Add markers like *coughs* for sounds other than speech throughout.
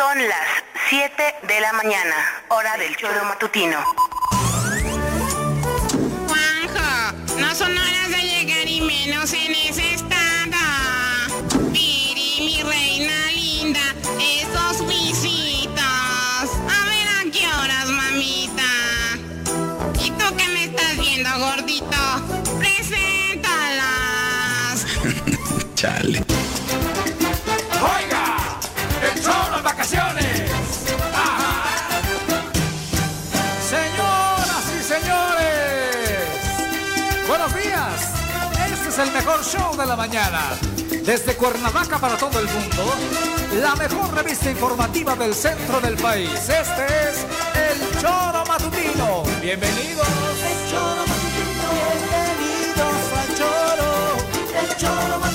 Son las 7 de la mañana, hora del choro matutino. Juanjo, no son horas de llegar y menos en ese estado. Piri, mi reina linda, esos visitos. A ver a qué horas, mamita. ¿Y tú qué me estás viendo, gordito? Preséntalas. *laughs* Chale. ¡Ajá! Señoras y señores, buenos días. Este es el mejor show de la mañana. Desde Cuernavaca para todo el mundo, la mejor revista informativa del centro del país. Este es el Choro Matutino. Bienvenidos. El Choro Matutino. Bienvenidos al Choro. El Choro Matutino.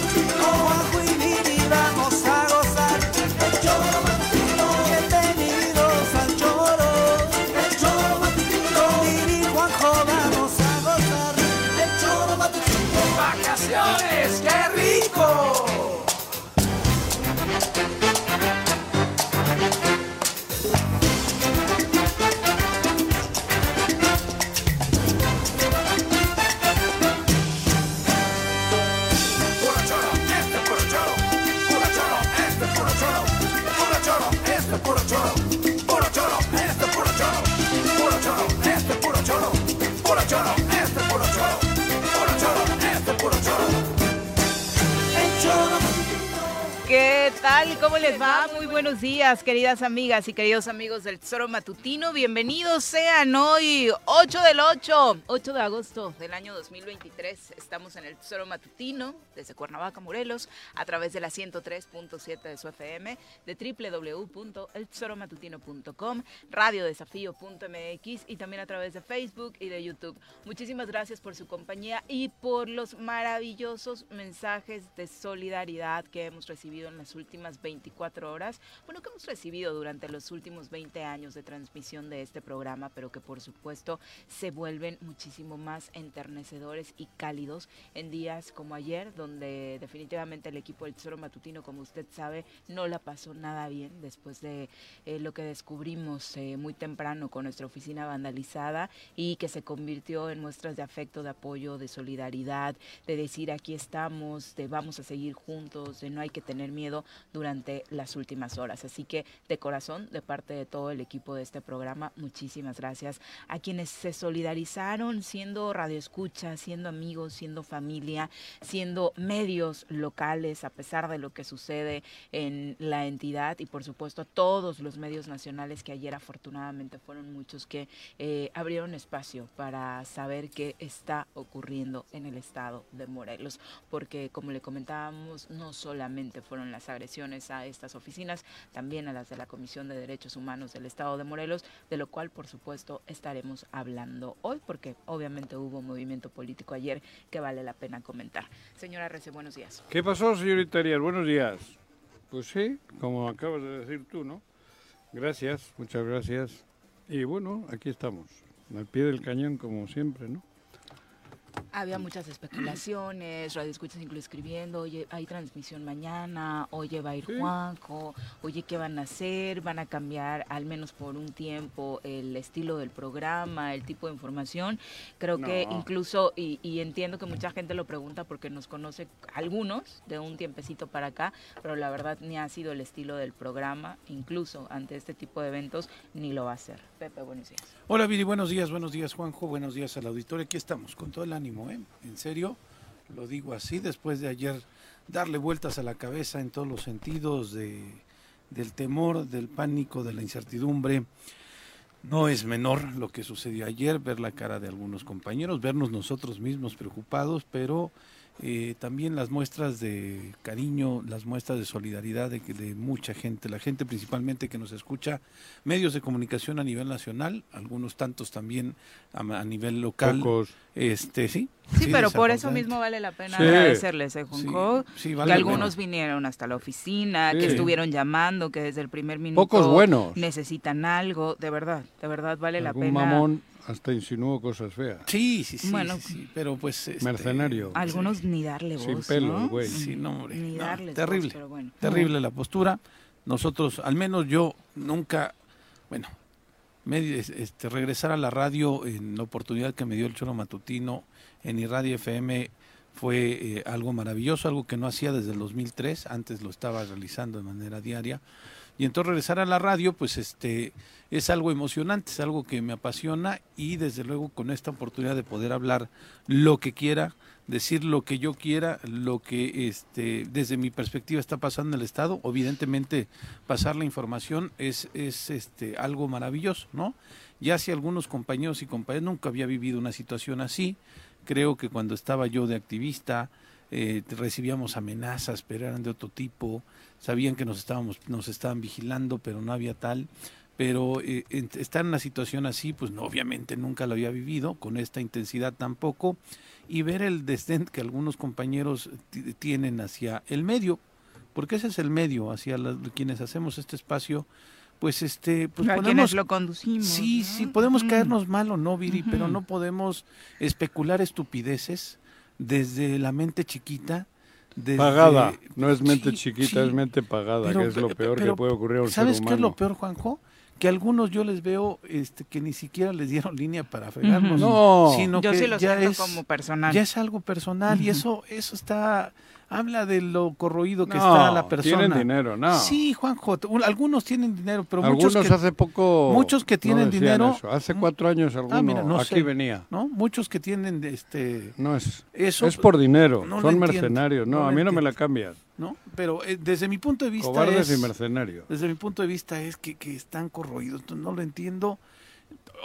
¿Cómo les va? Muy buenos días, queridas amigas y queridos amigos del Tesoro Matutino. Bienvenidos sean hoy 8 del 8, 8 de agosto del año 2023. Estamos en el Tesoro Matutino desde Cuernavaca, Morelos, a través de la 103.7 de su FM, de www.eltesoromatutino.com, radiodesafío.mx y también a través de Facebook y de YouTube. Muchísimas gracias por su compañía y por los maravillosos mensajes de solidaridad que hemos recibido en las últimas 24 horas, bueno, que hemos recibido durante los últimos 20 años de transmisión de este programa, pero que por supuesto se vuelven muchísimo más enternecedores y cálidos en días como ayer, donde definitivamente el equipo del Tesoro Matutino, como usted sabe, no la pasó nada bien después de eh, lo que descubrimos eh, muy temprano con nuestra oficina vandalizada y que se convirtió en muestras de afecto, de apoyo, de solidaridad, de decir aquí estamos, de vamos a seguir juntos, de no hay que tener miedo durante las últimas horas. Así que de corazón, de parte de todo el equipo de este programa, muchísimas gracias a quienes se solidarizaron siendo radioescuchas, siendo amigos, siendo familia, siendo medios locales, a pesar de lo que sucede en la entidad y por supuesto a todos los medios nacionales que ayer afortunadamente fueron muchos que eh, abrieron espacio para saber qué está ocurriendo en el estado de Morelos. Porque como le comentábamos, no solamente fueron las agresiones a estas oficinas, también a las de la Comisión de Derechos Humanos del Estado de Morelos, de lo cual por supuesto estaremos hablando hoy, porque obviamente hubo un movimiento político ayer que vale la pena comentar. Señora Rece, buenos días. ¿Qué pasó, señorita Arias? Buenos días. Pues sí, como acabas de decir tú, ¿no? Gracias, muchas gracias. Y bueno, aquí estamos, al pie del cañón como siempre, ¿no? Había muchas especulaciones, Radio Escuchas incluso escribiendo, oye, hay transmisión mañana, oye, va a ir Juanjo, oye, ¿qué van a hacer? ¿Van a cambiar al menos por un tiempo el estilo del programa, el tipo de información? Creo que incluso, y, y entiendo que mucha gente lo pregunta porque nos conoce algunos de un tiempecito para acá, pero la verdad ni ha sido el estilo del programa, incluso ante este tipo de eventos, ni lo va a ser. Pepe, buenos días. Hola Viri, buenos días, buenos días Juanjo, buenos días al auditorio. Aquí estamos con todo el ánimo, ¿eh? En serio, lo digo así, después de ayer darle vueltas a la cabeza en todos los sentidos de, del temor, del pánico, de la incertidumbre. No es menor lo que sucedió ayer, ver la cara de algunos compañeros, vernos nosotros mismos preocupados, pero eh, también las muestras de cariño, las muestras de solidaridad de, de, mucha gente, la gente principalmente que nos escucha, medios de comunicación a nivel nacional, algunos tantos también a, a nivel local. Pocos. Este, sí. Sí, pero por eso mismo vale la pena Sí. agradecerles, ¿eh? Sí, sí, que vale la algunos pena. vinieron hasta la oficina, Sí. que estuvieron llamando, que desde el primer minuto Pocos buenos. necesitan algo, de verdad, de verdad vale la pena. mamón hasta insinuó cosas feas. Sí, sí, sí, Bueno, sí, sí, pero pues... este, Mercenario. Algunos ni darle voz, Sin pelo, güey. Sí, no, hombre. Ni no, darles voz, terrible. pero bueno. Terrible la postura. Nosotros, al menos yo, nunca, bueno, me- este, regresar a la radio en la oportunidad que me dio el Choro Matutino en Irradio FM fue eh, algo maravilloso, algo que no hacía desde el 2003, antes lo estaba realizando de manera diaria. Y entonces regresar a la radio, pues este es algo emocionante, es algo que me apasiona y desde luego con esta oportunidad de poder hablar lo que quiera, decir lo que yo quiera, lo que este desde mi perspectiva está pasando en el estado, evidentemente pasar la información es es este algo maravilloso, ¿no? Ya si algunos compañeros y compañeras nunca había vivido una situación así, creo que cuando estaba yo de activista eh, recibíamos amenazas, pero eran de otro tipo, sabían que nos estábamos nos estaban vigilando, pero no había tal pero eh, en- estar en una situación así, pues no, obviamente nunca lo había vivido, con esta intensidad tampoco, y ver el desdén que algunos compañeros ti- tienen hacia el medio, porque ese es el medio, hacia quienes hacemos este espacio, pues este, pues a podemos, quienes lo conducimos. sí, ¿no? sí, podemos caernos mal o no, Viri, pero no podemos especular estupideces desde la mente chiquita. Desde- Pagada. No es mente Sí, chiquita, sí. es mente pagada, Pero- que es lo pe- peor pero, que puede ocurrir a un ¿Sabes ser qué es lo peor, Juanjo? Que algunos yo les veo este, que ni siquiera les dieron línea para fregarnos. Ujú. No. sino Yo que sí lo ya es, como personal. Ya es algo personal y eso, eso está, habla de lo corroído que No, está la persona. tienen dinero, no. Sí, Juanjo, algunos tienen dinero, pero muchos Algunos que, hace poco. muchos que tienen dinero- eso. Hace cuatro años Ah, mira, no aquí sé. venía. ¿no? Muchos que tienen este No es. eso es por dinero. son mercenarios. No, a mí no me la cambias. ¿no? Pero eh, desde mi punto de vista Cobardes es, y mercenarios. desde mi punto de vista es que, que están corroídos, no lo entiendo.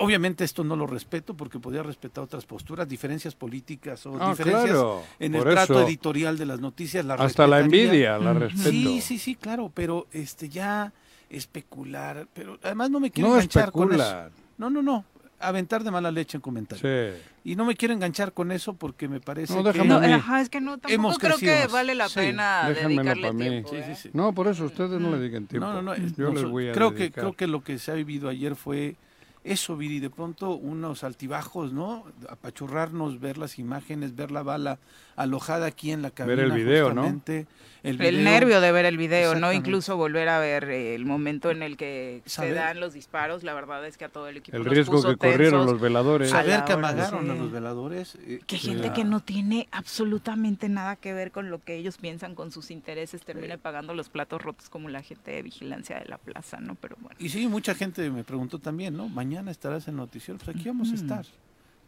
Obviamente esto no lo respeto porque podría respetar otras posturas, diferencias políticas o Ah, diferencias claro, en el trato eso. editorial de las noticias. Hasta la envidia la respeto. Sí, sí, sí, claro, pero este ya especular, pero además no me quiero No enganchar con eso. No, no, no, aventar de mala leche en comentarios. Sí. Y no me quiero enganchar con eso porque me parece No, que déjame No, ajá, es que no, tampoco Hemos creo que crecido. vale la Sí, pena dedicarle tiempo. Sí, ¿eh? sí. No, por eso ustedes no le dediquen tiempo. No, no, Yo les voy a creo que creo que lo que se ha vivido ayer fue eso, Viri, de pronto unos altibajos, ¿no? Apachurrarnos, ver las imágenes, ver la bala alojada aquí en la cabina. el video, ¿no? justamente, El, El video. nervio de ver el video, ¿no? Incluso volver a ver eh, el momento en el que Saber- se dan los disparos, la verdad es que a todo el equipo El nos riesgo puso que corrieron los veladores. Saber que amagaron sí. a los veladores. eh, Que eh, gente que no tiene absolutamente nada que ver con lo que ellos piensan, con sus intereses, termine pagando los platos rotos como la gente de vigilancia de la plaza, ¿no? Pero bueno. Y sí, mucha gente me preguntó también, ¿no? Mañana estarás en noticiero. Pues aquí vamos a estar.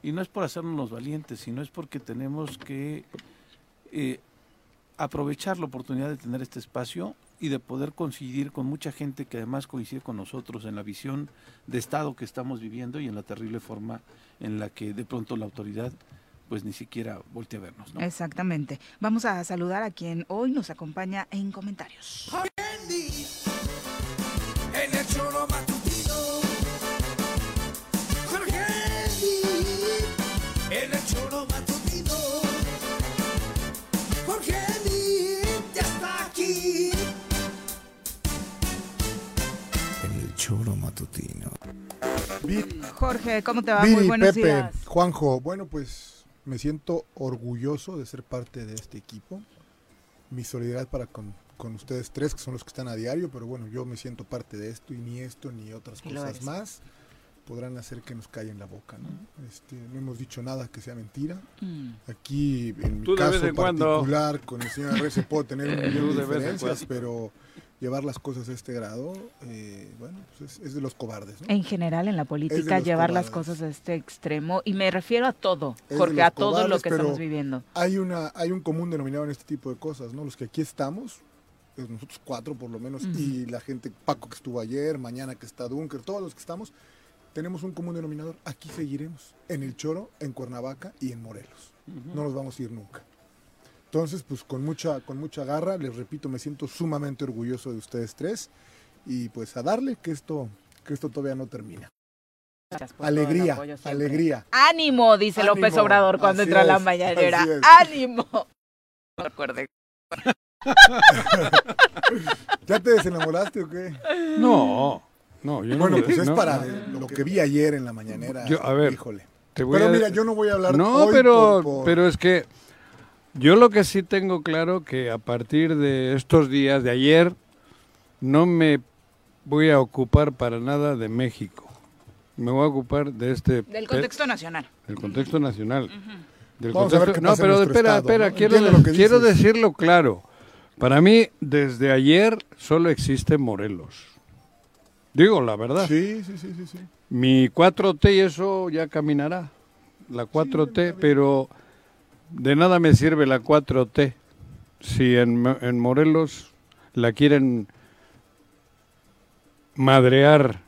Y no es por hacernos los valientes, sino es porque tenemos que eh, aprovechar la oportunidad de tener este espacio y de poder coincidir con mucha gente que además coincide con nosotros en la visión de Estado que estamos viviendo y en la terrible forma en la que de pronto la autoridad pues ni siquiera voltea a vernos, ¿no? Exactamente. Vamos a saludar a quien hoy nos acompaña en comentarios. Choro matutino. Jorge, ¿cómo te va? Muy buenos Pepe, días. Juanjo, bueno, pues me siento orgulloso de ser parte de este equipo. Mi solidaridad para con, con ustedes tres, que son los que están a diario, pero bueno, yo me siento parte de esto y ni esto ni otras Y cosas más podrán hacer que nos callen la boca, ¿no? Este, no hemos dicho nada que sea mentira. Mm. Aquí, en mi caso en cuando. particular, con el señor Arrece puedo tener un *laughs* millón de diferencias, pero llevar las cosas a este grado, eh, bueno, pues es, es de los cobardes. ¿no? En general, en la política, llevar las cosas a este extremo, y me refiero a todo, Es porque a todo lo que estamos viviendo. Hay, una, hay un común denominador en este tipo de cosas, ¿no? Los que aquí estamos, pues nosotros cuatro por lo menos, y la gente, Paco que estuvo ayer, mañana que está Dunker, todos los que estamos, tenemos un común denominador. Aquí seguiremos, en El Choro, en Cuernavaca y en Morelos. No nos vamos a ir nunca. Entonces, pues con mucha, con mucha garra, les repito, me siento sumamente orgulloso de ustedes tres y pues a darle que esto, que esto todavía no termina. Alegría, apoyo alegría. Ánimo, dice Ánimo, López Obrador cuando entra a la es, mañanera. es. Ánimo. *laughs* No recuerde. *laughs* ¿Ya te desenamoraste o qué? No, no, yo no Bueno, me- pues es no, para no. lo que vi ayer en la mañanera. Yo, a ver, híjole. te voy Pero a- mira, yo no voy a hablar No, hoy pero, por- por- pero es que yo lo que sí tengo claro que a partir de estos días de ayer no me voy a ocupar para nada de México. Me voy a ocupar de este Del contexto nacional. del contexto nacional. Del Vamos a ver contexto- qué no, pasa pero espera, estado, espera, ¿no? quiero, Entiendo lo que quiero decirlo claro. Para mí, desde ayer solo existe Morelos. Digo la verdad. Sí, sí, sí, sí, sí. Mi 4T y eso ya caminará. La 4T, pero de nada me sirve la 4T si en, en Morelos la quieren madrear,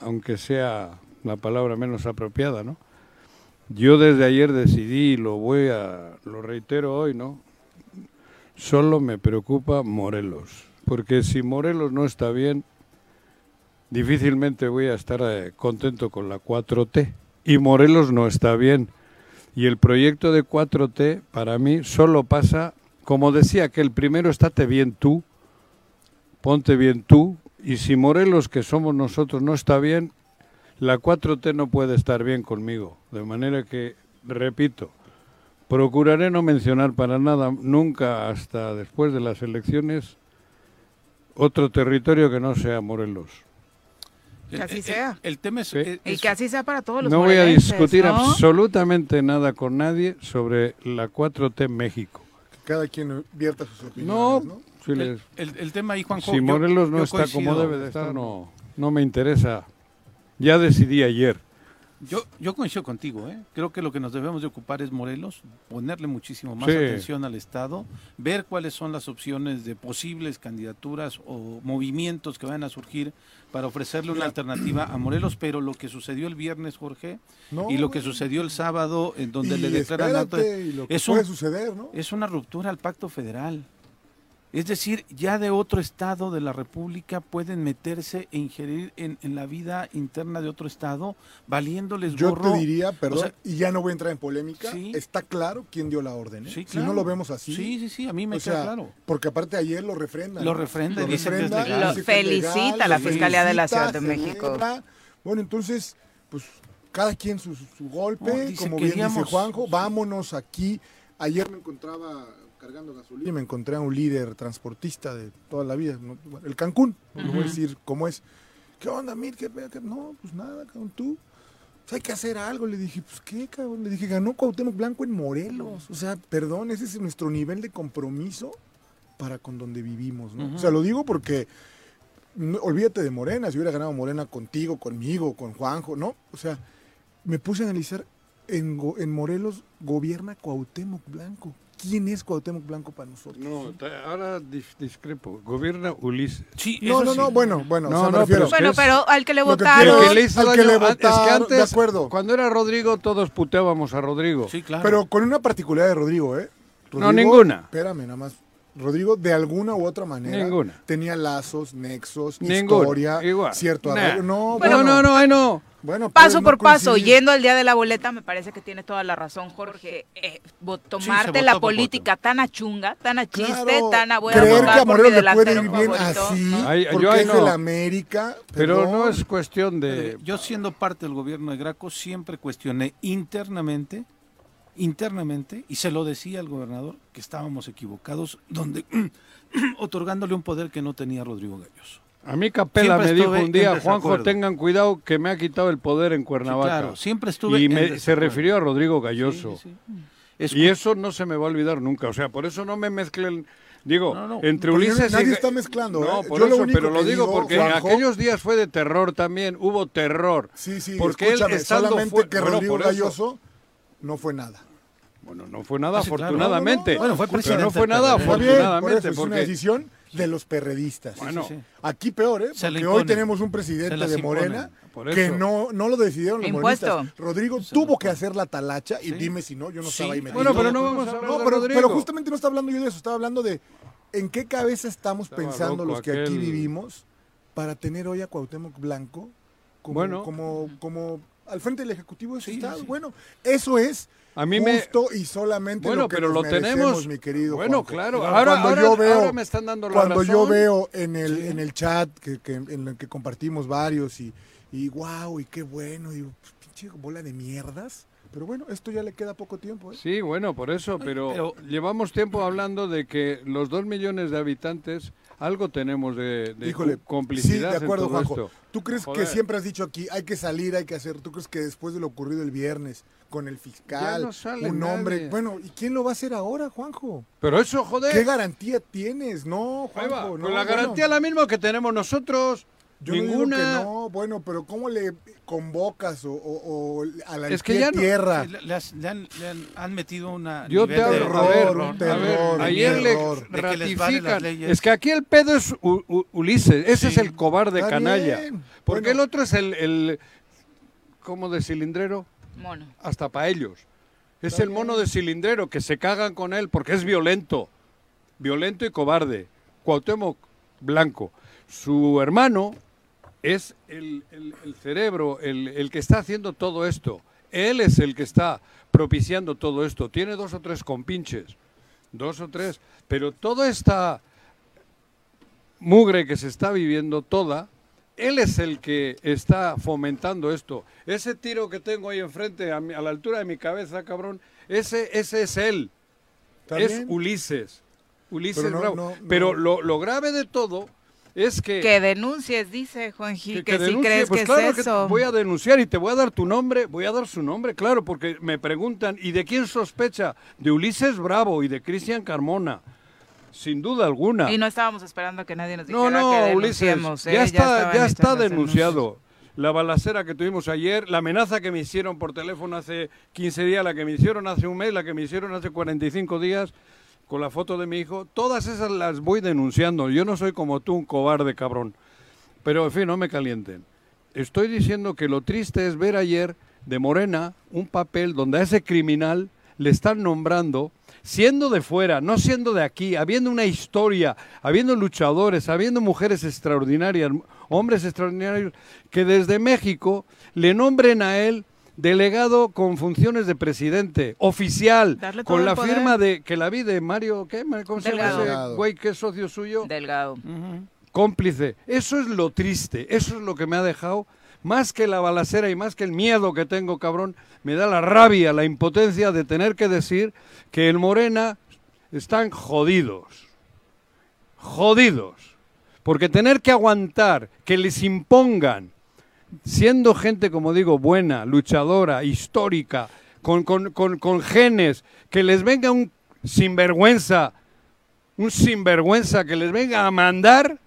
aunque sea la palabra menos apropiada, ¿no? Yo desde ayer decidí, lo voy a, lo reitero hoy, ¿no? Solo me preocupa Morelos, porque si Morelos no está bien, difícilmente voy a estar eh, contento con la 4T. Y Morelos no está bien. Y el proyecto de 4T para mí solo pasa, como decía, que el primero estate bien tú, ponte bien tú, y si Morelos, que somos nosotros, no está bien, la 4T no puede estar bien conmigo. De manera que, repito, procuraré no mencionar para nada, nunca hasta después de las elecciones, otro territorio que no sea Morelos. Que así sea. El tema es, Sí. es- Y que así sea para todos los No voy a discutir ¿no? absolutamente nada con nadie sobre la 4T en México. Que cada quien vierta sus opiniones, No, ¿no? si, el, les- el- el tema ahí, Juanjo. si yo- Morelos no yo está como debe de estar, no, no me interesa. Ya decidí ayer. Yo, yo coincido contigo, ¿eh? creo que lo que nos debemos de ocupar es Morelos, ponerle muchísimo más Sí. atención al Estado, ver cuáles son las opciones de posibles candidaturas o movimientos que van a surgir para ofrecerle una alternativa a Morelos, pero lo que sucedió el viernes, Jorge, No, y lo que sucedió el sábado, en donde le declaran espérate, auto- y lo que es, puede un- suceder, ¿no? es una ruptura al pacto federal. Es decir, ya de otro estado de la República pueden meterse e ingerir en, en la vida interna de otro estado, valiéndoles Yo gorro. te diría, perdón, O sea, y ya no voy a entrar en polémica, Sí. está claro quién dio la orden. ¿eh? Sí, Si no lo vemos así. Sí, sí, sí, a mí me queda sea, claro. Porque aparte ayer lo refrendan. Lo ¿no? refrenda y Lo dicen que es refrenda, Felicita legal, a la Fiscalía de la Ciudad de México. celebra. Bueno, entonces, pues cada quien su, su golpe, como bien dice Juanjo, vámonos aquí. Ayer me encontraba cargando gasolina, me encontré a un líder transportista de toda la vida, el Cancún, no lo voy a decir cómo es. ¿Qué onda, Mir? ¿Qué? ¿Qué? No, pues nada, cabrón, tú. Pues hay que hacer algo. Le dije, pues qué, cabrón. Le dije, ganó Cuauhtémoc Blanco en Morelos. O sea, perdón, ese es nuestro nivel de compromiso para con donde vivimos, ¿no? O sea, lo digo porque no- olvídate de Morena, si hubiera ganado Morena contigo, conmigo, con Juanjo, ¿no? O sea, me puse a analizar, en, en Morelos gobierna Cuauhtémoc Blanco. ¿Quién es Cuauhtémoc Blanco para nosotros? No, ahora dis- discrepo. Gobierna Ulises. Sí, No, no, sí. no, bueno, bueno, No, o sea, no, pero Bueno, pero al que le que votaron. que le hizo al que le an- es que votaron, antes, de acuerdo. cuando era Rodrigo, todos puteábamos a Rodrigo. Sí, claro. Pero con una particularidad de Rodrigo, ¿eh? No, Rodrigo- ninguna. Espérame, nada más. Rodrigo, de alguna u otra manera, Ninguna. tenía lazos, nexos, Ninguna, historia, igual. cierto Nah. No, Bueno, no, bueno, no, no, ay, no. Bueno, Paso no por paso, yendo al día de la boleta, me parece que tiene toda la razón, Jorge. Eh, tomarte la política tan a chunga, tan a chiste, Claro, tan a voy a creer que a Morelos le puede ir bien así, porque yo no. la América. Pero perdón. no es cuestión de... Yo siendo parte del gobierno de Graco siempre cuestioné internamente, internamente, y se lo decía al gobernador, que estábamos equivocados, donde *clears throat* otorgándole un poder que no tenía Rodrigo Galloso. A mí Capela Siempre me dijo un día, en Juanjo, tengan cuidado que me ha quitado el poder en Sí, Cuernavaca. claro, siempre estuve y en me- se refirió a Rodrigo Galloso. sí, sí. Escu- Y eso no se me va a olvidar nunca. O sea, por eso no me mezclen Digo, No, no. entre Ulises nadie y... está mezclando, No, ¿eh? por Yo lo eso, único pero lo digo digo, porque Juanjo- aquellos días fue de terror también, hubo terror. Sí, sí, porque él estando solamente fue- que Bueno, Rodrigo eso. Galloso no fue nada. Bueno, no fue nada, Ah, sí, claro. afortunadamente. No, no, no. Bueno, fue Pero no presidente fue nada, por afortunadamente. eso es una decisión de los perredistas. Bueno, Sí, sí. Aquí peor, ¿eh? Porque hoy tenemos un presidente de. Morena Por que no, no lo decidieron los Impuesto. morenistas. Rodrigo tuvo que hacer la talacha y dime si no, yo no Sí. estaba ahí metido. Bueno, pero no vamos a hablar No, de pero, justamente no está hablando yo de eso, estaba hablando de en qué cabeza estamos Estaba pensando loco los que aquí vivimos para tener hoy a Cuauhtémoc Blanco como, Bueno. como, como al frente del Ejecutivo de su Sí, Estado. sí. Bueno, eso es A mí me- justo y solamente Bueno, lo que pero nos lo tenemos. mi querido Bueno, Juanjo. claro. Cuando Ahora, ahora, yo veo, ahora me están dando la cuando yo veo en el, Sí. en el chat que, que- en el que compartimos varios y, y wow, y qué bueno, digo, pues, pinche bola de mierdas. Pero bueno, esto ya le queda poco tiempo. ¿eh? Sí, bueno, por eso, pero, pero- llevamos tiempo hablando de que los dos millones de habitantes algo tenemos de, de Híjole, complicidad sí, de acuerdo, en todo Juanjo. esto. ¿Tú crees Joder. que siempre has dicho aquí, hay que salir, hay que hacer? ¿Tú crees que después de lo ocurrido el viernes con el fiscal, Ya no sale un hombre, nadie. bueno, ¿y quién lo va a hacer ahora, Juanjo? Pero eso, joder. ¿Qué garantía tienes? No, va, Juanjo, pues no. la bueno. garantía la misma que tenemos nosotros. Yo no digo ninguna. que no, bueno, pero ¿cómo le convocas o, o- o a la Es que ya no- tierra? Le, le has- le han, le han- han metido una. Yo nivel te hablo, de a ver, un a ver, terror, ayer le que ratifican. Es que aquí el pedo es U- U- Ulises, ese Sí. es el cobarde Está canalla. bien. Porque Bueno. el otro es el, el ¿cómo de cilindrero? Mono. Hasta para ellos. Es Está el mono bien. de cilindrero que se cagan con él porque es violento. Violento y cobarde. Cuauhtémoc Blanco. Su hermano es el, el- el cerebro, el, el que está haciendo todo esto. Él es el que está propiciando todo esto. Tiene dos o tres compinches. Dos o tres. Pero toda esta mugre que se está viviendo toda, él es el que está fomentando esto. Ese tiro que tengo ahí enfrente, a, mi- a la altura de mi cabeza, cabrón, ese, ese es él. ¿Está es? Ulises. Ulises Pero no- Bravo. no- no- Pero lo, lo grave de todo es que... Que denuncies, dice Juanji, que, si denuncie. crees Pues que claro es que eso. voy a denunciar y te voy a dar tu nombre, voy a dar su nombre, claro, porque me preguntan, ¿y de quién sospecha? De Ulises Bravo y de Cristian Carmona, sin duda alguna. Y no estábamos esperando que nadie nos dijera No, no, que Ulises, denunciemos, ¿eh? ya está, ya está denunciado. La balacera que tuvimos ayer, la amenaza que me hicieron por teléfono hace 15 días, la que me hicieron hace un mes, la que me hicieron hace 45 días, con la foto de mi hijo, todas esas las voy denunciando. Yo no soy como tú, un cobarde cabrón. Pero, en fin, no me calienten. Estoy diciendo que lo triste es ver ayer de Morena un papel donde a ese criminal le están nombrando, siendo de fuera, no siendo de aquí, habiendo una historia, habiendo luchadores, habiendo mujeres extraordinarias, hombres extraordinarios, que desde México le nombren a él delegado con funciones de presidente, oficial, con la poder. firma de que la vi de Mario, ¿qué? ¿Cómo se llama Delgado. ese güey que es socio suyo? Delgado. cómplice. Eso es lo triste, eso es lo que me ha dejado, más que la balacera y más que el miedo que tengo, cabrón, me da la rabia, la impotencia de tener que decir que el Morena están jodidos. Jodidos. Porque tener que aguantar que les impongan, siendo gente, como digo, buena, luchadora, histórica, con, con- con- genes, que les venga un sinvergüenza, un sinvergüenza que les venga a mandar,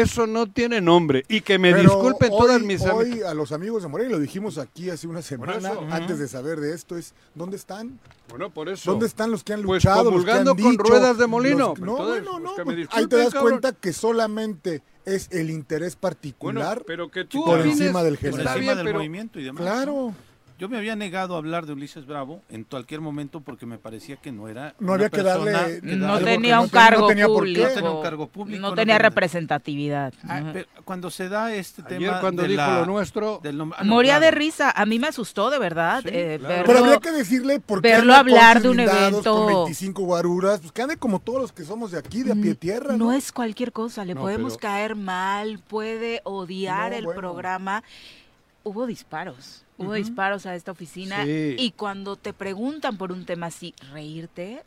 eso no tiene nombre. Y que me Pero disculpen hoy, todas mis Hoy a los amigos de Morena, y lo dijimos aquí hace una semana, eso. antes de saber de esto, es ¿dónde están? Bueno, por eso. ¿Dónde están los que han Pues luchado? los que han con dicho, ruedas de molino. los- no, entonces, bueno, pues no. pues, disculpen, ahí te das cabrón. cuenta que solamente es el interés particular. Bueno, pero que tú por opines, encima del Por general. Está encima del pero- movimiento y demás. Claro. Yo me había negado a hablar de Ulises Bravo en cualquier momento porque me parecía que no era. No había que darle- persona que No tenía un no cargo tenía público. No tenía un cargo público, No tenía representatividad. Ah, pero cuando se da este Ayer tema. cuando de dijo la- lo nuestro, del ah, no, Moría de claro. risa. A mí me asustó, de verdad. Sí, eh, claro. verlo- Pero habría que decirle por qué verlo hablar de un evento. Con 25 guaruras, pues que ande como todos los que somos de aquí, de a pie tierra. No ¿no? es cualquier cosa, le No, podemos pero- caer mal, puede odiar No, el bueno. programa. Hubo disparos, hubo disparos a esta oficina Sí. y cuando te preguntan por un tema así, reírte,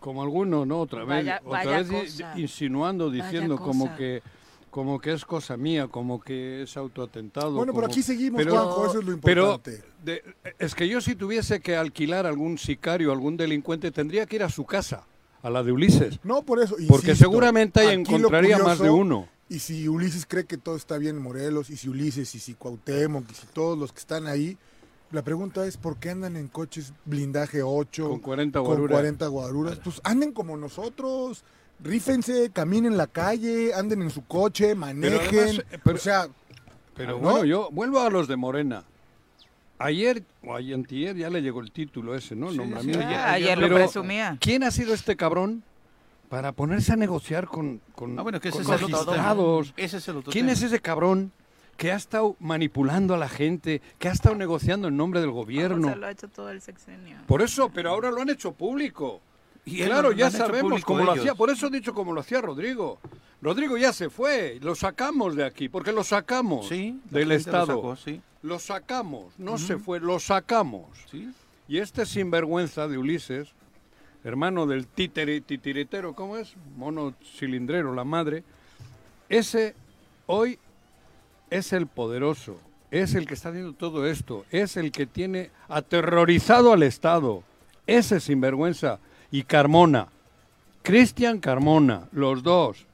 como alguno, ¿no? Otra vez, Vaya- otra vaya vez cosa. insinuando, Vaya diciendo como cosa. que como que es cosa mía, como que es autoatentado. Bueno, pero como- aquí seguimos, pero- Juanjo, eso es lo Pero importante. de- es que yo si tuviese que alquilar algún sicario, algún delincuente, tendría que ir a su casa, a la de Ulises. No, por eso. Porque insisto, seguramente ahí encontraría más de uno. Y si Ulises cree que todo está bien en Morelos, y si Ulises, y si Cuauhtémoc, y si todos los que están ahí, la pregunta es ¿por qué andan en coches blindaje 8? Con 40 con guaruras. 40 guaruras? Pues anden como nosotros, rífense, caminen la calle, anden en su coche, manejen. además, eh, pero- o sea, Pero ¿no? bueno, yo vuelvo a los de Morena. Ayer o ayer, antier ya le llegó el título ese, ¿no? El Sí, nombramiento. sí, ayer- ayer lo presumía. ¿Quién ha sido este cabrón para ponerse a negociar con, con, Ah, bueno, que ese con es el magistrados? Ese es el otro ¿Quién tema. es ese cabrón que ha estado manipulando a la gente, que ha estado negociando en nombre del O gobierno? sea, lo ha hecho todo el sexenio. Por eso, pero ahora lo han hecho público. Y claro, ya sabemos cómo lo hacía. Por eso he dicho como lo hacía Rodrigo. Rodrigo ya se fue, lo sacamos de aquí, porque lo sacamos Sí, del lo Estado. sacó, sí. Lo sacamos, no se fue, lo sacamos. Sí. Y este sinvergüenza de Ulises, hermano del títere, titiritero, ¿cómo es? Mono cilindrero, la madre, ese hoy es el poderoso, es el que está haciendo todo esto, es el que tiene aterrorizado al Estado, ese sinvergüenza. Y Carmona, Cristian Carmona, los dos,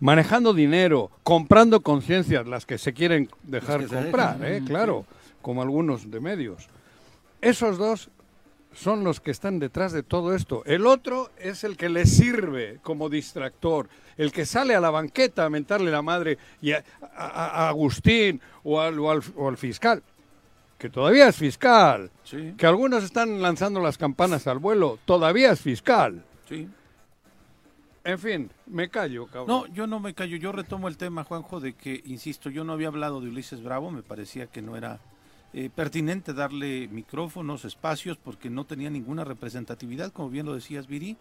manejando dinero, comprando conciencias, las que se quieren dejar que comprar, ¿eh? claro, como algunos de medios. Esos dos son los que están detrás de todo esto. El otro es el que le sirve como distractor, el que sale a la banqueta a mentarle la madre y a, a- a Agustín o al, o al- o al fiscal, que todavía es fiscal, Sí. que algunos están lanzando las campanas al vuelo, todavía es fiscal. Sí. En fin, me callo, cabrón. No, yo no me callo. Yo retomo el tema, Juanjo, de que, insisto, yo no había hablado de Ulises Bravo. Me parecía que no era eh, pertinente darle micrófonos, espacios, porque no tenía ninguna representatividad, como bien lo decías, Viri.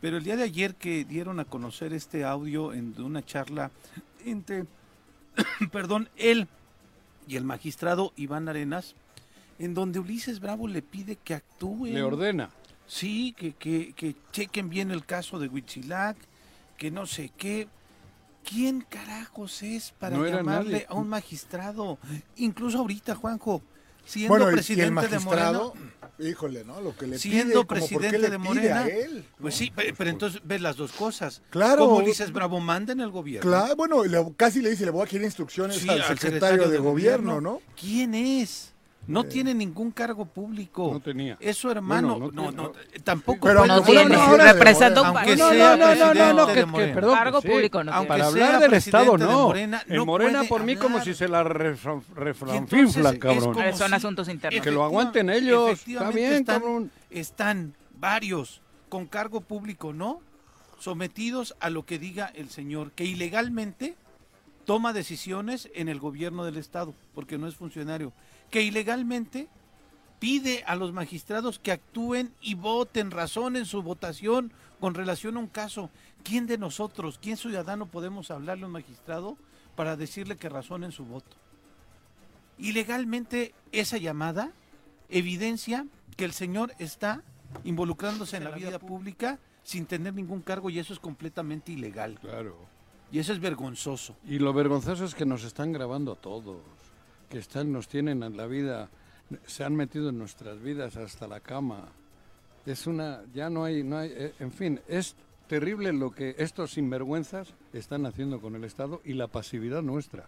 Pero el día de ayer que dieron a conocer este audio en una charla entre, *coughs* perdón, él y el magistrado Iván Arenas, en donde Ulises Bravo le pide que actúe. Le ordena. Sí, que, que, que chequen bien el caso de Huitzilac, que no sé qué. ¿Quién carajos es para No llamarle a un magistrado? Incluso ahorita, Juanjo, siendo bueno, y el presidente de magistrado, Morena. híjole, ¿no? Lo que le Siendo pide, como por qué presidente le de pide Morena. a él. Pues sí, pe- pero, entonces ves las dos cosas. Claro. Como Ulises Bravo manda en el gobierno. Claro, bueno, le- casi le dice, le voy a quitar instrucciones Sí, al, secretario, de, gobierno, ¿no? ¿Quién es? No tiene ningún cargo público. No tenía. Es su hermano. Bueno, no, no no, tiene- tampoco Pero fuera tiene, representa un. Aunque sea no, no, no, no, no, que, que- Morena. perdón, Cargo sí. público no Aunque Para hablar del Estado, no. Morena, en no Morena, por mí, como si se la refranfinflan, es cabrón. como Son si- asuntos internos. Que lo aguanten ellos. Está bien, están, cabrón. Están varios con cargo público, ¿no? Sometidos a lo que diga el señor, que ilegalmente toma decisiones en el gobierno del Estado, porque no es funcionario, que ilegalmente pide a los magistrados que actúen y voten, razonen su votación con relación a un caso. ¿Quién de nosotros, quién ciudadano podemos hablarle a un magistrado para decirle que razonen su voto? Ilegalmente esa llamada evidencia que el señor está involucrándose en la vida pública sin tener ningún cargo y eso es completamente ilegal. Claro. Y eso es vergonzoso. Y lo vergonzoso es que nos están grabando a todos, que están, nos tienen en la vida, se han metido en nuestras vidas hasta la cama. Es una, ya no hay, no hay, eh, en fin, es terrible lo que estos sinvergüenzas están haciendo con el Estado y la pasividad nuestra.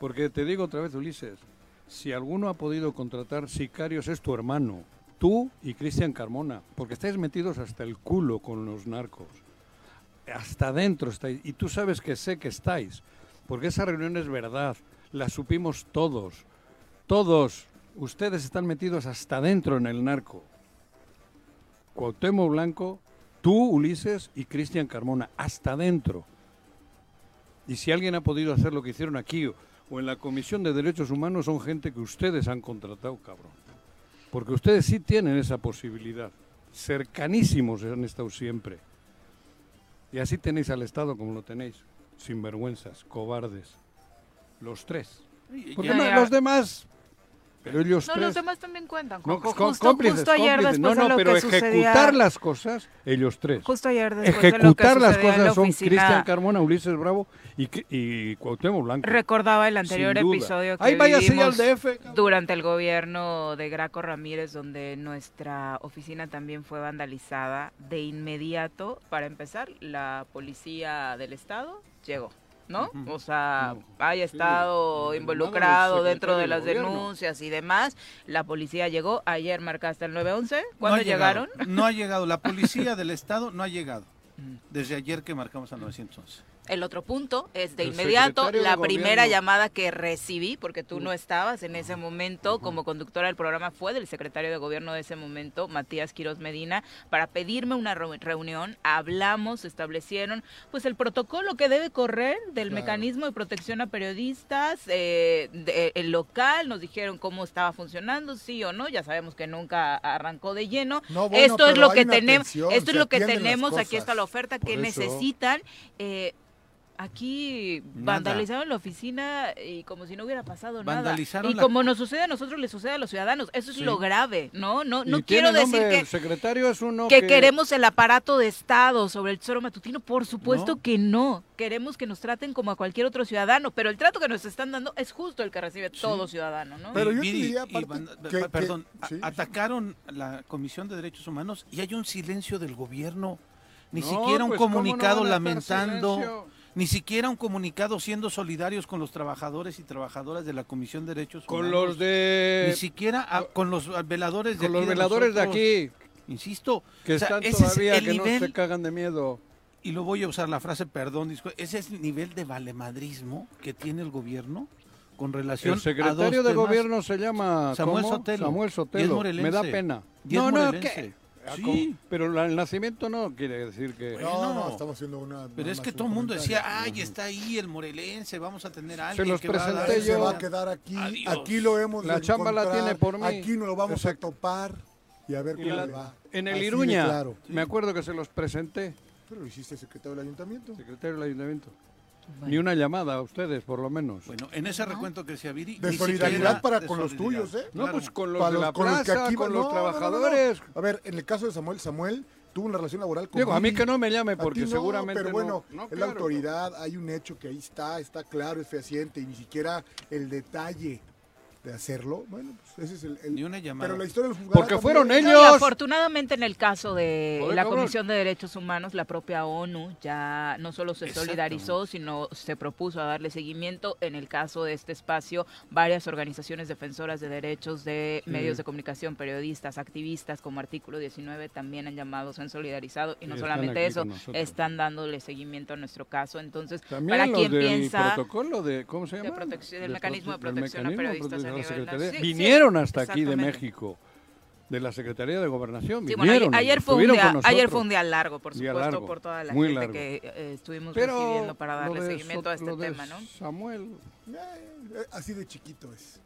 Porque te digo otra vez, Ulises, si alguno ha podido contratar sicarios es tu hermano, tú y Cristian Carmona, porque estáis metidos hasta el culo con los narcos hasta adentro estáis. Y tú sabes que sé que estáis. Porque esa reunión es verdad. La supimos todos. Todos. Ustedes están metidos hasta adentro en el narco. Cuauhtémoc Blanco, tú, Ulises y Cristian Carmona. Hasta adentro. Y si alguien ha podido hacer lo que hicieron aquí o en la Comisión de Derechos Humanos, son gente que ustedes han contratado, cabrón. Porque ustedes sí tienen esa posibilidad. Cercanísimos han estado siempre. Y así tenéis al Estado como lo tenéis, sinvergüenzas, cobardes, los tres. Porque no- los demás, Pero ellos No, tres. los demás también cuentan. No, Justo, justo, ayer cómplices. después no, no, de lo pero que sucedía... ejecutar las cosas, ellos tres. Justo ayer después de lo que Ejecutar las sucedía en la cosas son Cristian Carmona, Ulises Bravo y, y Cuauhtémoc Blanco. Recordaba el anterior episodio que Ahí váyase ya al vivimos DF, durante el gobierno de Graco Ramírez, donde nuestra oficina también fue vandalizada de inmediato. Para empezar, la policía del estado llegó. ¿No? O sea, No. haya estado involucrado dentro de las de denuncias y demás. La policía llegó. Ayer marcaste el 911. No ¿Cuándo llegado, llegaron? No ha *laughs* llegado. La policía del Estado no ha llegado. Desde ayer que marcamos al 911. El otro punto es de El inmediato la primera gobierno. llamada que recibí, porque tú no estabas en ese momento como conductora del programa, fue del secretario de gobierno de ese momento, Matías Quiroz Medina, para pedirme una reu- reunión. Hablamos, establecieron pues el protocolo que debe correr del Claro. mecanismo de protección a periodistas, eh, de- el local, nos dijeron cómo estaba funcionando, sí o no, ya sabemos que nunca arrancó de lleno. No, bueno, esto es lo que tenemos, esto es lo que tenemos, aquí está la oferta que eso. necesitan. Eh, Aquí Nada. vandalizaron la oficina y como si no hubiera pasado Vandalizaron nada. Y la- como nos sucede a nosotros, le sucede a los ciudadanos. Eso es Sí. lo grave, ¿no? No, no quiero decir que, El secretario es uno que queremos el aparato de Estado sobre el tesoro matutino. Por supuesto No. que no. Queremos que nos traten como a cualquier otro ciudadano. Pero el trato que nos están dando es justo el que recibe todo ciudadano, ¿no? Y Viri, y van- pa- perdón, atacaron la Comisión de Derechos Humanos y hay un silencio del gobierno. Ni No, siquiera un pues, ¿cómo no comunicado lamentando, silencio? Ni siquiera un comunicado siendo solidarios con los trabajadores y trabajadoras de la Comisión de Derechos Con Humanos. los de- Ni siquiera con los veladores de Con aquí los veladores de aquí. Insisto. Que o sea, están es todavía, el que no se cagan de miedo. y lo voy a usar la frase, perdón, ese es el nivel de valemadrismo que tiene el gobierno con relación El a secretario dos de temas. gobierno se llama Samuel ¿cómo? Sotelo. Samuel es Sotelo. Me da pena. Es No, no. ¿qué? Ah, Sí. Pero la- el nacimiento no quiere decir que... No, no, estamos haciendo una. Pero es que todo el mundo decía, ay, está ahí el morelense, vamos a tener a alguien los que va a dar- presenté Se va a quedar aquí. Adiós. Aquí lo hemos La de chamba la tiene por mí. Aquí nos lo vamos a topar y a ver Y cómo la- le va. en el Así Iruña, claro. me acuerdo que se los presenté. Pero lo hiciste secretario del ayuntamiento. Secretario del ayuntamiento. Ni una llamada a ustedes, por lo menos. Bueno, en ese recuento que decía Viri. De solidaridad para de con los tuyos, ¿eh? No, Claro. pues con los Para de la los- con los que plaza, aquí con van- los no, no, no, no. trabajadores. A ver, en el caso de Samuel, Samuel tuvo una relación laboral con Digo, a mí Viri. que no me llame, porque no, seguramente Pero no- bueno, no, es claro. la autoridad, hay un hecho que ahí está, está claro, es fehaciente, y ni siquiera el detalle de hacerlo. Bueno, pues ese es el. el- Ni una llamada. Pero la historia del juzgado Porque fueron No, ellos. afortunadamente en el caso de la cabrón. Comisión de Derechos Humanos, la propia ONU ya no solo se solidarizó, sino se propuso a darle seguimiento. En el caso de este espacio, varias organizaciones defensoras de derechos de Sí. medios de comunicación, periodistas, activistas, como Artículo 19, también han llamado, se han solidarizado. Y no solamente eso, están dándole seguimiento a nuestro caso. Entonces, También para los quien del piensa... protocolo de, ¿cómo se de llama? protección- del De mecanismo de prote- protección a periodistas Secretaría. sí, Vinieron hasta aquí de. México, de la Secretaría de Gobernación. Sí, bueno, vinieron, ayer, ayer fue un día, ayer fue un día largo, por supuesto, largo, por toda la muy gente largo. que eh, estuvimos Pero recibiendo para lo darle de seguimiento So- a este lo de tema, ¿no? Samuel, Eh, eh, así de chiquito es.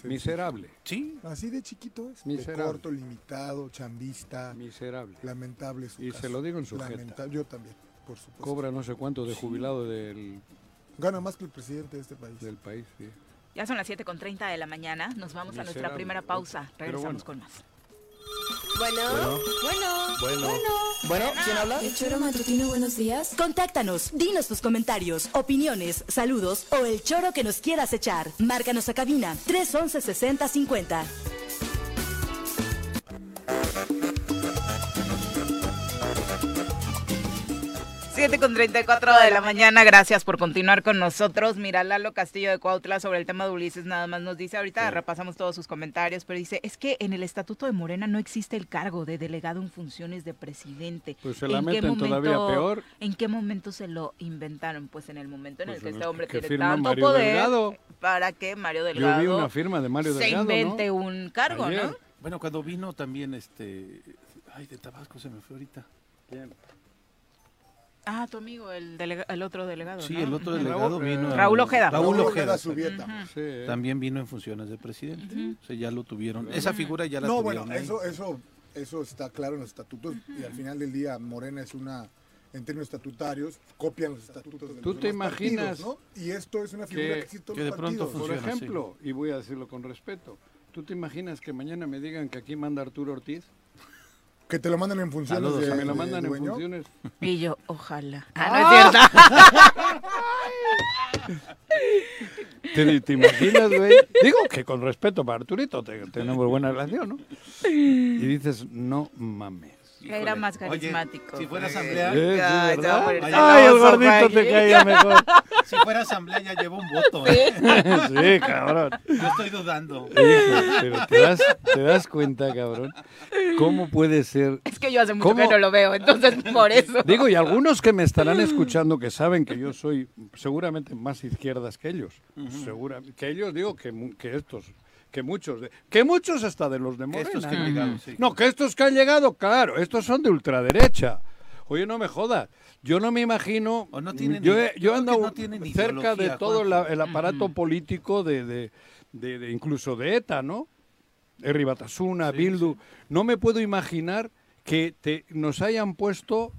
Sí. miserable, Sí, Así de chiquito es. Miserable. De corto, limitado, chambista. miserable. Lamentable su Y caso. se lo digo en su. Yo también, por supuesto. Cobra no sé cuánto de jubilado del, Gana más que el presidente de este país. del país. sí. Ya son las 7.30 de la mañana, nos vamos a nuestra primera pausa, regresamos bueno. con más. Bueno, bueno, Bueno. Bueno, ¿quién habla? El Choro Matutino, buenos días. Contáctanos, dinos tus comentarios, opiniones, saludos o el choro que nos quieras echar. Márcanos a cabina 311 6050. 7 con 34 de la mañana, gracias por continuar con nosotros. Mira, Lalo Castillo de Cuautla sobre el tema de Ulises nada más nos dice, ahorita repasamos todos sus comentarios, pero dice, es que en el Estatuto de Morena no existe el cargo de delegado en funciones de presidente. Pues se ¿En la qué meten todavía peor. ¿En qué momento se lo inventaron? Pues en el momento en Pues el que en este hombre que tiene tanto Mario poder Delgado. para que Mario Yo Delgado vi una firma de Mario se invente un cargo, Ayer. ¿no? bueno, cuando vino también este. Ay, de Tabasco se me fue ahorita. Ah, tu amigo, el, delega- el otro delegado. Sí, ¿no? el otro delegado vino. a- Raúl Ojeda. Raúl Ojeda. Ojeda Subieta. ¿eh? También vino en funciones de presidente. O sea, ya lo tuvieron. Esa figura ya la No, tuvieron. bueno, ahí. eso, eso, eso está claro en los estatutos y al final del día Morena es una en términos estatutarios, copian los estatutos de los ¿Tú te imaginas partidos, ¿no? Y esto es una figura que, existe en todos los partidos. por ejemplo, y voy a decirlo con respeto, ¿tú te imaginas que mañana me digan que aquí manda Arturo Ortiz? Que te lo mandan en funciones Saludos, de, me lo mandan en dueño. funciones. Y yo, ojalá. Ah, no es cierto. *laughs* ¿Te, te imaginas, güey? Digo que con respeto para Arturito te- tenemos buena relación, ¿no? Y dices, no mames. Era más carismático. si fuera asamblea- Eh, sí, Ay, Ay, el gordito te caía mejor. *laughs* Si fuera asamblea ya llevo un voto. ¿eh? *laughs* Sí, cabrón. Yo estoy dudando. Hijo, pero te das, te das cuenta, cabrón, cómo puede ser. Es que yo hace mucho ¿Cómo? que no lo veo, entonces por eso. Digo, y algunos que me estarán escuchando que saben que yo soy seguramente más izquierdas que ellos. Segura, que ellos digo que, mu- que estos, que muchos, de- que muchos hasta de los de Morena. estos que han ¿no? llegado, sí. No, que estos que han llegado, claro, estos son de ultraderecha. Oye, no me jodas. Yo no me imagino. O no tienen yo he, yo no tienen cerca de todo la- el aparato político de, de, de- de- incluso de ETA, ¿no? Herri Batasuna, Bildu. No me puedo imaginar que te, nos hayan puesto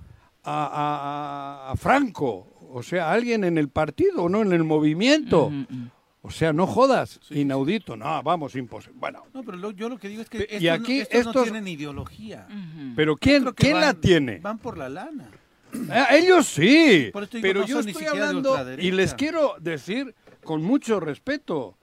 a, a- a- a Franco, o sea, a alguien en el partido, no en el movimiento. O sea, no jodas, inaudito, no, vamos, imposible. Bueno, No, pero lo- yo lo que digo es que estos, y aquí no, estos no tienen ideología. pero ¿quién, ¿quién la tiene? Van por la lana. Ah, ellos sí, Por eso digo, pero no yo estoy hablando y les quiero decir con mucho respeto,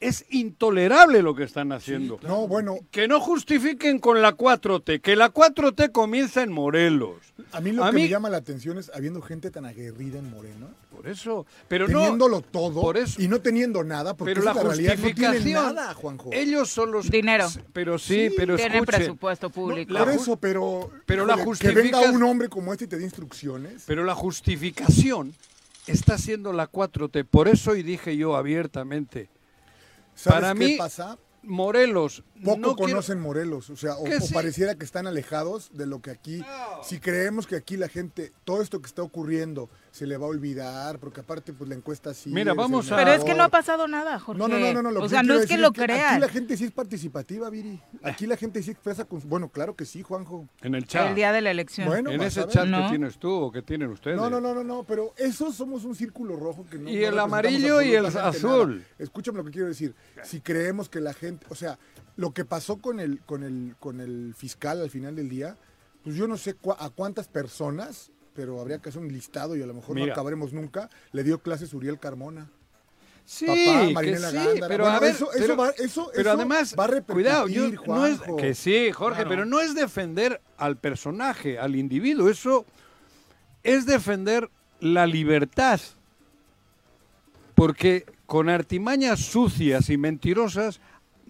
es intolerable lo que están haciendo. No, bueno, Que no justifiquen con la 4T, que la 4T comienza en Morelos. a mí lo A que mí- me llama la atención es habiendo gente tan aguerrida en Moreno, Por eso, pero no teniéndolo todo por eso. y no teniendo nada, porque pero la es la realidad, no tienen nada, Juanjo. ellos son los Dinero. Pero sí, pero Tienen escuchen, presupuesto público. Por eso, pero, pero la que venga un hombre como este y te dé instrucciones. Pero la justificación está siendo la 4T. Por eso y dije yo abiertamente, ¿Sabes para qué mí, pasa? Morelos, Poco no quiero- conocen Morelos, o sea, o, Que o sí. pareciera que están alejados de lo que aquí, si creemos que aquí la gente, todo esto que está ocurriendo, se le va a olvidar, porque aparte, pues la encuesta sí. Mira, vamos a- Pero es que no ha pasado nada, Jorge. No, no, no, no, no, lo o sea, no es que lo Aquí crean. la gente sí es participativa, Viri. Aquí la gente sí expresa con... Bueno, claro que sí, Juanjo. en el chat, El día de la elección. Bueno, en ese chat No. que tienes tú o que tienen ustedes. No, no, no, no, no, pero eso somos un círculo rojo que no. Y no el amarillo y el azul. nada. Escúchame lo que quiero decir. Si creemos que la gente, o sea, lo que pasó con el, con el, con el fiscal al final del día, pues yo no sé cua- a cuántas personas, pero habría que hacer un listado y a lo mejor Mira. no acabaremos nunca. Le dio clases Uriel Carmona. Sí, Papá, que Marinela sí, Gándara. pero Bueno, a ver, eso- eso pero, va- eso- pero eso además, va a repercutir, cuidado, yo, no es, Juanjo. que sí, Jorge, Claro. pero no es defender al personaje, al individuo, eso es defender la libertad. Porque con artimañas sucias y mentirosas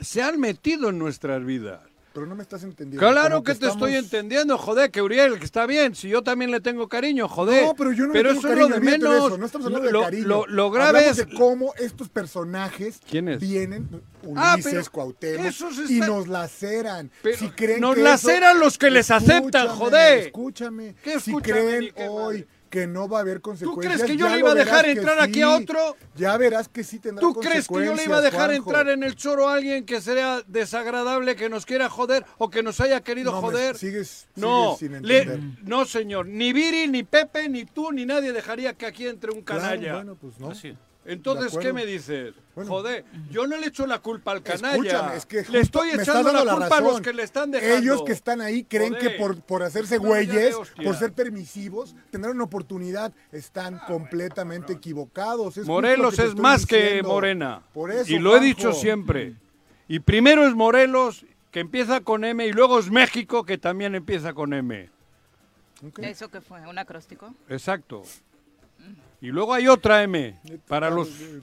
se han metido en nuestras vidas. Pero no me estás entendiendo. Claro Como que, te estoy entendiendo, joder, que Uriel, que está bien, si yo también le tengo cariño, joder. No, pero yo no le pero tengo eso cariño, es lo de menos. eso, no estamos hablando lo, de cariño. lo- lo grave Hablamos es de cómo estos personajes ¿Quiénes? vienen, Ah, Ulises, pero Cuauhtémoc, se y está- nos laceran. Pero si creen nos que laceran eso- los que les aceptan, Escúchame, joder. Escúchame. ¿Qué si escúchame, creen ni qué hoy madre? Que no va a haber consecuencias. crees que yo ya le iba a dejar entrar aquí a otro? Ya verás que sí tendrá ¿Tú crees que yo le iba a consecuencias, dejar Juanjo. entrar en el choro a alguien que sea desagradable, que nos quiera joder o que nos haya querido No, me- joder? sigues- no, sigues sin le- entender. no, señor. Ni Viri, ni Pepe, ni tú, ni nadie dejaría que aquí entre un Claro, canalla. bueno, pues no. Así. Entonces, ¿qué me dices? Bueno. Joder, yo no le echo la culpa al canalla. Escúchame, es que le estoy echando la culpa a los que le están dejando. Ellos que están ahí creen Joder. que por, por hacerse ya güeyes, por ser permisivos, tendrán una oportunidad. Están completamente equivocados. Es Morelos que es más que. Morena. Por eso, y lo he dicho siempre. Y primero es Morelos, que empieza con M, y luego es México, que también empieza con M. ¿Eso qué fue? ¿Un acróstico? Exacto. Y luego hay otra M para Claro, los sí,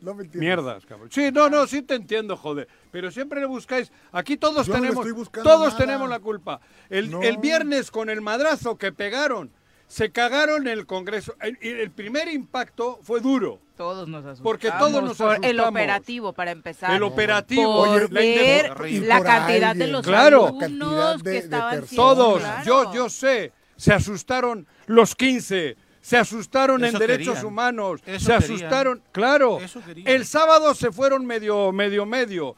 no me entiendes. mierdas, cabrón. Sí, no, no, sí te entiendo, joder. Pero siempre le buscáis. Aquí todos Yo no le tenemos, todos nada. tenemos la culpa. El, No. el viernes con el madrazo que pegaron, se cagaron en el Congreso. El, el primer impacto fue duro. Todos nos asustamos. Porque todos nos por El asustamos. oporativo, para empezar. El operativo, Por Oye, la ver la por cantidad de los Claro. alumnos Cantidad de- que estaban Todos, Claro. yo, yo sé, se asustaron los 15, se asustaron Eso en derechos humanos, Eso se querían. asustaron, claro. El sábado se fueron medio, medio, medio.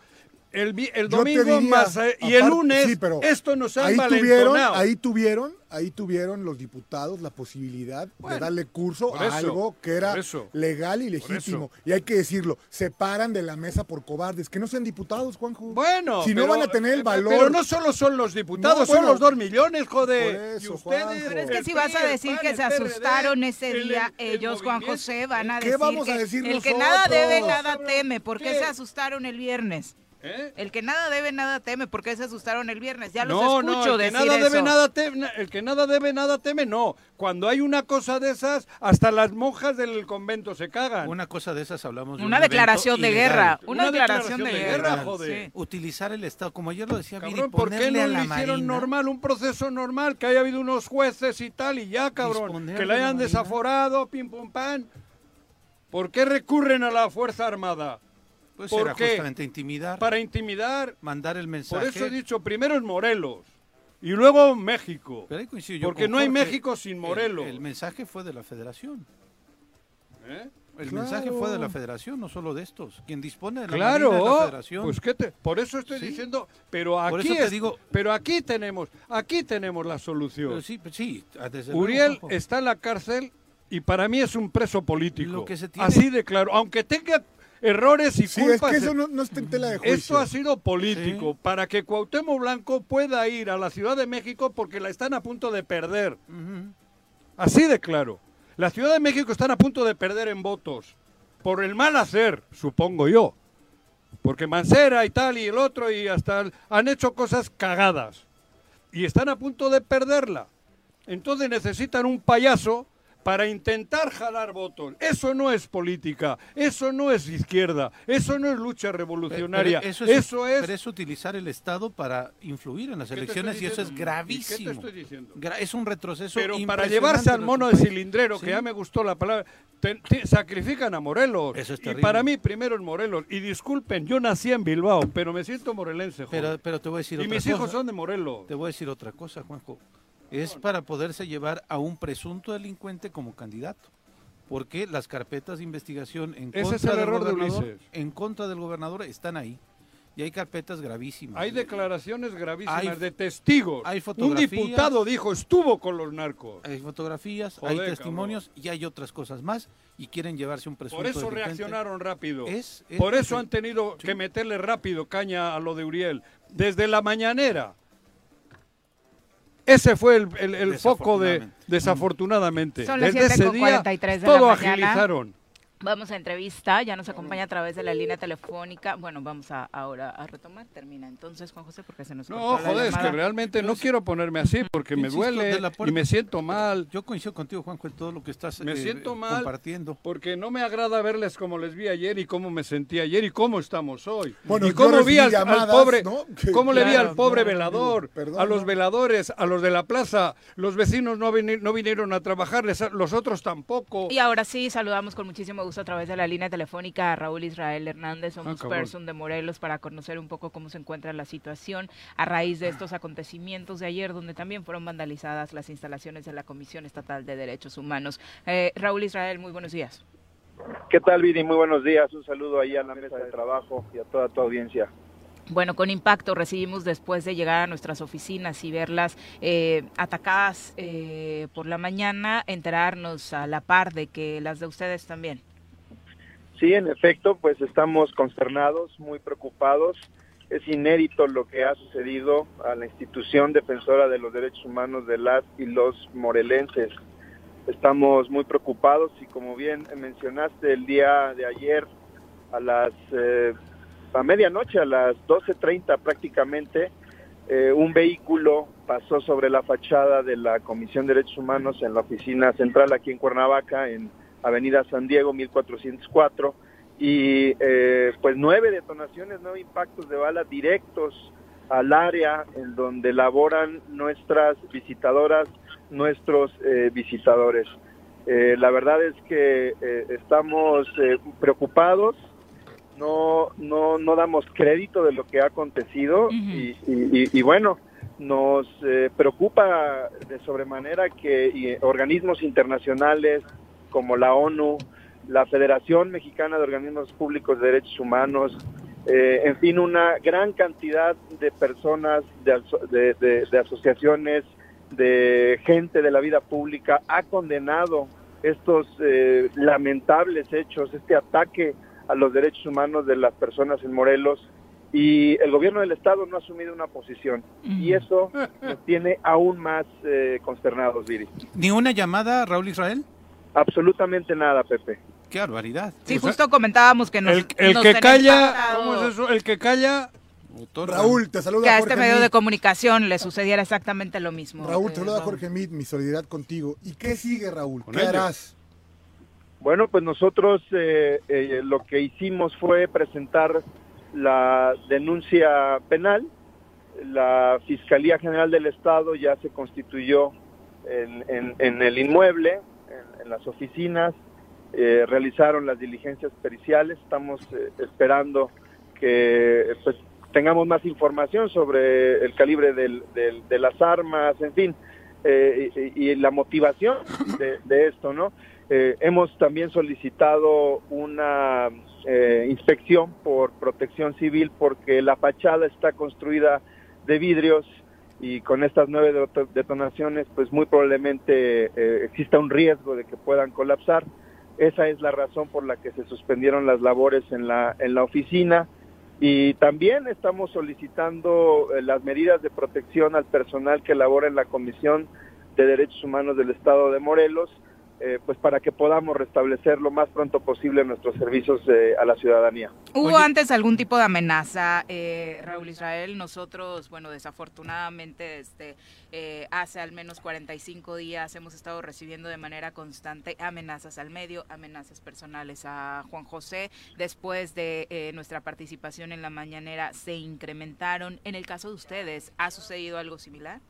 El, vi- el domingo diría, más eh, y el lunes sí, pero esto nos ha ahí tuvieron, ahí tuvieron, ahí tuvieron los diputados la posibilidad de darle curso a eso, algo que era eso, legal y legítimo. Y hay que decirlo, se paran de la mesa por cobardes, que no sean diputados, Juanjo. Bueno, si no pero- van a tener el eh, valor. Pero no solo son los diputados, No, son los dos millones, joder. por eso, y ustedes. Pero es que si vas a decir que se PRD, asustaron ese el- día, el ellos, Juan. José, van a ¿Qué decir vamos que a decir el que nada debe, nada teme. ¿Por qué, ¿Qué? se asustaron el viernes? ¿Eh? El que nada debe, nada teme. ¿Por qué se asustaron el viernes? Ya los No, escucho no, el que decir nada eso. debe nada teme, el que nada debe nada teme, no. Cuando hay una cosa de esas, hasta las monjas del convento se cagan. Una cosa de esas hablamos de Una un declaración de ilegal. guerra. Una, declaración, de, guerra. joder. Sí. Utilizar el Estado, como ayer lo decía Viri, Cabrón, ¿por qué no lo hicieron Marina- normal, un proceso normal, que haya habido unos jueces y tal, y ya, cabrón, Disponer que la hayan desaforado, pim pum pan? ¿Por qué recurren a la Fuerza Armada? Pues ¿Por era qué? justamente intimidar, Para intimidar. mandar el Por mensaje. eso he dicho, primero es Morelos, y luego México. Pero ahí coincido yo Porque no hay. México sin El- Morelos. El, mensaje fue de la federación. ¿Eh? El Claro. mensaje fue de la federación, no solo de estos. Quien dispone de la Claro, federación. pues ¿qué te- por eso estoy Sí. diciendo, pero Por aquí eso te es- digo- pero aquí tenemos, aquí tenemos la solución. Pero sí, pues sí, desde luego, Uriel está en la cárcel y para mí es un preso político. Lo que se tiene- Así de claro, aunque tenga errores y Sí, es culpas. que eso no, no está en tela de juicio. Esto ha sido político para que Cuauhtémoc Blanco pueda ir a la Ciudad de México porque la están a punto de perder. Así de claro. La Ciudad de México están a punto de perder en votos. Por el mal hacer, supongo yo. Porque Mancera y tal y el otro y hasta el- han hecho cosas cagadas. Y están a punto de perderla. Entonces necesitan un payaso para intentar jalar votos. Eso no es política, eso no es izquierda, eso no es lucha revolucionaria, pero eso, eso, es... pero es utilizar el Estado para influir en las ¿Qué te elecciones y eso es gravísimo. ¿Y qué te estoy diciendo? Es un retroceso Pero para llevarse al mono de cilindrero, Sí. que ya me gustó la palabra, te- te- sacrifican a Morelos. Eso es y para mí primero es Morelos. Y disculpen, yo nací en Bilbao, pero me siento morelense, joder. Pero, pero te voy a decir y otra mis cosa. hijos son de Morelos. Te voy a decir otra cosa, Juanjo. Es para poderse llevar a un presunto delincuente como candidato. Porque las carpetas de investigación en Ese contra es el del error gobernador, en contra del gobernador están ahí. Y hay carpetas gravísimas. Hay declaraciones gravísimas Hay- de testigos. hay Un fotografías. diputado dijo, estuvo con los narcos. Hay fotografías, Joder, hay testimonios y hay otras cosas más y quieren llevarse un presunto Por eso delincuente. reaccionaron rápido. Es- es Por eso han tenido sí. que meterle rápido caña a lo de Uriel. Desde la mañanera. Ese fue el, el- el foco de desafortunadamente. Son las Desde ese 7:43 día de la todo agilizaron. Vamos a entrevista, ya nos acompaña a través de la línea telefónica. Bueno, vamos a, ahora a retomar. Termina entonces, Juan José, porque se nos No, cortó la joder, es que realmente no quiero ponerme así porque me Insisto, duele y me siento mal. Yo coincido contigo, Juanjo, en todo lo que estás Me eh, siento mal compartiendo. porque no me agrada verles como les vi ayer y cómo me sentí ayer y cómo estamos hoy. Bueno, y cómo vi *laughs* al, pobre, ¿no? Que- cómo le vi al pobre no, velador, perdón, a los ¿no? veladores, a los de la plaza, los vecinos no, vini- no vinieron a trabajar, les- los otros tampoco. Y ahora sí, saludamos con muchísimo gusto a través de la línea telefónica a Raúl Israel Hernández, Ah, somos cabrón. person de Morelos, para conocer un poco cómo se encuentra la situación a raíz de estos acontecimientos de ayer, donde también fueron vandalizadas las instalaciones de la Comisión Estatal de Derechos Humanos. Eh, Raúl Israel, muy buenos días. ¿Qué tal, Viri? Muy buenos días. Un saludo ahí a la mesa de trabajo y a toda tu audiencia. Bueno, con impacto recibimos después de llegar a nuestras oficinas y verlas eh, atacadas eh, por la mañana, enterarnos a la par de que las de ustedes también. Sí, en efecto, pues estamos consternados, muy preocupados. Es inédito lo que ha sucedido a la institución defensora de los derechos humanos de las y los morelenses. Estamos muy preocupados y como bien mencionaste el día de ayer a las eh, a medianoche a las 12:30 prácticamente eh, un vehículo pasó sobre la fachada de la Comisión de Derechos Humanos en la oficina central aquí en Cuernavaca en Avenida San Diego 1404 y eh, pues nueve detonaciones, nueve impactos de bala directos al área en donde laboran nuestras visitadoras, nuestros eh, visitadores. Eh, la verdad es que eh, estamos eh, preocupados, no, no, no damos crédito de lo que ha acontecido y, y- y- y bueno, nos eh, preocupa de sobremanera que organismos internacionales como la ONU, la Federación Mexicana de Organismos Públicos de Derechos Humanos, eh, en fin, una gran cantidad de personas, de, de- de- de asociaciones, de gente de la vida pública ha condenado estos eh, lamentables hechos, este ataque a los derechos humanos de las personas en Morelos y el gobierno del estado no ha asumido una posición y eso nos tiene aún más eh, consternados, Viri. ¿Ni una llamada, Raúl Israel? Absolutamente nada, Pepe. Qué barbaridad. Sí, justo comentábamos que nos, El, el nos que calla, ¿cómo es eso? El que calla. Raúl, te saluda que a Jorge este medio de comunicación le sucediera exactamente lo mismo. Raúl, eh, te saluda Raúl. Jorge Mid, mi solidaridad contigo. ¿Y qué sigue, Raúl? ¿Qué ellos. harás? Bueno, pues nosotros eh, eh, lo que hicimos fue presentar la denuncia penal. La Fiscalía General del Estado ya se constituyó en, en- en el inmueble, en, las oficinas, eh, realizaron las diligencias periciales. Estamos eh, esperando que pues, tengamos más información sobre el calibre del- de las armas, en fin, eh, y, y la motivación de, de esto, ¿no? Eh, hemos también solicitado una eh, inspección por protección civil porque la fachada está construida de vidrios y con estas nueve deto- detonaciones pues muy probablemente eh, exista un riesgo de que puedan colapsar. Esa es la razón por la que se suspendieron las labores en la, en la oficina y también estamos solicitando eh, las medidas de protección al personal que labora en la Comisión de Derechos Humanos del Estado de Morelos, eh, pues para que podamos restablecer lo más pronto posible nuestros servicios eh, a la ciudadanía. ¿Hubo antes algún tipo de amenaza, eh, Raúl Israel? Nosotros, bueno, desafortunadamente desde eh, hace al menos 45 días hemos estado recibiendo de manera constante amenazas al medio, amenazas personales a Juan José. Después de eh, nuestra participación en la mañanera se incrementaron. En el caso de ustedes, ¿ha sucedido algo similar?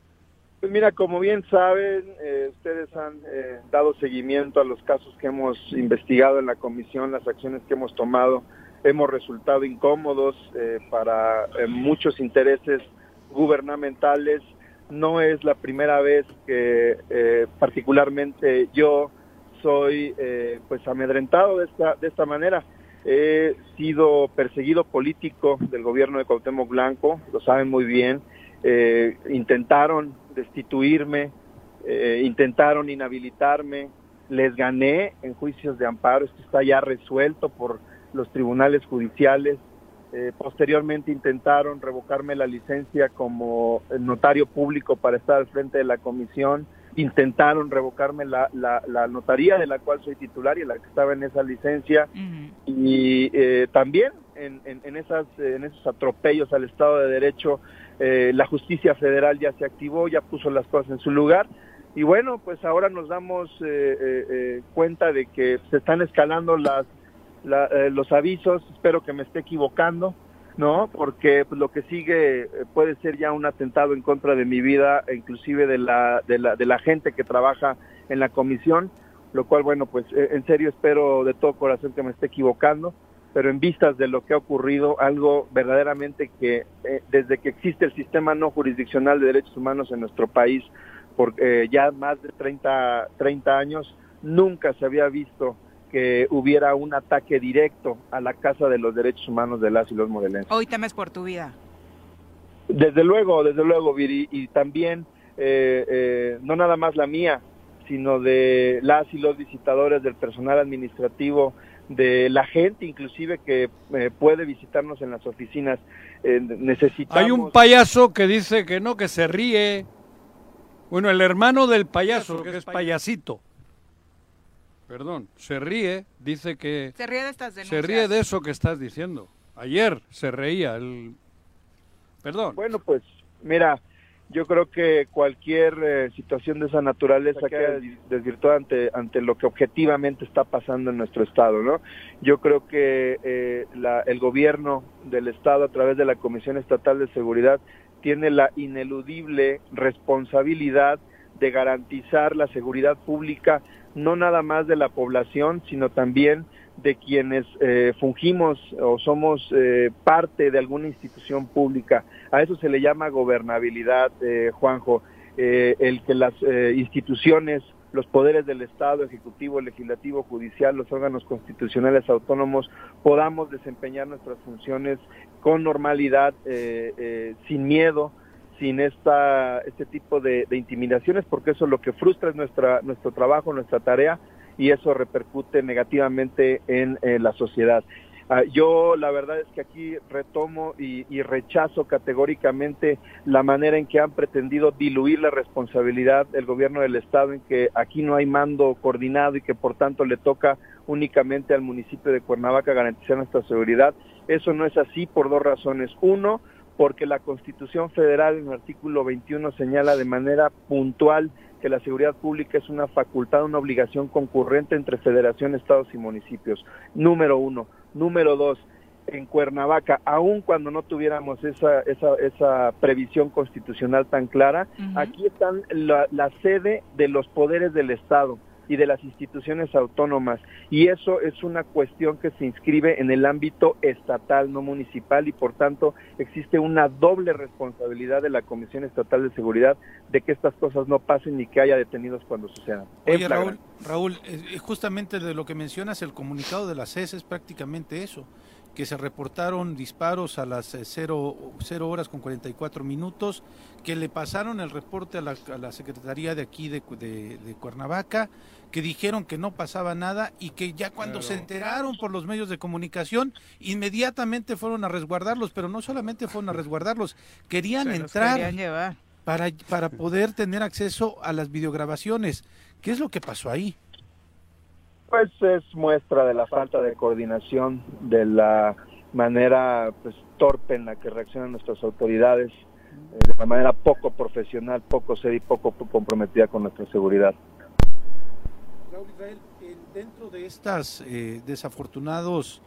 Pues mira, como bien saben, eh, ustedes han eh, dado seguimiento a los casos que hemos investigado en la comisión, las acciones que hemos tomado. Hemos resultado incómodos eh, para eh, muchos intereses gubernamentales. No es la primera vez que eh, particularmente yo soy pues amedrentado de esta, de esta manera. He sido perseguido político del gobierno de Cuauhtémoc Blanco, lo saben muy bien. Eh, intentaron destituirme, eh, intentaron inhabilitarme, les gané en juicios de amparo, esto está ya resuelto por los tribunales judiciales. Eh, posteriormente intentaron revocarme la licencia como notario público para estar al frente de la comisión. Intentaron revocarme la, la, la notaría de la cual soy titular y la que estaba en esa licencia. Y eh, también en, en, en esas, en esos atropellos al Estado de Derecho, eh, la justicia federal ya se activó, ya puso las cosas en su lugar. Y bueno, pues ahora nos damos eh, eh, eh, cuenta de que se están escalando las, la- eh, los avisos, espero que me esté equivocando, ¿no? Porque pues, lo que sigue puede ser ya un atentado en contra de mi vida, e inclusive de la, de la, de la gente que trabaja en la comisión, lo cual, bueno, pues en serio espero de todo corazón que me esté equivocando, pero en vistas de lo que ha ocurrido, algo verdaderamente que eh, desde que existe el sistema no jurisdiccional de derechos humanos en nuestro país, por eh, ya más de 30, 30 años, nunca se había visto que hubiera un ataque directo a la Casa de los Derechos Humanos de las y los morelenses. Hoy temes por tu vida. Desde luego, desde luego, Viri, y también eh, eh, no nada más la mía, sino de las y los visitadores, del personal administrativo, de la gente inclusive que eh, puede visitarnos en las oficinas. Eh, necesitamos... Hay un payaso que dice que no, que se ríe. Bueno, el hermano del payaso, que es payasito. Perdón, se ríe, dice que... Se ríe de estas Se denuncias. ríe de eso que estás diciendo. Ayer se reía el... Perdón. Bueno, pues mira, yo creo que cualquier eh, situación de esa naturaleza queda desvirtuada ante, ante lo que objetivamente está pasando en nuestro estado, ¿no? Yo creo que eh, la- el gobierno del estado a través de la Comisión Estatal de Seguridad tiene la ineludible responsabilidad de garantizar la seguridad pública no nada más de la población, sino también de quienes eh, fungimos o somos eh, parte de alguna institución pública. A eso se le llama gobernabilidad, eh, Juanjo, Eh, el que las eh, instituciones los poderes del Estado, ejecutivo, legislativo, judicial, los órganos constitucionales autónomos, podamos desempeñar nuestras funciones con normalidad, eh, sin miedo, sin esta, este tipo de, de intimidaciones, porque eso lo que frustra es nuestra, nuestro trabajo, nuestra tarea, y eso repercute negativamente en la sociedad. Ah, yo la verdad es que aquí retomo y, y, rechazo categóricamente la manera en que han pretendido diluir la responsabilidad del gobierno del estado en que aquí no hay mando coordinado y que por tanto le toca únicamente al municipio de Cuernavaca garantizar nuestra seguridad. Eso no es así por dos razones. Uno, porque la Constitución Federal en el artículo 21 señala de manera puntual que la seguridad pública es una facultad, una obligación concurrente entre federación, estados y municipios. Número uno. Número dos, en Cuernavaca, aun cuando no tuviéramos esa, esa, esa previsión constitucional tan clara, uh -huh. aquí están la, la sede de los poderes del Estado y de las instituciones autónomas. Y eso es una cuestión que se inscribe en el ámbito estatal, no municipal, y por tanto existe una doble responsabilidad de la Comisión Estatal de Seguridad de que estas cosas no pasen ni que haya detenidos cuando sucedan. Oye, Raúl, Raúl, eh, justamente de lo que mencionas, el comunicado de la CES es prácticamente eso que se reportaron disparos a las 0, 0 horas con 44 minutos, que le pasaron el reporte a la, a la Secretaría de aquí de, de, de, Cuernavaca, que dijeron que no pasaba nada y que ya cuando se enteraron por los medios de comunicación, inmediatamente fueron a resguardarlos, pero no solamente fueron a resguardarlos, querían se entrar querían llevar. Para, para poder tener acceso a las videograbaciones. ¿Qué es lo que pasó ahí? Pues es muestra de la falta de coordinación, de la manera pues, torpe en la que reaccionan nuestras autoridades, eh, de la manera poco profesional, poco seria y poco comprometida con nuestra seguridad. Raúl Israel, dentro de estos eh, desafortunados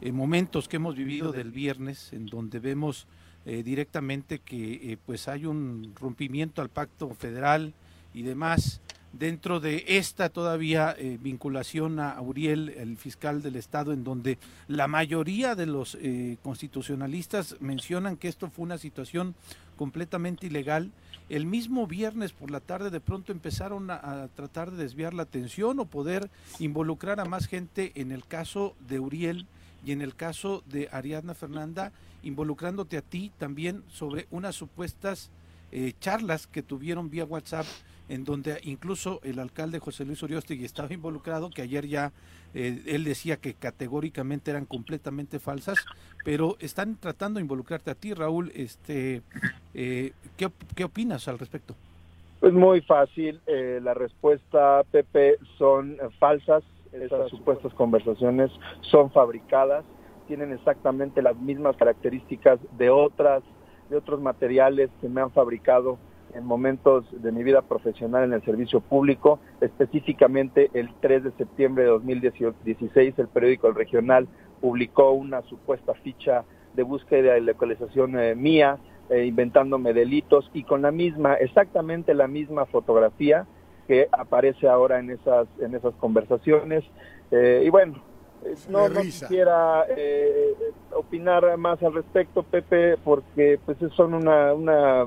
eh, momentos que hemos vivido del viernes, en donde vemos eh, directamente que pues hay un rompimiento al pacto federal y demás, dentro de esta todavía eh, vinculación a Uriel, el fiscal del Estado, en donde la mayoría de los eh, constitucionalistas mencionan que esto fue una situación completamente ilegal. El mismo viernes por la tarde de pronto empezaron a, tratar de desviar la atención o poder involucrar a más gente en el caso de Uriel y en el caso de Ariadna Fernanda, involucrándote a ti también sobre unas supuestas eh, charlas que tuvieron vía WhatsApp en donde incluso el alcalde José Luis Uriostegui estaba involucrado, que ayer ya eh, él decía que categóricamente eran completamente falsas, pero están tratando de involucrarte a ti, Raúl. Este, eh, ¿qué, ¿Qué opinas al respecto? Pues muy fácil, eh, la respuesta, Pepe, son falsas, esas supuestas conversaciones son fabricadas, tienen exactamente las mismas características de otras de otros materiales que me han fabricado en momentos de mi vida profesional en el servicio público, específicamente el 3 de septiembre de 2016 el periódico El Regional publicó una supuesta ficha de búsqueda y localización eh, mía, eh, inventándome delitos y con la misma, exactamente la misma fotografía que aparece ahora en esas, en esas conversaciones. Eh, y bueno, no, no quisiera eh, opinar más al respecto, Pepe, porque pues son una, una,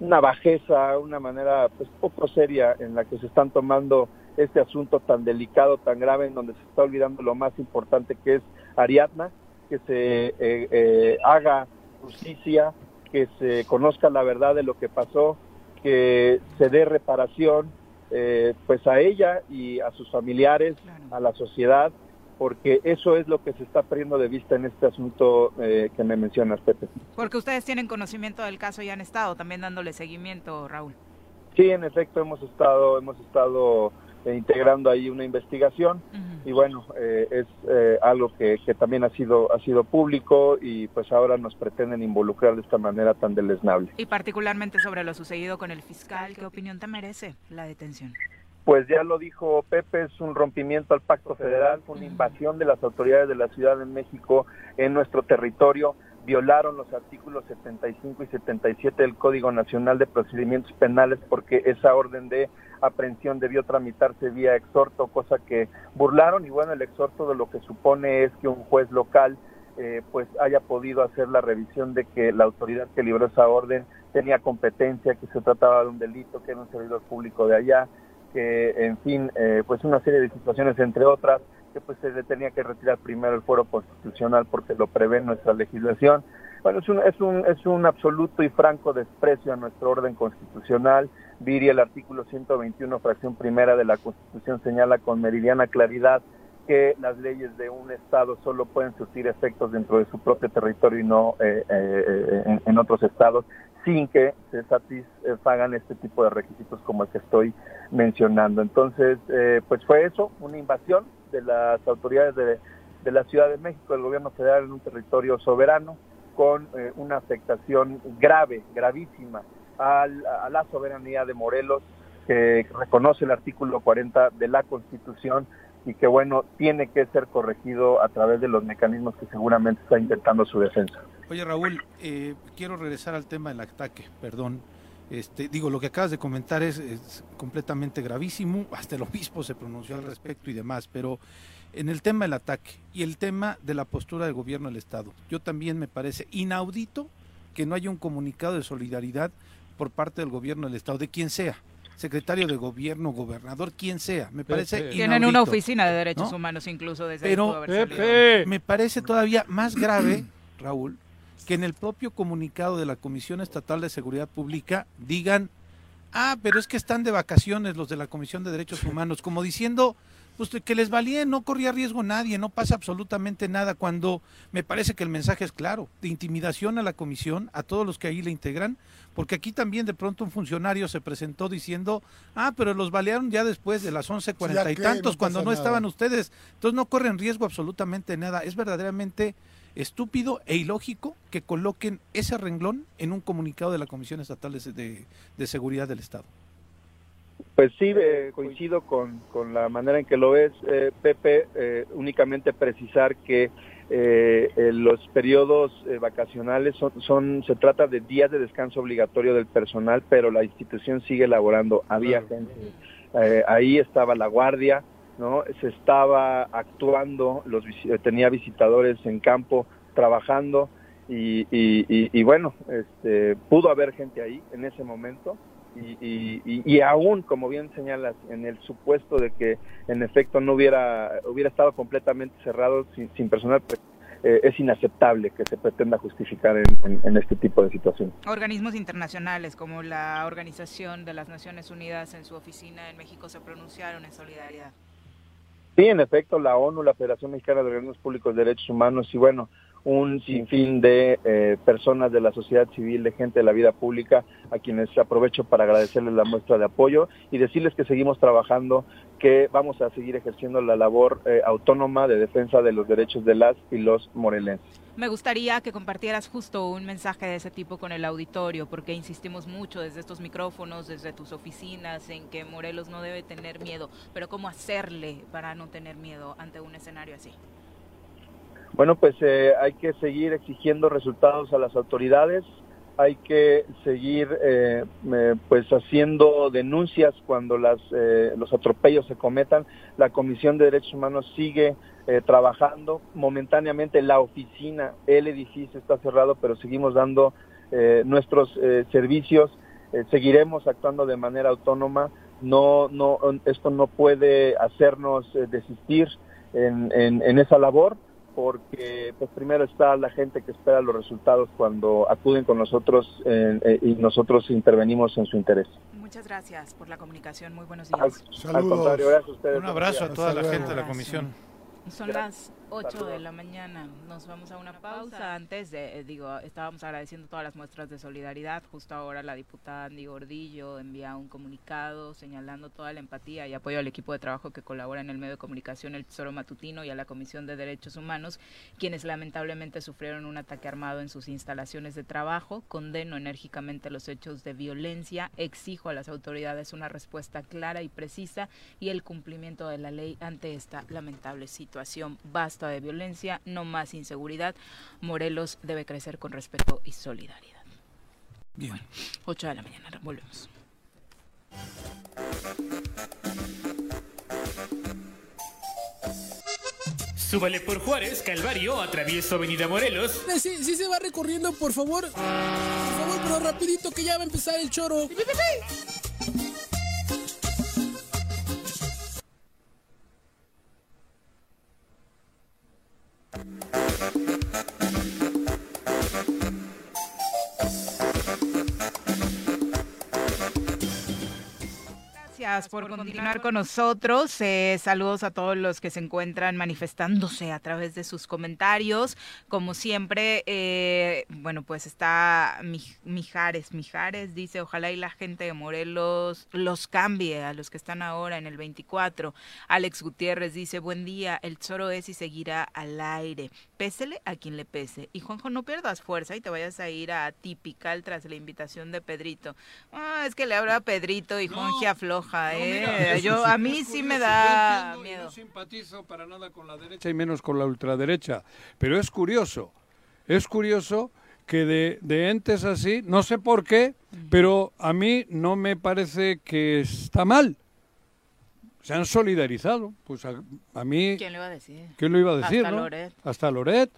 una bajeza, una manera pues poco seria en la que se están tomando este asunto tan delicado, tan grave, en donde se está olvidando lo más importante que es Ariadna, que se eh, eh, haga justicia, que se conozca la verdad de lo que pasó, que se dé reparación eh, pues a ella y a sus familiares, a la sociedad, porque eso es lo que se está perdiendo de vista en este asunto eh, que me mencionas, Pepe. Porque ustedes tienen conocimiento del caso y han estado también dándole seguimiento, Raúl. Sí, en efecto hemos estado hemos estado eh, integrando ahí una investigación uh -huh. y bueno eh, es eh, algo que, que, también ha sido ha sido público y pues ahora nos pretenden involucrar de esta manera tan deleznable. Y particularmente sobre lo sucedido con el fiscal, ¿qué opinión te merece la detención? Pues ya lo dijo Pepe, es un rompimiento al pacto federal, una invasión de las autoridades de la Ciudad de México en nuestro territorio, violaron los artículos 75 y 77 del Código Nacional de Procedimientos Penales porque esa orden de aprehensión debió tramitarse vía exhorto, cosa que burlaron y bueno, el exhorto de lo que supone es que un juez local eh, pues haya podido hacer la revisión de que la autoridad que libró esa orden tenía competencia, que se trataba de un delito, que era un servidor público de allá, que, en fin, eh, pues una serie de situaciones, entre otras, que pues se le tenía que retirar primero el fuero constitucional porque lo prevé nuestra legislación. Bueno, es un, es un, es un absoluto y franco desprecio a nuestro orden constitucional. Viri, el artículo 121, fracción primera de la Constitución señala con meridiana claridad que las leyes de un Estado solo pueden surtir efectos dentro de su propio territorio y no eh, eh, en, en otros estados, sin que se satisfagan este tipo de requisitos como el que estoy mencionando. Entonces, eh, pues fue eso, una invasión de las autoridades de, de la Ciudad de México, del gobierno federal en un territorio soberano, con eh, una afectación grave, gravísima al- a la soberanía de Morelos, que reconoce el artículo 40 de la Constitución y que, bueno, tiene que ser corregido a través de los mecanismos que seguramente está intentando su defensa. Oye, Raúl, eh, quiero regresar al tema del ataque, perdón. Este, digo, lo que acabas de comentar es, es completamente gravísimo, hasta el obispo se pronunció al respecto y demás, pero en el tema del ataque y el tema de la postura del gobierno del Estado, yo también me parece inaudito que no haya un comunicado de solidaridad por parte del gobierno del Estado, de quien sea, secretario de gobierno, gobernador, quien sea, me parece inaudito. Tienen una oficina de derechos ¿no? humanos incluso desde Pero me parece todavía más grave, *clears throat* Raúl, que en el propio comunicado de la Comisión Estatal de Seguridad Pública digan, ah, pero es que están de vacaciones los de la Comisión de Derechos Humanos, como diciendo, pues que les valía, no corría riesgo nadie, no pasa absolutamente nada, cuando me parece que el mensaje es claro, de intimidación a la comisión, a todos los que ahí la integran, porque aquí también de pronto un funcionario se presentó diciendo, ah, pero los balearon ya después de las 11.40 Ya y tantos, no cuando no estaban ustedes, entonces no corren riesgo absolutamente nada, es verdaderamente estúpido e ilógico que coloquen ese renglón en un comunicado de la Comisión Estatal de, de- de Seguridad del Estado. Pues sí, eh, coincido con, con la manera en que lo ves, eh, Pepe. eh, únicamente precisar que eh, eh, los periodos eh, vacacionales son, son, se trata de días de descanso obligatorio del personal, pero la institución sigue elaborando. Había gente, eh, ahí estaba la guardia, ¿no? Se estaba actuando, los, eh, tenía visitadores en campo trabajando y, y, bueno, este, pudo haber gente ahí en ese momento y, aún, como bien señalas, en el supuesto de que en efecto no hubiera, hubiera estado completamente cerrado sin, sin personal, pues, eh, es inaceptable que se pretenda justificar en- en este tipo de situación. Organismos internacionales como la Organización de las Naciones Unidas en su oficina en México se pronunciaron en solidaridad. Sí, en efecto, la ONU, la Federación Mexicana de Organismos Públicos de Derechos Humanos y bueno, un sinfín de eh, personas de la sociedad civil, de gente de la vida pública, a quienes aprovecho para agradecerles la muestra de apoyo y decirles que seguimos trabajando, que vamos a seguir ejerciendo la labor eh, autónoma de defensa de los derechos de las y los morelenses. Me gustaría que compartieras justo un mensaje de ese tipo con el auditorio, porque insistimos mucho desde estos micrófonos, desde tus oficinas, en que Morelos no debe tener miedo, pero ¿cómo hacerle para no tener miedo ante un escenario así? Bueno, pues eh, hay que seguir exigiendo resultados a las autoridades, hay que seguir eh, eh, pues haciendo denuncias cuando las, eh, los atropellos se cometan. La Comisión de Derechos Humanos sigue eh, trabajando momentáneamente. La oficina, el edificio está cerrado, pero seguimos dando eh, nuestros eh, servicios. Seguiremos actuando de manera autónoma. No, no, esto no puede hacernos desistir en, en, en esa labor porque pues primero está la gente que espera los resultados cuando acuden con nosotros eh, eh, y nosotros intervenimos en su interés. Muchas gracias por la comunicación, muy buenos Al, días. al contrario, gracias a ustedes. Un abrazo a toda la gente de la comisión. Son las 8 de la mañana. Nos vamos a una pausa. Antes de, eh, digo, estábamos agradeciendo todas las muestras de solidaridad. Justo ahora la diputada Andy Gordillo envía un comunicado señalando toda la empatía y apoyo al equipo de trabajo que colabora en el medio de comunicación El Tesoro Matutino y a la Comisión de Derechos Humanos, quienes lamentablemente sufrieron un ataque armado en sus instalaciones de trabajo. Condeno enérgicamente los hechos de violencia. Exijo a las autoridades una respuesta clara y precisa y el cumplimiento de la ley ante esta lamentable situación. Basta de violencia, no más inseguridad. Morelos debe crecer con respeto y solidaridad. Bien. 8 de la mañana, volvemos. Súbale por Juárez, Calvario, atravieso Avenida Morelos. Sí, sí se va recorriendo, por favor. Por favor, pero rapidito que ya va a empezar el choro. Gracias por continuar con nosotros. Eh, saludos a todos los que se encuentran manifestándose a través de sus comentarios. Como siempre, eh, bueno, pues está Mi- Mijares. Mijares dice, ojalá y la gente de Morelos los cambie a los que están ahora en el 24. Alex Gutiérrez dice, buen día, el Zoro es y seguirá al aire. Pésele a quien le pese. Y Juanjo, no pierdas fuerza y te vayas a ir a Tipical tras la invitación de Pedrito. Ah, es que le habla a Pedrito y Juanji afloja, ¿eh? mira, eso Yo, a mí sí me da Yo entiendo y miedo. No simpatizo para nada con la derecha y menos con la ultraderecha. Pero es curioso, es curioso que de, de entes así, no sé por qué, pero a mí no me parece que está mal. Se han solidarizado. Pues a, a mí... ¿Quién lo iba a decir? ¿Quién lo iba a decir, Hasta no? Loret. Hasta Loret.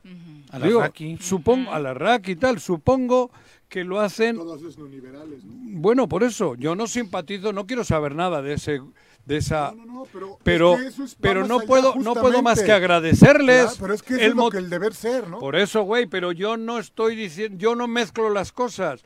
A la Digo, Raki. Supongo, a la RAC y tal. Supongo que lo hacen... Todos esos neoliberales, ¿no? Bueno, por eso, yo no simpatizo, no quiero saber nada de ese de esa pero pero es que eso es- va pero más no puedo no puedo más que agradecerles Claro, pero es que eso el es lo que el deber ser, ¿no? por eso güey pero yo no estoy diciendo yo no mezclo las cosas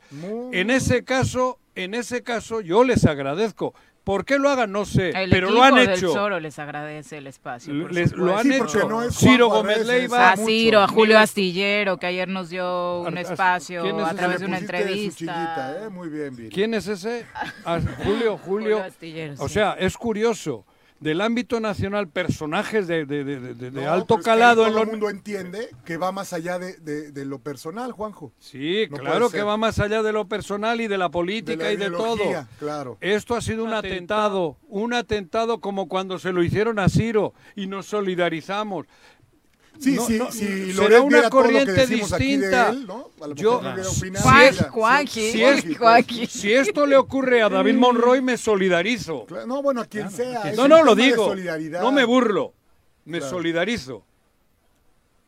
en ese caso en ese caso yo les agradezco ¿Por qué lo hagan? No sé, El pero lo han del hecho. Zoro les agradece el espacio. por Les- lo han hecho. Ciro Gómez Leiva. A Ciro, a Julio Astillero, que ayer nos dio un espacio ¿quién es a través de una entrevista. chillita, ¿eh? Muy bien, Viri. ¿Quién es ese? Ah, Julio, *laughs* Julio. Julio Astillero, o sí. sea, es curioso. Del ámbito nacional, personajes de, de- de- de- de No, alto pero es que calado en todo lo el mundo entiende que va más allá de, de- de lo personal, Juanjo. Sí, No claro que va más allá de lo personal y de la política De la y de todo. claro. Esto ha sido un atentado, un atentado como cuando se lo hicieron a Ciro y nos solidarizamos. Sí, No, sí, no, si será una corriente distinta. Yo, si, esto le ocurre a David Monroy, me solidarizo. No, bueno, a quien sea. No, no, lo digo. No me burlo. Me Claro. solidarizo.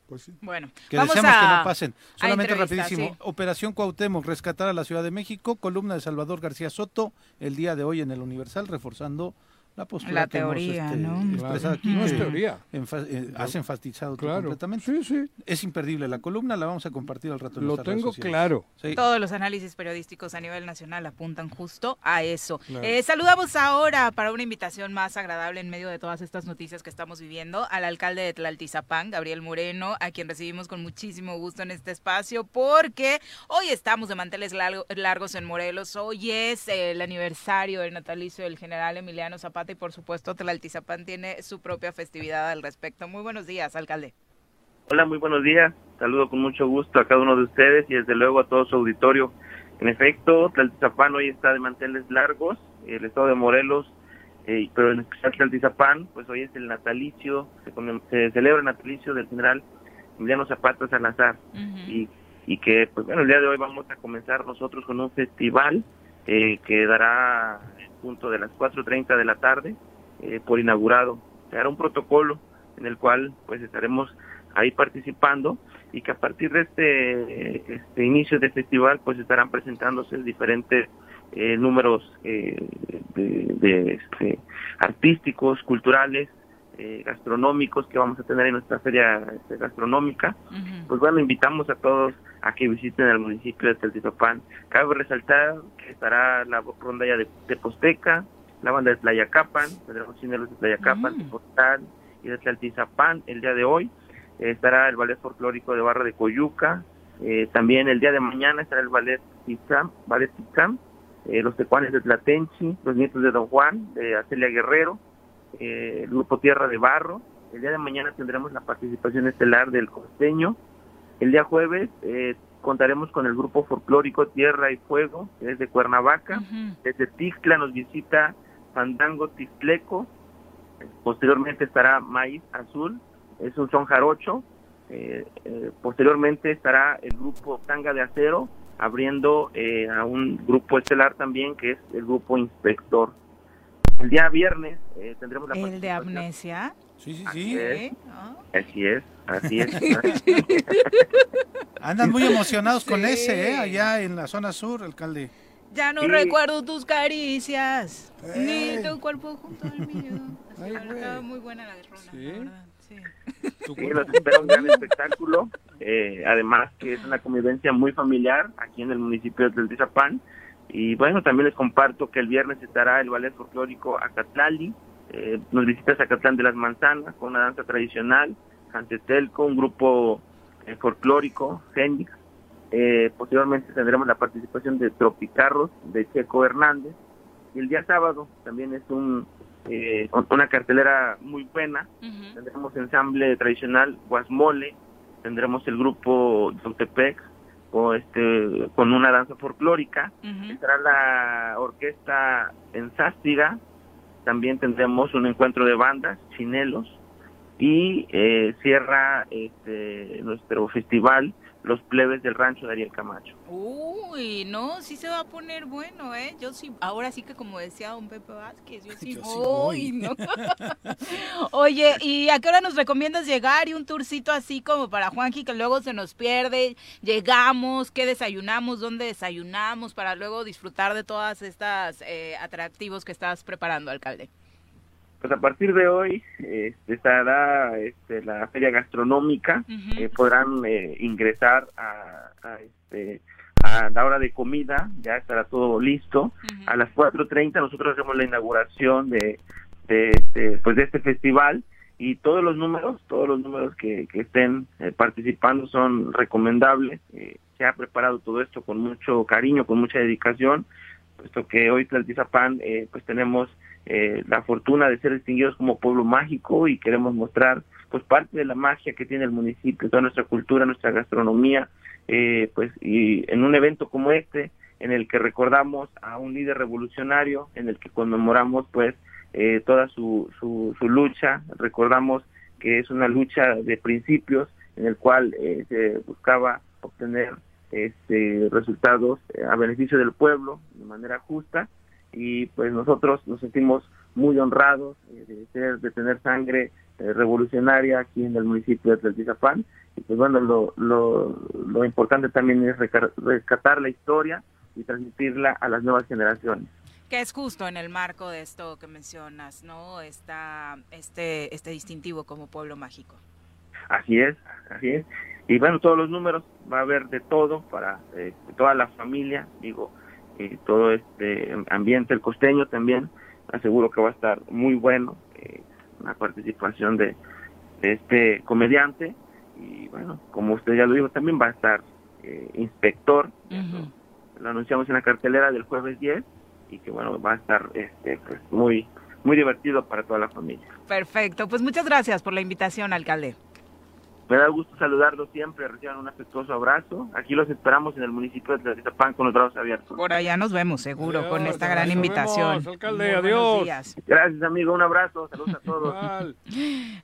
Pues sí. Bueno, Que vamos deseamos a, que no pasen. Solamente rapidísimo. sí. Operación Cuauhtémoc, rescatar a la Ciudad de México. Columna de Salvador García Soto el día de hoy en el Universal, reforzando la postura La que hemos, teoría, este, ¿no? expresado Claro. aquí. No es teoría. enfa- eh, has enfatizado Claro. completamente. Sí, sí. Es imperdible la columna, la vamos a compartir al rato. en Lo tengo claro. Sí. Todos los análisis periodísticos a nivel nacional apuntan justo a eso. Claro. Eh, saludamos ahora para una invitación más agradable en medio de todas estas noticias que estamos viviendo al alcalde de Tlaltizapán, Gabriel Moreno, a quien recibimos con muchísimo gusto en este espacio porque hoy estamos de manteles largo- largos en Morelos. Hoy es el aniversario del natalicio del general Emiliano Zapata y por supuesto Tlaltizapán tiene su propia festividad al respecto. Muy buenos días, alcalde. Hola, muy buenos días. Saludo con mucho gusto a cada uno de ustedes y desde luego a todo su auditorio. En efecto, Tlaltizapán hoy está de manteles largos, el estado de Morelos, eh, pero en especial Tlaltizapán, pues hoy es el natalicio, se, se celebra el natalicio del general Emiliano Zapata Salazar. y, y que, pues bueno, el día de hoy vamos a comenzar nosotros con un festival eh, que dará punto de las 4.30 de la tarde eh, por inaugurado. Se un protocolo en el cual pues estaremos ahí participando y que a partir de este, este inicio del festival pues estarán presentándose diferentes eh, números eh, de, de, este, artísticos, culturales, eh, gastronómicos que vamos a tener en nuestra feria este, gastronómica. Pues bueno, invitamos a todos a que visiten el municipio de Teltizapán. Cabe resaltar que estará la rondalla de Teposteca, la banda de Tlayacapan, tendremos cineros de Tlayacapan, Tepoztlán y de Tlaltizapán el día de hoy. Eh, estará el ballet folclórico de Barra de Coyuca. Eh, también el día de mañana estará el ballet Tizam, ballet Tizam, eh, los tecuanes de Tlatenchi, los nietos de Don Juan, de Acelia Guerrero, eh, el grupo Tierra de Barro. El día de mañana tendremos la participación estelar del costeño. El día jueves eh, contaremos con el grupo folclórico Tierra y Fuego, que es de Cuernavaca. Desde Tixla nos visita Fandango Tixleco. Posteriormente estará Maíz Azul, es un son jarocho. Eh, eh, posteriormente estará el grupo Tanga de Acero, abriendo eh, a un grupo estelar también, que es el grupo Inspector. El día viernes eh, tendremos la El de amnesia. Sí, sí, Así es, así es, así es. *laughs* Andan muy emocionados con Sí. ese, ¿eh? Allá en la zona sur, alcalde. Ya no Sí. recuerdo tus caricias, ni tu cuerpo junto al mío. Así, bueno, estaba muy buena la runa, la verdad. Sí, los espera un gran espectáculo. eh, además que es una convivencia muy familiar aquí en el municipio del Tizapán. Y bueno, también les comparto que el viernes estará el ballet folclórico Acatlali. Eh, nos visita Zacatlán de las Manzanas con una danza tradicional, Jantetelco, un grupo eh, folclórico, Fénix. Eh, posteriormente tendremos la participación de Tropicarros, de Checo Hernández. Y el día sábado también es un, eh, una cartelera muy buena. Tendremos ensamble tradicional Guasmole, tendremos el grupo Yautepec o este, con una danza folclórica. Estará la orquesta en Sástiga. También tendremos un encuentro de bandas, chinelos. Y eh, cierra este, nuestro festival Los Plebes del Rancho de Ariel Camacho. Uy, no, sí se va a poner bueno, ¿eh? Yo sí, ahora sí que como decía don Pepe Vázquez, yo *laughs* sí Yo sí voy, voy. ¿no? *laughs* Oye, ¿y a qué hora nos recomiendas llegar y un tourcito así como para Juanji que luego se nos pierde? Llegamos, ¿qué desayunamos? ¿Dónde desayunamos? Para luego disfrutar de todas estas eh, atractivos que estás preparando, alcalde. Pues a partir de hoy este, estará este, la feria gastronómica, eh, podrán eh, ingresar a, a, este, a la hora de comida, ya estará todo listo. A las 4.30 nosotros hacemos la inauguración de, de, este, pues de este festival y todos los números, todos los números que, que estén eh, participando son recomendables. Eh, se ha preparado todo esto con mucho cariño, con mucha dedicación, puesto que hoy Tlaltizapán eh, pues tenemos eh, la fortuna de ser distinguidos como pueblo mágico y queremos mostrar pues parte de la magia que tiene el municipio, toda nuestra cultura, nuestra gastronomía, eh, pues y en un evento como este en el que recordamos a un líder revolucionario, en el que conmemoramos pues eh, toda su, su, su lucha, recordamos que es una lucha de principios en el cual eh, se buscaba obtener este resultados eh, a beneficio del pueblo de manera justa y pues nosotros nos sentimos muy honrados eh, de ser de tener sangre eh, revolucionaria aquí en el municipio de Tlaltizapán y pues bueno lo, lo, lo importante también es rescatar la historia y transmitirla a las nuevas generaciones Que es justo en el marco de esto que mencionas, ¿no? Está este, este distintivo como pueblo mágico. Así es, así es. Y bueno, todos los números, va a haber de todo para eh, toda la familia, digo, eh, todo este ambiente, el costeño también, aseguro que va a estar muy bueno, eh, una participación de, de este comediante, y bueno, como usted ya lo dijo, también va a estar eh, inspector, lo anunciamos en la cartelera del jueves 10, y que bueno, va a estar este, pues, muy, muy divertido para toda la familia. Perfecto, pues muchas gracias por la invitación, alcalde. Me da gusto saludarlos siempre, reciban un afectuoso abrazo. Aquí los esperamos en el municipio de Tlaltizapán con los brazos abiertos. Por allá nos vemos, seguro, con esta gran invitación. vemos, alcalde, adiós. días. Gracias, amigo, un abrazo, saludos a todos. *laughs*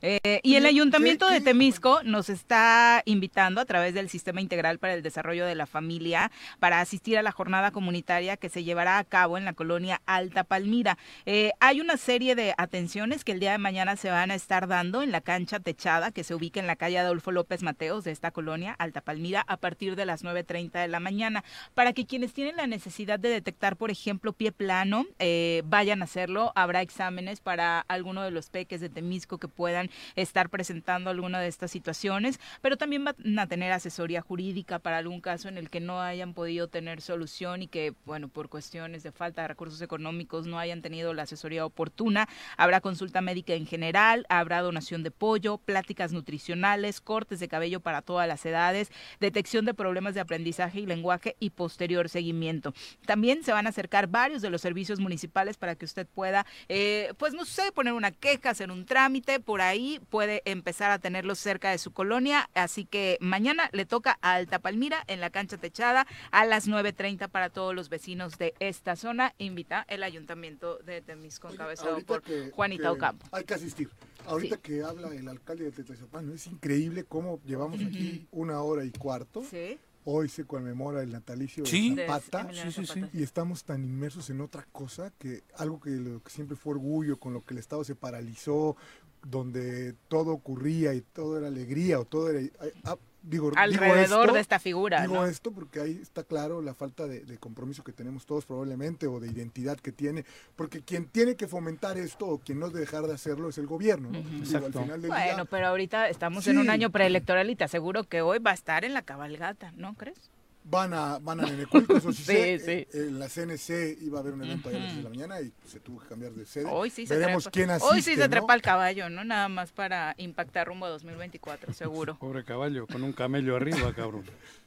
Eh, y el Ayuntamiento de Temisco nos está invitando a través del Sistema Integral para el Desarrollo de la Familia para asistir a la jornada comunitaria que se llevará a cabo en la colonia Alta Palmira. Eh, hay una serie de atenciones que el día de mañana se van a estar dando en la cancha techada que se ubica en la calle Adolfo López Mateos de esta colonia Alta Palmira a partir de las 9.30 de la mañana para que quienes tienen la necesidad de detectar, por ejemplo, pie plano, eh, vayan a hacerlo. Habrá exámenes para alguno de los peques de Temisco que puedan estar presentando alguna de estas situaciones, pero también van a tener asesoría jurídica para algún caso en el que no hayan podido tener solución y que, bueno, por cuestiones de falta de recursos económicos no hayan tenido la asesoría oportuna. Habrá consulta médica en general, habrá donación de pollo, pláticas nutricionales, cortes de cabello para todas las edades, detección de problemas de aprendizaje y lenguaje y posterior seguimiento. También se van a acercar varios de los servicios municipales para que usted pueda, eh, pues no sé, poner una queja, hacer un trámite, por ahí puede empezar a tenerlos cerca de su colonia. Así que mañana le toca a Alta Palmira en la cancha techada a las 9.30 para todos los vecinos de esta zona. Invita el ayuntamiento de Temisco encabezado por que- Juanita que Ocampo. Hay que asistir. Ahorita que habla el alcalde de Tetlazapán, ¿no? es increíble cómo llevamos aquí una hora y cuarto. Hoy se conmemora el natalicio Sí. de De Zapata, Emiliano Sí, sí, Zapata. y estamos tan inmersos en otra cosa que algo que, lo que siempre fue orgullo, con lo que el Estado se paralizó, donde todo ocurría y todo era alegría o todo era... digo, digo Alrededor esto- de esta figura, Digo ¿no? esto porque ahí está claro la falta de, de compromiso que tenemos todos probablemente o de identidad que tiene, porque quien tiene que fomentar esto o quien no debe dejar de hacerlo es el gobierno. ¿no? Digo, al final del día- Bueno, pero ahorita estamos en Sí. un año preelectoral y te aseguro que hoy va a estar en la cabalgata, ¿no crees? Van a van a Nenecuilco, eso sí, *laughs* Sí, sé. sí. Eh, En la CNC iba a haber un evento ahí a las 10 de la mañana y se tuvo que cambiar de sede. Hoy sí se Veremos trepa. quién asiste, Hoy sí se ¿no? trepa el caballo, ¿no? Nada más para impactar rumbo a 2024, seguro. *laughs* Pobre caballo, con un camello arriba, cabrón. *laughs*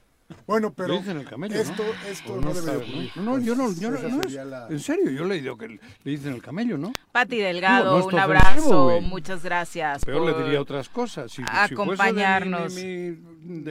Bueno, pero Le dicen el camello, esto, ¿no? esto no, debe de sabes, ocurrir. ¿no? No, yo no, yo no, es- la- en serio, yo he leído que le dicen el camello, ¿no? Pati Delgado, Digo, no un abrazo, ofensivo, muchas gracias. Peor le diría otras cosas. Si, si fuese de mi- acompañarnos. de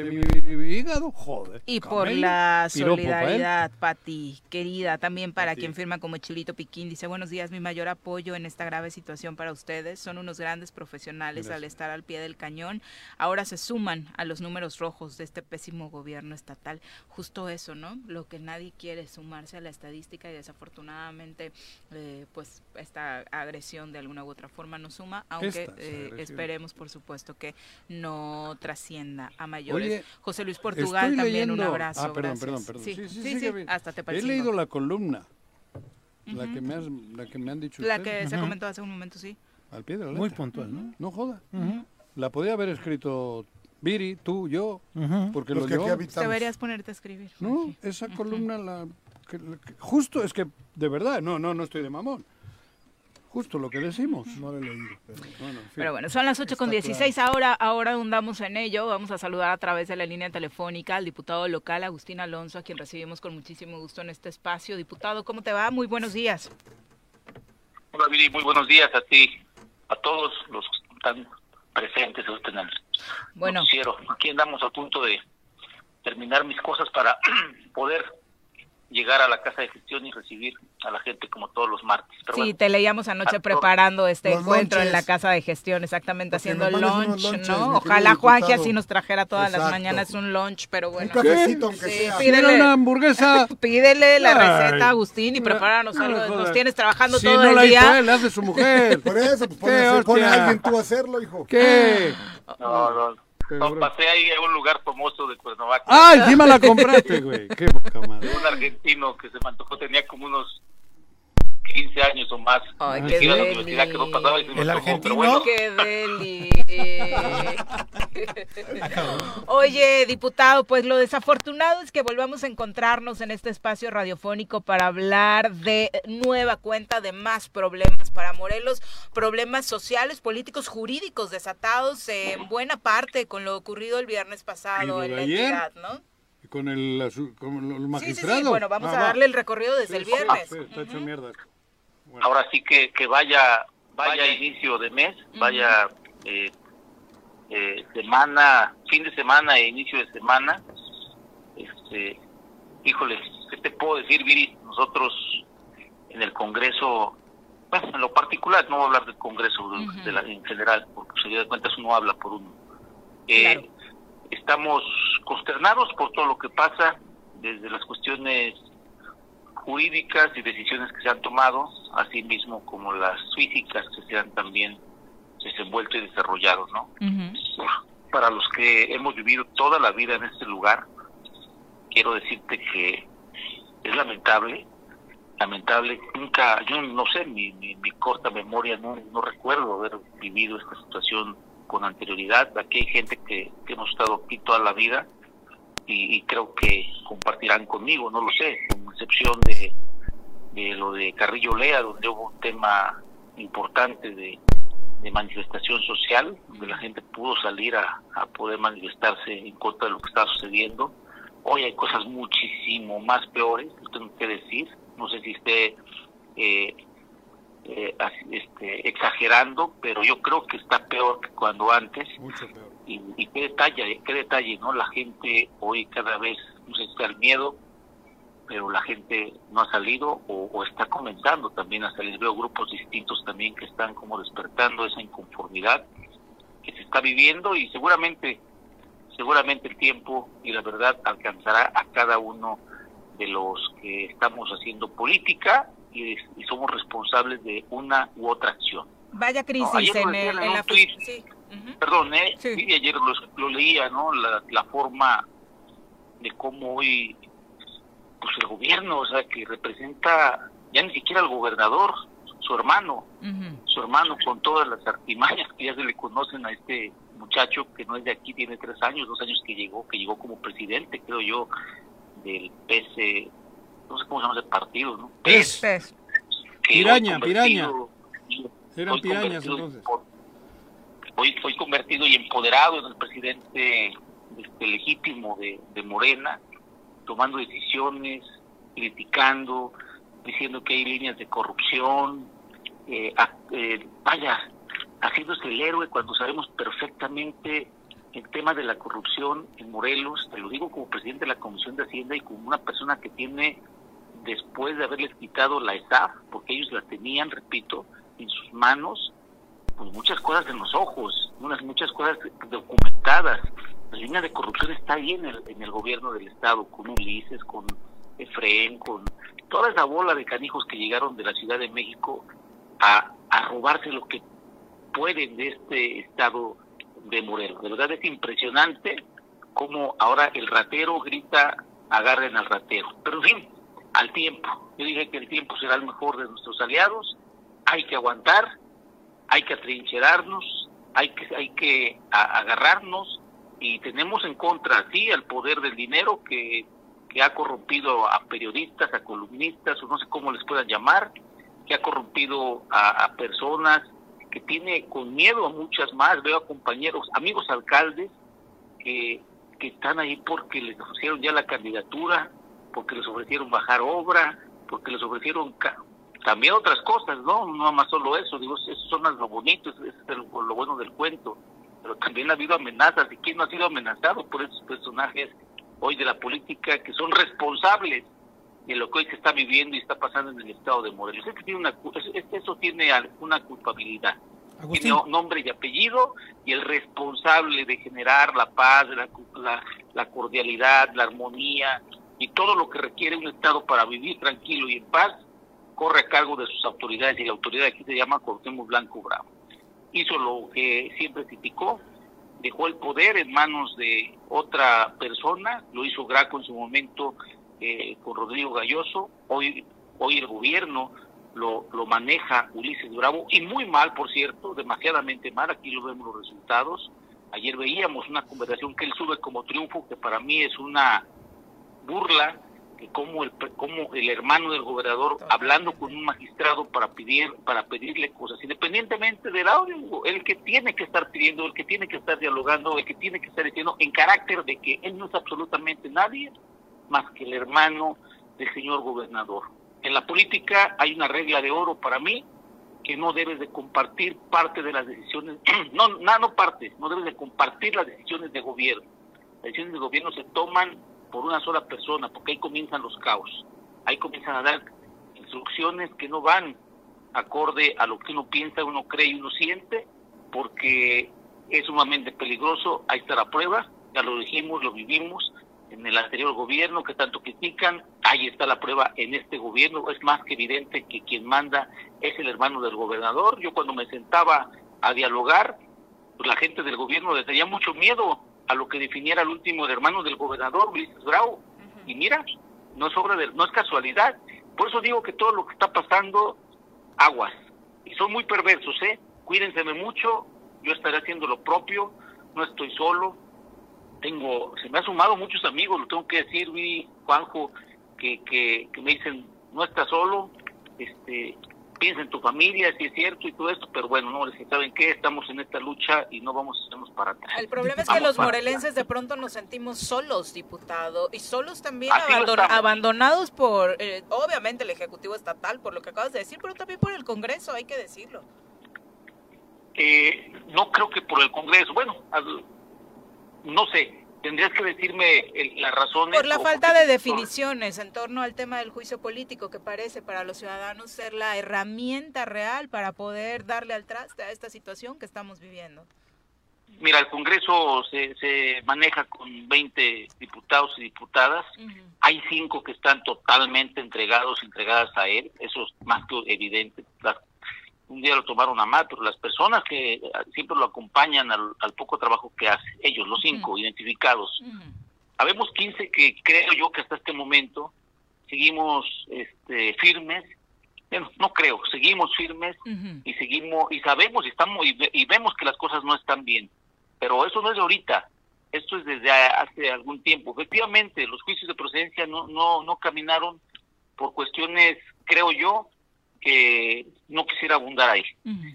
mi, de mi hígado, joder. Y por la solidaridad, Pati, querida, también para quien firma como Chilito Piquín, dice, buenos días, mi mayor apoyo en esta grave situación para ustedes. Son unos grandes profesionales Gracias. al estar al pie del cañón. Ahora se suman a los números rojos de este pésimo gobierno estatal. Justo eso, ¿no? Lo que nadie quiere es sumarse a la estadística y desafortunadamente, eh, pues esta agresión de alguna u otra forma nos suma, aunque eh, esperemos, por supuesto, que no trascienda a mayores. Oye, José Luis Portugal, también un leyendo- abrazo. Ah, perdón, perdón, perdón. Sí, Sí, sí, hasta te He leído la columna, la, que me has, la que me han dicho La ustedes. que se Ujú. comentó hace un momento, sí. Al pie de la letra. Muy puntual, ¿no? No joda. La podía haber escrito Viri, tú, yo, porque Los lo que aquí yo. habitamos. Deberías ponerte a escribir. No, esa columna la, que- la que- justo es que de verdad, no, no, no estoy de mamón. Justo lo que decimos. No lo he leído. Pero... Bueno, en fin. Pero bueno, son las 8 con Está 16 ahora, ahora ahondamos en ello. Vamos a saludar a través de la línea telefónica al diputado local Agustín Alonso, a quien recibimos con muchísimo gusto en este espacio. Diputado, ¿cómo te va? Muy buenos días. Hola Viri, muy buenos días a ti, a todos los que están presentes ahorita en el Bueno. noticiero. Aquí andamos a punto de terminar mis cosas para *clears throat* poder llegar a la casa de gestión y recibir a la gente como todos los martes. Pero Sí, bueno, te leíamos anoche preparando este encuentro en la casa de gestión, exactamente, Porque haciendo lunch, lonches, ¿no? Ojalá Juanji así nos trajera todas las Exacto. mañanas un lunch, pero bueno. Un cafecito, aunque Sí, sea. pídele- ¿Quiere una hamburguesa? *laughs* Pídele la Ay, receta, Agustín, y no, prepáranos no algo. me Nos tienes trabajando Si todo no el la hizo día. él, la hace su *laughs* mujer. Por eso, pues pone, ¿Qué, a- alguien tú a hacerlo, hijo. ¿Qué? no, no, Qué no, pasé ahí a un lugar famoso de Cuernavaca. Ah, encima la compraste, güey. Qué poca madre. Un argentino que se me antojó, tenía como unos 15 años o más. Ay, qué que iba a la deli. universidad que no pasaba y se me El argentino. pero bueno, Qué deli. *laughs* Oye, diputado, pues lo desafortunado es que volvamos a encontrarnos en este espacio radiofónico para hablar de nueva cuenta de más problemas para Morelos, problemas sociales, políticos, jurídicos desatados en buena parte con lo ocurrido el viernes ¿Y pasado en la ayer? entidad, ¿no? Con el, con el Sí, sí, magistrado. sí, bueno, vamos Ah, a va. darle el recorrido desde Sí, el sí, viernes. sí, está hecho mierda. Ahora sí que, que vaya vaya inicio de mes, vaya eh, eh, semana, fin de semana e inicio de semana. Este, híjole, ¿qué te puedo decir, Viri? Nosotros en el Congreso, bueno, en lo particular, no voy a hablar del Congreso de la- en general, porque se de cuentas uno habla por uno. Eh, Claro. Estamos consternados por todo lo que pasa, desde las cuestiones jurídicas y decisiones que se han tomado, así mismo como las físicas que se han también desenvuelto y desarrollado, ¿no? Para los que hemos vivido toda la vida en este lugar, quiero decirte que es lamentable, lamentable, nunca, yo no sé, mi, mi, mi corta memoria no, no recuerdo haber vivido esta situación con anterioridad, aquí hay gente que, que hemos estado aquí toda la vida y, y creo que compartirán conmigo, no lo sé, con excepción de, de lo de Carrillo Lea, donde hubo un tema importante de, de manifestación social, donde la gente pudo salir a, a poder manifestarse en contra de lo que está sucediendo. Hoy hay cosas muchísimo más peores, lo tengo que decir, no sé si esté eh, eh, este, exagerando, pero yo creo que está peor que cuando antes. Mucho peor. Y, y qué detalle, qué detalle, ¿no? La gente hoy cada vez, no sé si está el miedo, pero la gente no ha salido o, o está comenzando también a salir. Veo grupos distintos también que están como despertando esa inconformidad que se está viviendo y seguramente, seguramente el tiempo y la verdad alcanzará a cada uno de los que estamos haciendo política y, y somos responsables de una u otra acción. Vaya No, crisis ayer lo en, el, en en un la... tuit. Sí. Perdón, ¿eh? Sí, ayer lo, lo leía, ¿no? La, la forma de cómo hoy, pues el gobierno, o sea, que representa ya ni siquiera al gobernador, su hermano, su hermano con todas las artimañas que ya se le conocen a este muchacho que no es de aquí, tiene tres años, dos años que llegó, que llegó como presidente, creo yo, del PS, no sé cómo se llama ese partido, ¿no? PES. hoy Piraña, convertido- Eran hoy pirañas convertido entonces. hoy fue convertido y empoderado en el presidente este, legítimo de, de Morena, tomando decisiones, criticando, diciendo que hay líneas de corrupción, eh, eh, vaya, haciéndose el héroe cuando sabemos perfectamente el tema de la corrupción en Morelos, te lo digo como presidente de la Comisión de Hacienda y como una persona que tiene, después de haberles quitado la ESAF, porque ellos la tenían, repito, en sus manos, pues muchas cosas en los ojos, unas muchas cosas documentadas. La línea de corrupción está ahí en el, en el gobierno del Estado, con Ulises, con Efraín, con toda esa bola de canijos que llegaron de la Ciudad de México a, a robarse lo que pueden de este Estado de Morelos. De verdad es impresionante cómo ahora el ratero grita, agarren al ratero. Pero en fin, al tiempo. Yo dije que el tiempo será el mejor de nuestros aliados. Hay que aguantar, hay que atrincherarnos, hay que, hay que agarrarnos y tenemos en contra, sí, al poder del dinero que, que ha corrompido a periodistas, a columnistas, o no sé cómo les puedan llamar, que ha corrompido a, personas, que tiene con miedo a muchas más. Veo a compañeros, amigos alcaldes, que, que están ahí porque les ofrecieron ya la candidatura, porque les ofrecieron bajar obra, porque les ofrecieron también otras cosas, ¿no? No más solo eso, digo, eso son lo bonito, eso es lo bueno del cuento, pero también ha habido amenazas, y quién no ha sido amenazado por esos personajes hoy de la política que son responsables de lo que hoy se está viviendo y está pasando en el estado de Morelos. Es que tiene una, eso tiene una culpabilidad. Tiene no- nombre y apellido y el responsable de generar la paz, la, la, la cordialidad, la armonía y todo lo que requiere un Estado para vivir tranquilo y en paz, corre a cargo de sus autoridades y la autoridad aquí se llama Cuauhtémoc Blanco Bravo. Hizo lo que siempre criticó, dejó el poder en manos de otra persona, lo hizo Graco en su momento eh, con Rodrigo Galloso, hoy, hoy el gobierno lo, lo maneja Ulises Bravo, y muy mal, por cierto, demasiadamente mal, aquí lo vemos los resultados. Ayer veíamos una conversación que él sube como triunfo, que para mí es una burla, que como el, como el hermano del gobernador hablando con un magistrado para pedir para pedirle cosas, independientemente del audio, el que tiene que estar pidiendo, el que tiene que estar dialogando, el que tiene que estar diciendo en carácter de que él no es absolutamente nadie más que el hermano del señor gobernador. En la política hay una regla de oro para mí, que no debes de compartir parte de las decisiones, *clears throat* no, no, no parte, no debes de compartir las decisiones de gobierno. Las decisiones de gobierno se toman por una sola persona, porque ahí comienzan los caos. Ahí comienzan a dar instrucciones que no van acorde a lo que uno piensa, uno cree y uno siente, porque es sumamente peligroso. Ahí está la prueba, ya lo dijimos, lo vivimos en el anterior gobierno que tanto critican, ahí está la prueba en este gobierno, es más que evidente que quien manda es el hermano del gobernador. Yo cuando me sentaba a dialogar, pues la gente del gobierno le tenía mucho miedo a lo que definiera el último el hermano del gobernador, Ulises Bravo. Y mira, no es obra de, no es casualidad. Por eso digo que todo lo que está pasando, aguas. Y son muy perversos, ¿eh? Cuídense mucho, yo estaré haciendo lo propio, no estoy solo. Tengo, se me han sumado muchos amigos, lo tengo que decir, vi, Juanjo, que, que, que me dicen, no estás solo, este, piensa en tu familia, si es cierto y todo esto, pero bueno, no, les saben qué, estamos en esta lucha y no vamos a para atrás. El problema es que Vamos los morelenses de pronto nos sentimos solos, diputado, y solos también abandon- abandonados por, eh, obviamente, el Ejecutivo Estatal, por lo que acabas de decir, pero también por el Congreso, hay que decirlo. Eh, no creo que por el Congreso, bueno, al- no sé, tendrías que decirme el- las razones. Por la falta de definiciones en torno al tema del juicio político que parece para los ciudadanos ser la herramienta real para poder darle al traste a esta situación que estamos viviendo. Mira, el Congreso se, se maneja con 20 diputados y diputadas. Hay cinco que están totalmente entregados, entregadas a él. Eso es más que evidente. Las- un día lo tomaron a pero las personas que siempre lo acompañan al, al poco trabajo que hace, ellos, los cinco identificados, habemos 15 que creo yo que hasta este momento seguimos este, firmes, bueno, no creo, seguimos firmes y seguimos y sabemos y estamos y, ve- y vemos que las cosas no están bien, pero eso no es de ahorita, esto es desde hace algún tiempo. Efectivamente, los juicios de procedencia no no no caminaron por cuestiones, creo yo, que no quisiera abundar ahí.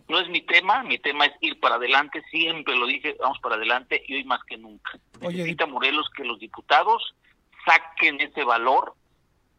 No es mi tema, mi tema es ir para adelante, siempre lo dije, vamos para adelante y hoy más que nunca. Necesita Morelos que los diputados saquen ese valor,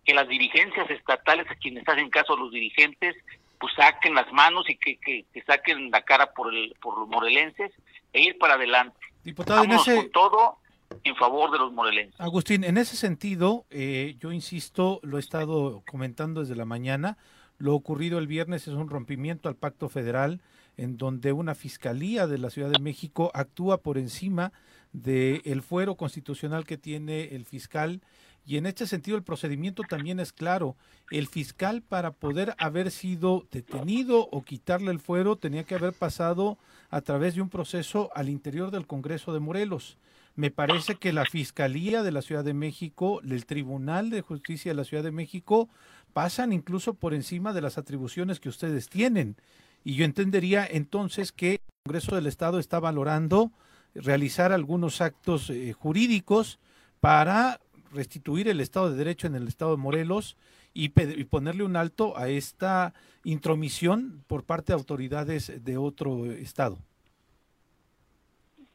que las dirigencias estatales, a quienes hacen caso a los dirigentes, pues saquen las manos y que, que, que saquen la cara por, el, por los morelenses e ir para adelante. Diputado, en Vámonos ese- con todo en favor de los morelenses. Agustín, en ese sentido, eh, yo insisto, lo he estado comentando desde la mañana, lo ocurrido el viernes es un rompimiento al pacto federal en donde una fiscalía de la Ciudad de México actúa por encima del fuero constitucional que tiene el fiscal y en este sentido el procedimiento también es claro. El fiscal para poder haber sido detenido o quitarle el fuero tenía que haber pasado a través de un proceso al interior del Congreso de Morelos. Me parece que la Fiscalía de la Ciudad de México, el Tribunal de Justicia de la Ciudad de México, pasan incluso por encima de las atribuciones que ustedes tienen. Y yo entendería entonces que el Congreso del Estado está valorando realizar algunos actos eh, jurídicos para restituir el Estado de Derecho en el Estado de Morelos y, y ponerle un alto a esta intromisión por parte de autoridades de otro Estado.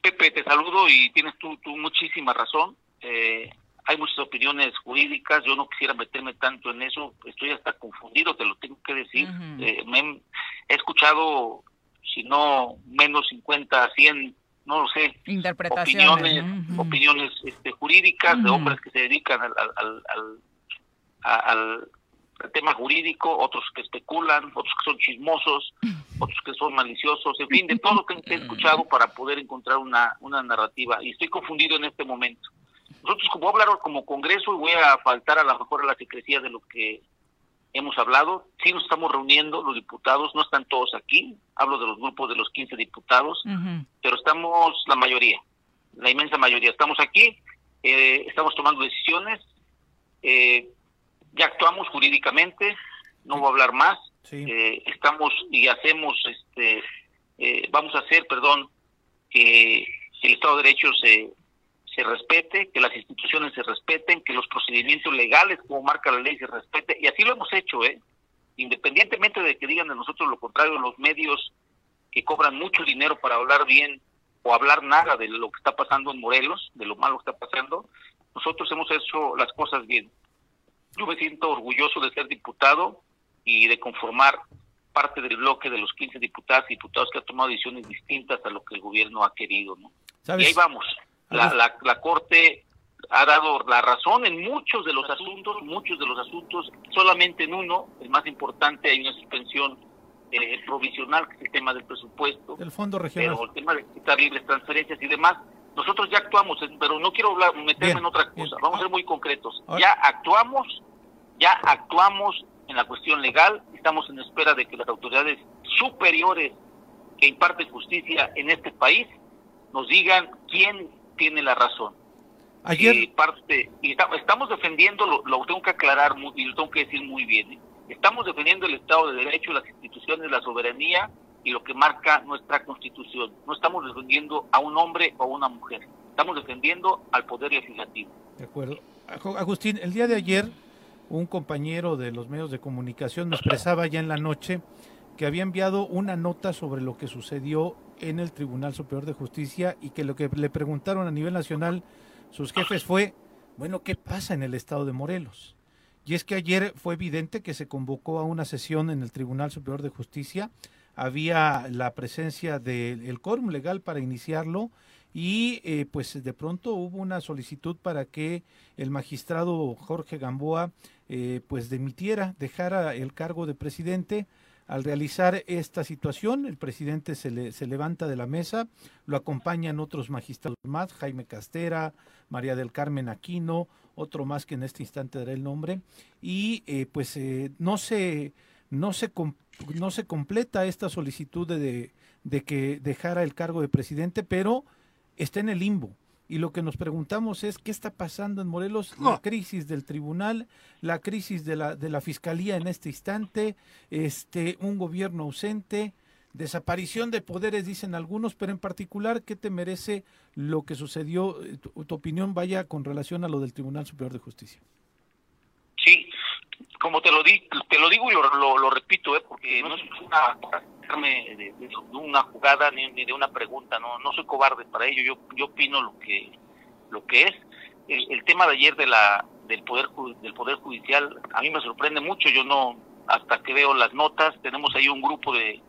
Pepe, te saludo y tienes tú, tú muchísima razón. Eh, hay muchas opiniones jurídicas, yo no quisiera meterme tanto en eso, estoy hasta confundido, te lo tengo que decir. Eh, me he- escuchado, si no menos 50, 100, no lo sé, Interpretaciones. opiniones, este, jurídicas de hombres que se dedican al, al- al tema jurídico, otros que especulan, otros que son chismosos, *laughs* otros que son maliciosos, en fin, de todo lo que he *laughs* escuchado para poder encontrar una, una narrativa. Y estoy confundido en este momento. Nosotros, como voy a hablar como Congreso, y voy a faltar a lo mejor a la secrecía de lo que hemos hablado, sí nos estamos reuniendo, los diputados, no están todos aquí, hablo de los grupos de los 15 diputados, pero estamos la mayoría, la inmensa mayoría. Estamos aquí, eh, estamos tomando decisiones, eh, ya actuamos jurídicamente, no voy a hablar más, eh, estamos y hacemos, este, eh, vamos a hacer, perdón, que el Estado de Derecho se, se respete, que las instituciones se respeten, que los procedimientos legales, como marca la ley, se respete, y así lo hemos hecho, ¿eh? Independientemente de que digan de nosotros lo contrario, los medios que cobran mucho dinero para hablar bien o hablar nada de lo que está pasando en Morelos, de lo malo que está pasando, nosotros hemos hecho las cosas bien. Yo me siento orgulloso de ser diputado y de conformar parte del bloque de los 15 diputados y diputados que ha tomado decisiones distintas a lo que el gobierno ha querido, ¿no? ¿Sabes? Y ahí vamos. La, la, la Corte ha dado la razón en muchos de los asuntos, muchos de los asuntos, solamente en uno, el más importante, hay una suspensión eh, provisional, que es el tema del presupuesto, Del Fondo Regional. pero el tema de quitar libres transferencias y demás, nosotros ya actuamos, pero no quiero hablar, meterme Bien, en otra cosa, vamos a ser muy concretos. Ya actuamos, ya actuamos en la cuestión legal, estamos en espera de que las autoridades superiores que imparten justicia en este país nos digan quién tiene la razón. Ayer- Y parte, y esta- estamos defendiendo, lo, lo tengo que aclarar muy- y lo tengo que decir muy bien, ¿eh? estamos defendiendo el Estado de Derecho, las instituciones, la soberanía y lo que marca nuestra Constitución. No estamos defendiendo a un hombre o a una mujer, estamos defendiendo al Poder Legislativo. De acuerdo. Agustín, el día de ayer un compañero de los medios de comunicación me expresaba ya en la noche que había enviado una nota sobre lo que sucedió en el Tribunal Superior de Justicia y que lo que le preguntaron a nivel nacional sus jefes fue, bueno, ¿qué pasa en el estado de Morelos? Y es que ayer fue evidente que se convocó a una sesión en el Tribunal Superior de Justicia, había la presencia del quórum legal para iniciarlo y eh, pues de pronto hubo una solicitud para que el magistrado Jorge Gamboa eh, pues dimitiera, dejara el cargo de presidente. Al realizar esta situación, el presidente se, se levanta de la mesa, lo acompañan otros magistrados más, Jaime Castera, María del Carmen Aquino, otro más que en este instante daré el nombre, y eh, pues no se no se, no se completa esta solicitud de, de, de que dejara el cargo de presidente, pero está en el limbo. Y lo que nos preguntamos es qué está pasando en Morelos, la crisis del tribunal, la crisis de la, de la fiscalía en este instante, este, un gobierno ausente, desaparición de poderes, dicen algunos, pero en particular, ¿qué te merece lo que sucedió? Eh, Tu, tu opinión vaya con relación a lo del Tribunal Superior de Justicia. Sí, como te lo di, te lo digo y lo, lo, repito, ¿eh? porque no es una de, de- una jugada ni, ni de una pregunta, no, no soy cobarde para ello, yo, yo opino lo que, lo que es. El, el tema de ayer de la, del poder del poder judicial a mí me sorprende mucho, yo no hasta que veo las notas, tenemos ahí un grupo de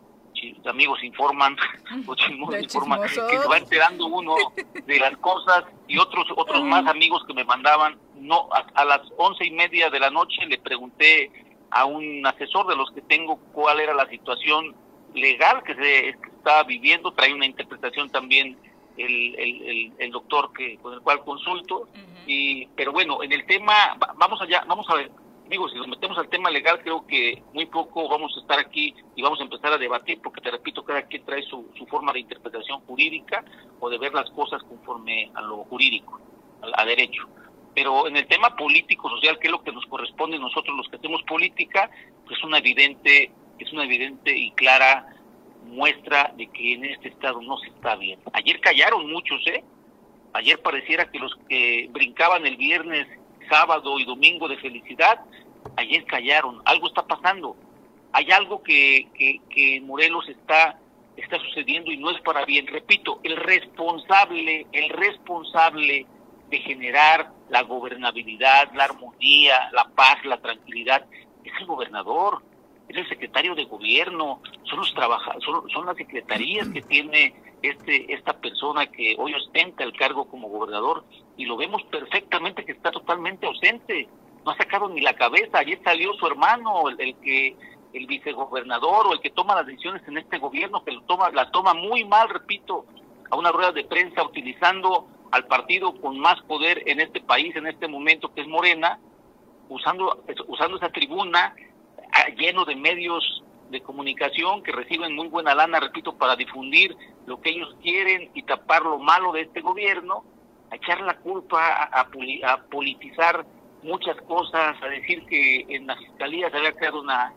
amigos informan, *laughs* chismosos informan, que se va enterando uno de las cosas y otros otros más amigos que me mandaban. No a, a las once y media de la noche le pregunté a un asesor de los que tengo cuál era la situación legal que se que estaba viviendo. Trae una interpretación también el, el, el, el doctor que con el cual consulto. Y pero bueno en el tema va- vamos allá vamos a ver digo si nos metemos al tema legal creo que muy poco vamos a estar aquí y vamos a empezar a debatir porque te repito cada quien trae su, su forma de interpretación jurídica o de ver las cosas conforme a lo jurídico a, derecho. Pero en el tema político social que es lo que nos corresponde a nosotros los que hacemos política pues es una evidente es una evidente y clara muestra de que en este estado no se está bien. Ayer callaron muchos eh ayer pareciera que los que brincaban el viernes sábado y domingo de felicidad ayer callaron algo está pasando. Hay algo que, que, que Morelos está está sucediendo y no es para bien. Repito el responsable el responsable de generar la gobernabilidad, la armonía, la paz, la tranquilidad, es el gobernador, es el secretario de gobierno, son los trabajadores, son las secretarías que tiene este esta persona que hoy ostenta el cargo como gobernador y lo vemos perfectamente que está totalmente ausente, no ha sacado ni la cabeza, ayer salió su hermano, el, el que el vicegobernador o el que toma las decisiones en este gobierno que lo toma las toma muy mal, repito, a una rueda de prensa utilizando al partido con más poder en este país en este momento que es Morena, usando usando esa tribuna ah, lleno de medios de comunicación que reciben muy buena lana, repito, para difundir lo que ellos quieren y tapar lo malo de este gobierno, a echar la culpa, a, a poli- a politizar muchas cosas, a decir que en la fiscalía se había creado una,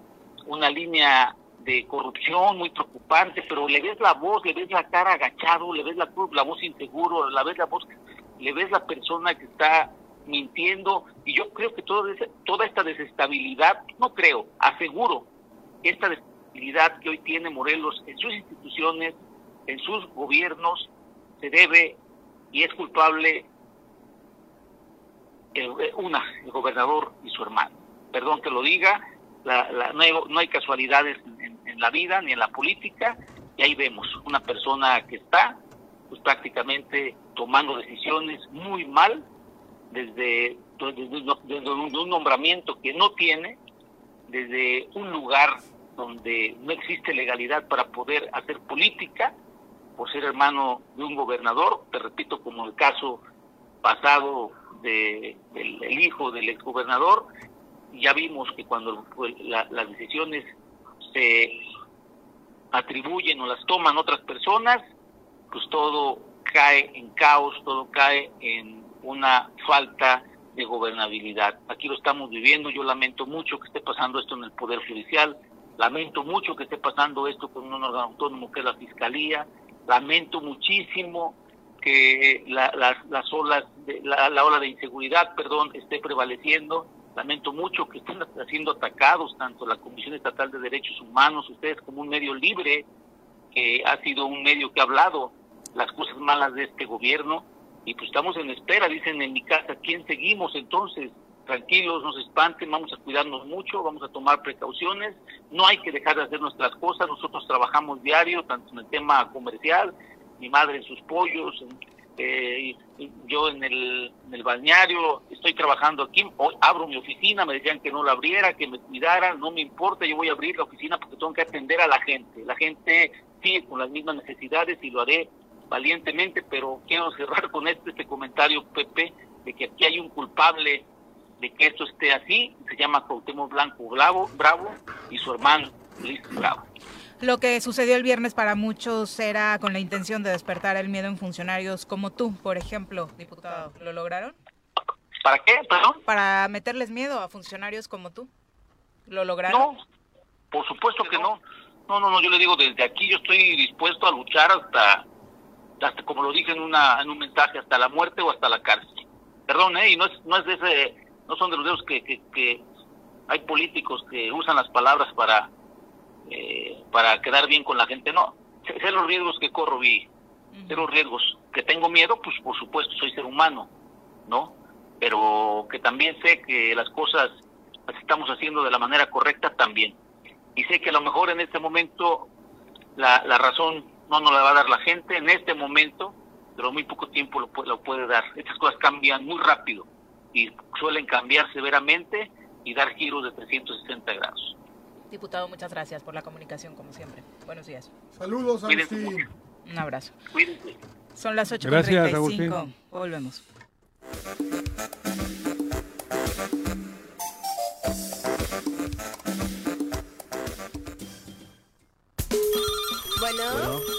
una línea de corrupción muy preocupante, pero le ves la voz, le ves la cara agachado, le ves la, voz inseguro, la ves la voz, le ves la persona que está mintiendo y yo creo que ese- toda esta desestabilidad, no creo, aseguro, esta desestabilidad que hoy tiene Morelos en sus instituciones, en sus gobiernos, se debe y es culpable el- una, el gobernador y su hermano. Perdón que lo diga, la- la- no, hay, casualidades en, la vida ni en la política, y ahí vemos una persona que está pues prácticamente tomando decisiones muy mal desde, desde, desde un, de un nombramiento que no tiene, desde un lugar donde no existe legalidad para poder hacer política, por ser hermano de un gobernador, te repito, como el caso pasado de, del el hijo del exgobernador, ya vimos que cuando la- las decisiones se atribuyen o las toman otras personas, pues todo cae en caos, todo cae en una falta de gobernabilidad. Aquí lo estamos viviendo, yo lamento mucho que esté pasando esto en el Poder Judicial, lamento mucho que esté pasando esto con un órgano autónomo que es la Fiscalía, lamento muchísimo que la, las, las olas, la ola de inseguridad, perdón, esté prevaleciendo, lamento mucho que estén *laughs* siendo atacados tanto la Comisión Estatal de Derechos Humanos, ustedes como un medio libre, que ha sido un medio que ha hablado las cosas malas de este gobierno, y pues estamos en espera, dicen en mi casa, ¿quién seguimos entonces? Tranquilos, no se espanten, vamos a cuidarnos mucho, vamos a tomar precauciones, no hay que dejar de hacer nuestras cosas, nosotros trabajamos diario, tanto en el tema comercial, mi madre en sus pollos, eh, yo en el, en el balneario, estoy trabajando aquí, hoy abro mi oficina, me decían que no la abriera, que me cuidara, no me importa, yo voy a abrir la oficina porque tengo que atender a la gente, la gente sigue con las mismas necesidades y lo haré valientemente, pero quiero *laughs* cerrar con este, este comentario, Pepe, de que aquí hay un culpable de que esto esté así. Se llama Cuauhtémoc Blanco Bravo, Bravo y su hermano Luis Bravo. Lo que sucedió el viernes para muchos era con la intención de despertar el miedo en funcionarios como tú, por ejemplo, diputado. ¿Lo lograron? ¿Para qué? Perdón. Para meterles miedo a funcionarios como tú. ¿Lo lograron? No, por supuesto que no. No, no, no, yo le digo, desde aquí yo estoy dispuesto a luchar hasta, hasta como lo dije en, una, en un mensaje, hasta la muerte o hasta la cárcel. Perdón, ¿eh? Y no es, no es de ese, no son de los dedos que, que, que hay políticos que usan las palabras para, eh, para quedar bien con la gente. No, sé, sé los riesgos que corro, vi. Sé los riesgos. Que tengo miedo, pues por supuesto, soy ser humano, ¿no? Pero que también sé que las cosas las estamos haciendo de la manera correcta también. Y sé que a lo mejor en este momento la, la razón no nos la va a dar la gente, en este momento, pero muy poco tiempo lo, lo puede dar. Estas cosas cambian muy rápido y suelen cambiar severamente y dar giros de 360 grados. Diputado, muchas gracias por la comunicación, como siempre. Buenos días. Saludos, Agustín. Un abrazo. Cuídense. Son las Gracias, 8.35. Agustín. Volvemos. Bueno, bueno,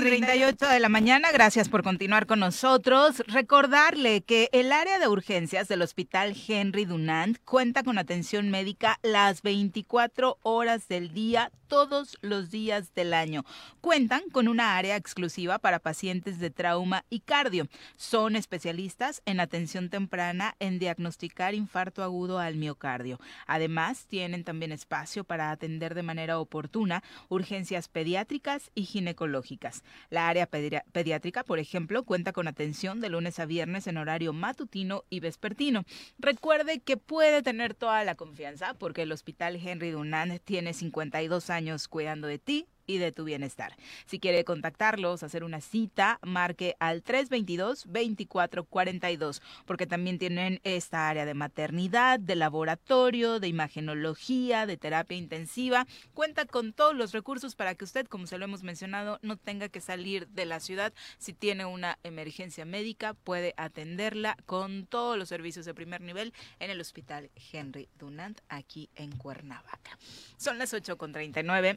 38 de la mañana, gracias por continuar con nosotros. Recordarle que el área de urgencias del Hospital Henry Dunant cuenta con atención médica las 24 horas del día, todos los días del año. Cuentan con una área exclusiva para pacientes de trauma y cardio. Son especialistas en atención temprana en diagnosticar infarto agudo al miocardio. Además, tienen también espacio para atender de manera oportuna urgencias pediátricas y ginecológicas. La área pediátrica, por ejemplo, cuenta con atención de lunes a viernes en horario matutino y vespertino. Recuerde que puede tener toda la confianza porque el Hospital Henry Dunant tiene 52 años cuidando de ti y de tu bienestar. Si quiere contactarlos, hacer una cita, marque al 322-2442, porque también tienen esta área de maternidad, de laboratorio, de imagenología, de terapia intensiva. Cuenta con todos los recursos para que usted, como se lo hemos mencionado, no tenga que salir de la ciudad. Si tiene una emergencia médica, puede atenderla con todos los servicios de primer nivel en el Hospital Henry Dunant, aquí en Cuernavaca. Son las 8.39.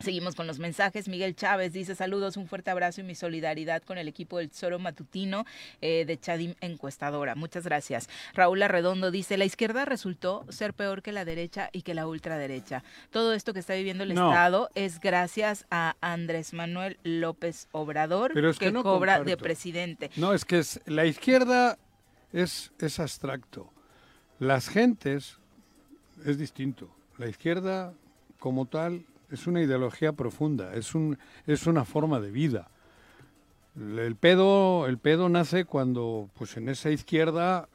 Seguimos con los mensajes. Miguel Chávez dice saludos, un fuerte abrazo y mi solidaridad con el equipo del Zoro Matutino eh, de Chadim Encuestadora. Muchas gracias. Raúl Arredondo dice la izquierda resultó ser peor que la derecha y que la ultraderecha. Todo esto que está viviendo el No. Estado es gracias a Andrés Manuel López Obrador Pero es que no cobra de presidente. No, es que es, la izquierda es, es abstracto. Las gentes es distinto. La izquierda, como tal, es una ideología profunda, es, un, es una forma de vida. El pedo, el pedo nace cuando, pues en esa izquierda,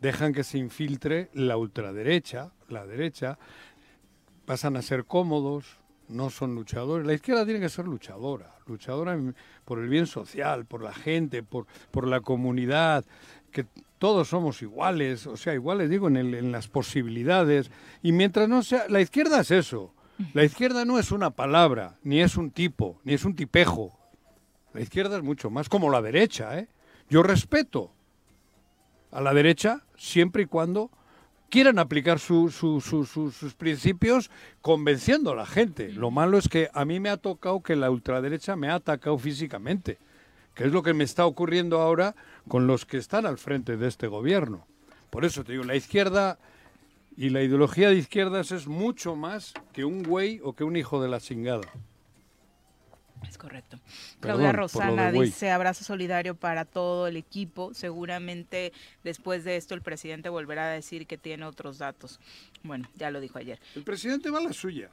dejan que se infiltre la ultraderecha, la derecha, pasan a ser cómodos, no son luchadores. La izquierda tiene que ser luchadora, luchadora por el bien social, por la gente, por, por la comunidad, que todos somos iguales, o sea, iguales digo en, el- en las posibilidades. Y mientras no sea, la izquierda es eso. La izquierda no es una palabra, ni es un tipo, ni es un tipejo. La izquierda es mucho más como la derecha, ¿eh? Yo respeto a la derecha siempre y cuando quieran aplicar su- su- su- su- sus principios convenciendo a la gente. Lo malo es que a mí me ha tocado que la ultraderecha me ha atacado físicamente, que es lo que me está ocurriendo ahora con los que están al frente de este gobierno. Por eso te digo, la izquierda y la ideología de izquierdas es mucho más que un güey o que un hijo de la chingada. Es correcto. Perdón Claudia Rosana dice abrazo solidario para todo el equipo. Seguramente después de esto el presidente volverá a decir que tiene otros datos. Bueno, ya lo dijo ayer. El presidente va a la suya.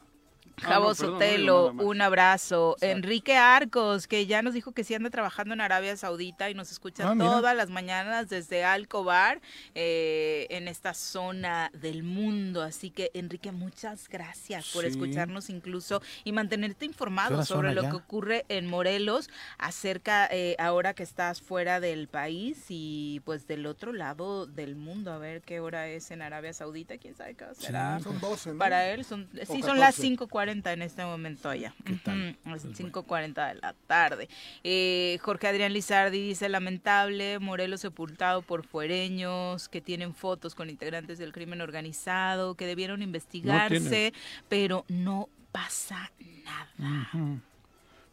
Javo no, Sotelo, nada más. un abrazo. Enrique Arcos, que ya nos dijo que sí anda trabajando en Arabia Saudita y nos escucha Ah, mira. todas las mañanas desde Alcobar, eh, en esta zona del mundo. Así que, Enrique, muchas gracias por Sí. escucharnos incluso y mantenerte ¿Qué informado sobre lo que ocurre en Morelos, acerca eh, ahora que estás fuera del país y pues del otro lado del mundo. A ver qué hora es en Arabia Saudita, quién sabe qué será. Son 12, ¿no? Para él son, sí, son las 14. 5.40 en este momento allá. Ujú, las 5.40 de la tarde. Eh, Jorge Adrián Lizardi dice, lamentable, Morelos sepultado por fuereños que tienen fotos con integrantes del crimen organizado, que debieron investigarse, pero no pasa nada.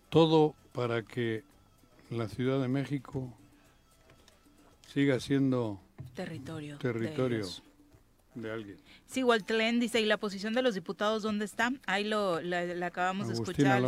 Todo para que la Ciudad de México siga siendo Territorio. de alguien. Sí, Waltlen dice, ¿y la posición de los diputados dónde está? Ahí lo la, la acabamos de escuchar.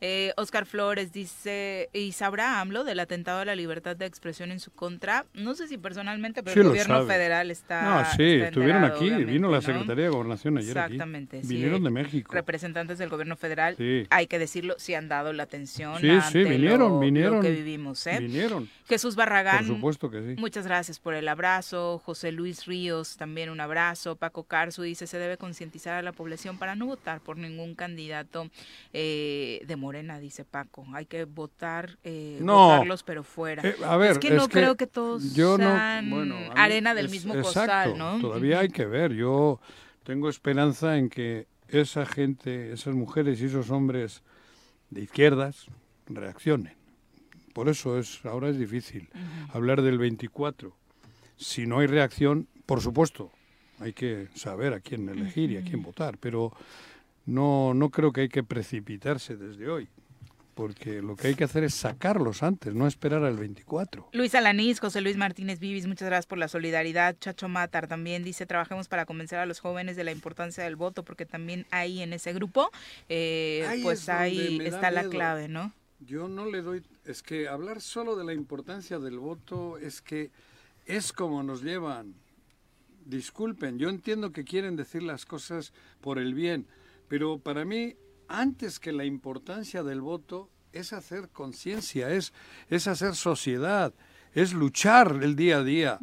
Eh, Oscar Flores dice, ¿y sabrá AMLO del atentado a la libertad de expresión en su contra? No sé si personalmente, pero Sí el gobierno sabe. federal está No, sí, está estuvieron aquí, vino la ¿no? Secretaría de Gobernación ayer aquí. Exactamente. sí. Vinieron de México. Representantes del gobierno federal, Sí. hay que decirlo, sí han dado la atención Sí, ante sí, vinieron, lo, vinieron. lo que vivimos. ¿eh? Vinieron. Jesús Barragán. Por supuesto que sí. Muchas gracias por el abrazo. José Luis Ríos, también un abrazo. Paco Carzu dice, se debe concientizar a la población para no votar por ningún candidato eh, de Morena, dice Paco. Hay que votar, eh, No. votarlos, pero fuera. Eh, a ver, es que no que creo que todos yo no- sean bueno, a mí arena del es- mismo exacto, costal, ¿no? Todavía hay que ver. Yo tengo esperanza en que esa gente, esas mujeres y esos hombres de izquierdas reaccionen. Por eso es ahora es difícil hablar del 24. Si no hay reacción, por supuesto, hay que saber a quién elegir y a quién votar, pero no no creo que hay que precipitarse desde hoy, porque lo que hay que hacer es sacarlos antes, no esperar al 24. Luis Alanís, José Luis Martínez Vivis, muchas gracias por la solidaridad. Chacho Matar también dice, trabajemos para convencer a los jóvenes de la importancia del voto, porque también ahí en ese grupo, eh, Ahí pues es ahí está la miedo. clave, ¿no? Yo no le doy, es que hablar solo de la importancia del voto es que es como nos llevan. Disculpen, yo entiendo que quieren decir las cosas por el bien, pero para mí, antes que la importancia del voto, es hacer conciencia, es, es hacer sociedad, es luchar el día a día,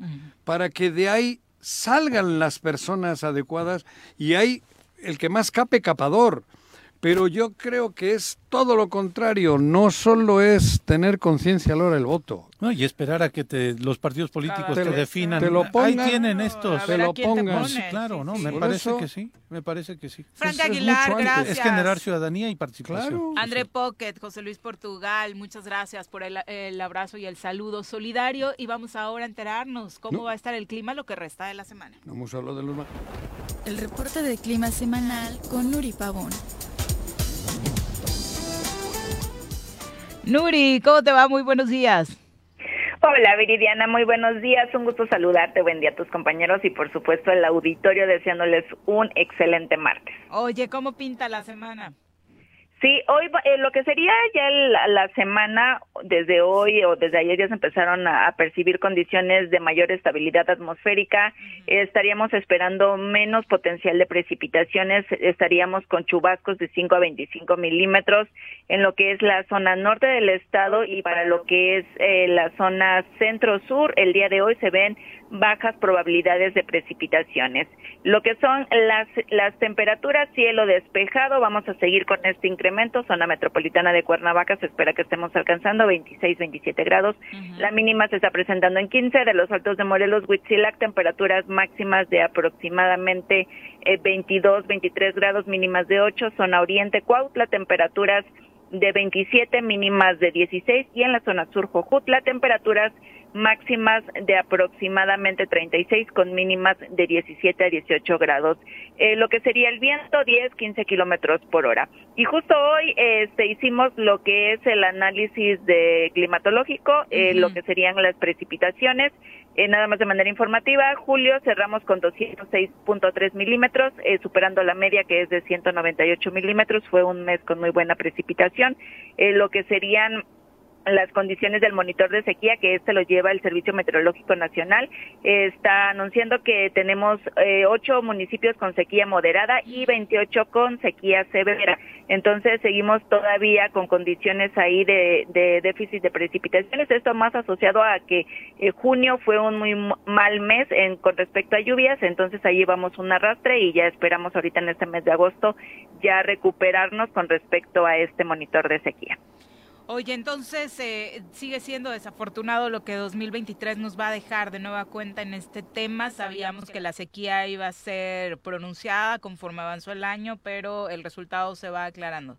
para que de ahí salgan las personas adecuadas y hay el que más cape capador. Pero yo creo que es todo lo contrario, no solo es tener conciencia a la hora del voto. No, y esperar a que te, los partidos políticos Te te, lo- definan. te lo pongan. Ahí tienen estos. Te lo te pongan. No, sí, pones, claro, sí, ¿no? sí. Me Por parece eso- que sí. Me parece que sí. Frank Aguilar, gracias. Es generar ciudadanía y participación. André Pocket, José Luis Portugal, muchas gracias por el, el abrazo y el saludo solidario. Y vamos ahora a enterarnos cómo No. va a estar el clima lo que resta de la semana. Vamos a hablar de los El reporte de clima semanal con Nuri Pavón. Nuri, ¿cómo te va? Muy buenos días. Hola Viridiana, muy buenos días, un gusto saludarte, buen día a tus compañeros y por supuesto al auditorio deseándoles un excelente martes. Oye, ¿cómo pinta la semana? Sí, hoy eh, lo que sería ya la, la semana, desde hoy o desde ayer ya se empezaron a, a percibir condiciones de mayor estabilidad atmosférica. Eh, estaríamos esperando menos potencial de precipitaciones, estaríamos con chubascos de 5 a 25 milímetros en lo que es la zona norte del estado y para lo que es eh, la zona centro-sur, el día de hoy se ven bajas probabilidades de precipitaciones. Lo que son las, las temperaturas, cielo despejado, vamos a seguir con este incremento. Zona metropolitana de Cuernavaca se espera que estemos alcanzando 26, 27 grados. La mínima se está presentando en 15. De los altos de Morelos, Huitzilac, temperaturas máximas de aproximadamente eh, 22, 23 grados, mínimas de 8. Zona oriente, Cuautla, temperaturas de 27, mínimas de 16 y en la zona sur Jojutla temperaturas máximas de aproximadamente 36 con mínimas de 17 a 18 grados. Eh, lo que sería el viento 10, 15 kilómetros por hora. Y justo hoy este, hicimos lo que es el análisis de climatológico, eh, lo que serían las precipitaciones. Eh, nada más de manera informativa, julio cerramos con 206.3 milímetros, eh, superando la media que es de 198 milímetros. Fue un mes con muy buena precipitación. Eh, lo que serían las condiciones del monitor de sequía, que este lo lleva el Servicio Meteorológico Nacional. Está anunciando que tenemos eh, ocho municipios con sequía moderada y 28 con sequía severa. Entonces seguimos todavía con condiciones ahí de, de déficit de precipitaciones. Esto más asociado a que eh, junio fue un muy mal mes en, con respecto a lluvias. Entonces ahí vamos un arrastre y ya esperamos ahorita en este mes de agosto ya recuperarnos con respecto a este monitor de sequía. Oye, entonces eh, sigue siendo desafortunado lo que 2023 nos va a dejar de nueva cuenta en este tema. Sabíamos que la sequía iba a ser pronunciada conforme avanzó el año, pero el resultado se va aclarando.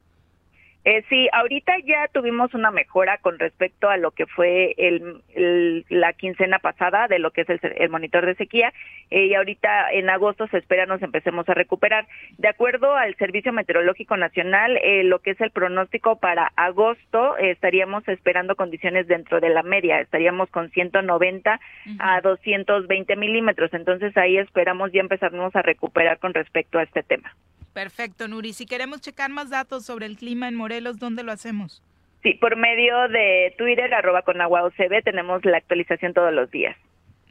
Eh, sí, ahorita ya tuvimos una mejora con respecto a lo que fue el, la quincena pasada de lo que es el, monitor de sequía eh, y ahorita en agosto se espera nos empecemos a recuperar. De acuerdo al Servicio Meteorológico Nacional, eh, lo que es el pronóstico para agosto estaríamos esperando condiciones dentro de la media, estaríamos con 190 a 220 milímetros, entonces ahí esperamos ya empezarnos a recuperar con respecto a este tema. Perfecto, Nuri. Si queremos checar más datos sobre el clima en Morelos, ¿dónde lo hacemos? Sí, por medio de Twitter, arroba con agua OCB, tenemos la actualización todos los días.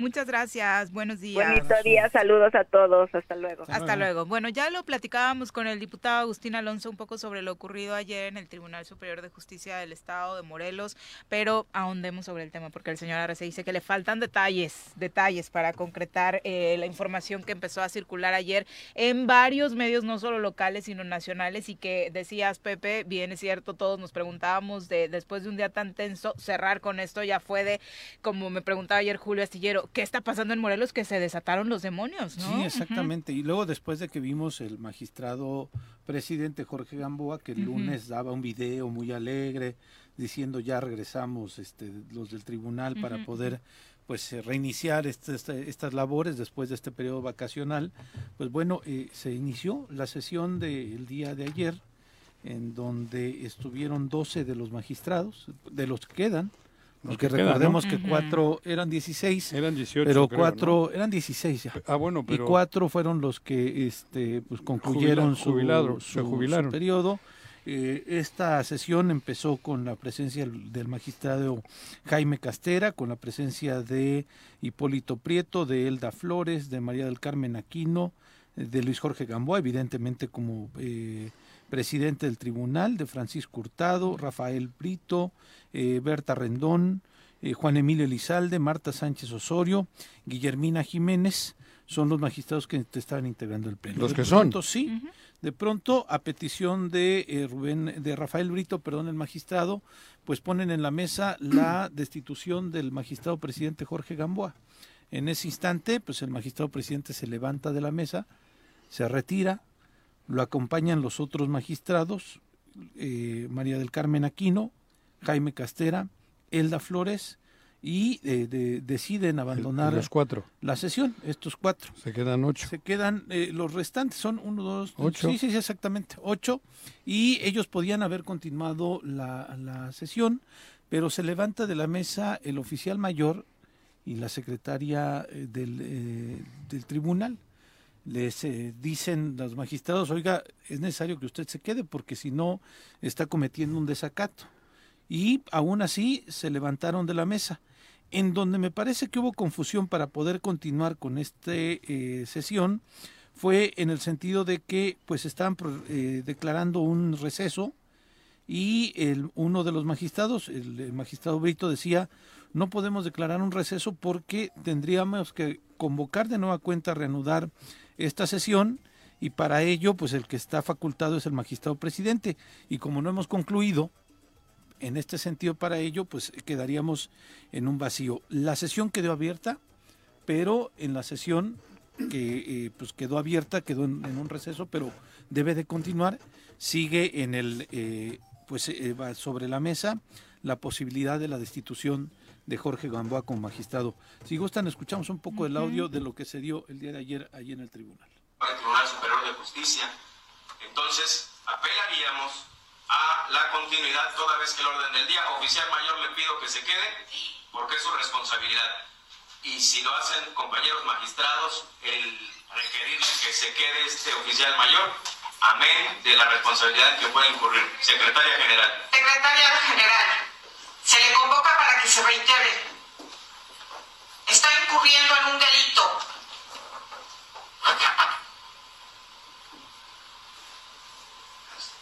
Muchas gracias, buenos días. Bonito día, saludos a todos, hasta luego. Hasta luego. Bueno, ya lo platicábamos con el diputado Agustín Alonso un poco sobre lo ocurrido ayer en el Tribunal Superior de Justicia del Estado de Morelos, pero ahondemos sobre el tema porque el señor Arce dice que le faltan detalles, detalles para concretar eh, la información que empezó a circular ayer en varios medios, no solo locales, sino nacionales, y que decías, Pepe, bien es cierto, todos nos preguntábamos de después de un día tan tenso, cerrar con esto ya fue de, como me preguntaba ayer Julio Astillero, ¿qué está pasando en Morelos? Que se desataron los demonios, ¿no? Sí, exactamente. Y luego después de que vimos el magistrado presidente Jorge Gamboa, que el lunes daba un video muy alegre diciendo ya regresamos este, los del tribunal para poder pues eh, reiniciar este, este, estas labores después de este periodo vacacional, pues bueno, eh, se inició la sesión del día de ayer, en donde estuvieron 12 de los magistrados, de los que quedan, porque recordemos que cuatro eran 16, eran 18, pero cuatro eran 16 ya. Ah, bueno, pero y cuatro fueron los que este pues concluyeron su, se jubilaron. periodo. Eh, esta sesión empezó con la presencia del magistrado Jaime Castera, con la presencia de Hipólito Prieto, de Elda Flores, de María del Carmen Aquino, de Luis Jorge Gamboa, evidentemente como eh, presidente del tribunal, de Francisco Hurtado, Rafael Brito, eh, Berta Rendón, eh, Juan Emilio Elizalde, Marta Sánchez Osorio, Guillermina Jiménez, son los magistrados que te estaban integrando el pleno. Los que son. sí, de pronto, a petición de eh, Rubén, de Rafael Brito, perdón, el magistrado, pues ponen en la mesa la *clears throat* destitución del magistrado presidente Jorge Gamboa. En ese instante, pues el magistrado presidente se levanta de la mesa, se retira, lo acompañan los otros magistrados, eh, María del Carmen Aquino, Jaime Castera, Elda Flores, y eh, deciden abandonar los cuatro. la sesión, estos cuatro. Se quedan ocho. Se quedan, eh, los restantes son uno, dos, ocho. Sí, sí, exactamente, ocho. Y ellos podían haber continuado la, la sesión, pero se levanta de la mesa el oficial mayor y la secretaria del, del tribunal les eh, dicen los magistrados, oiga, es necesario que usted se quede porque si no está cometiendo un desacato. Y aún así se levantaron de la mesa, en donde me parece que hubo confusión para poder continuar con esta eh, sesión, fue en el sentido de que pues estaban eh, declarando un receso y el, uno de los magistrados, el magistrado Brito, decía, no podemos declarar un receso porque tendríamos que convocar de nueva cuenta a reanudar esta sesión y para ello pues el que está facultado es el magistrado presidente y como no hemos concluido en este sentido para ello pues quedaríamos en un vacío. La sesión quedó abierta, pero en la sesión que eh, pues quedó abierta, quedó en, un receso, pero debe de continuar, sigue en el eh, pues eh, sobre la mesa la posibilidad de la destitución de Jorge Gamboa como magistrado. Si gustan, escuchamos un poco el audio de lo que se dio el día de ayer allí en el tribunal. El Tribunal Superior de Justicia. Entonces, apelaríamos a la continuidad toda vez que el orden del día oficial mayor le pido que se quede porque es su responsabilidad. Y si lo hacen compañeros magistrados, el requerirle que se quede este oficial mayor, amén de la responsabilidad que puede incurrir. Secretaria General. Secretaria General. Se le convoca para que se reintegre. Está incurriendo en un delito.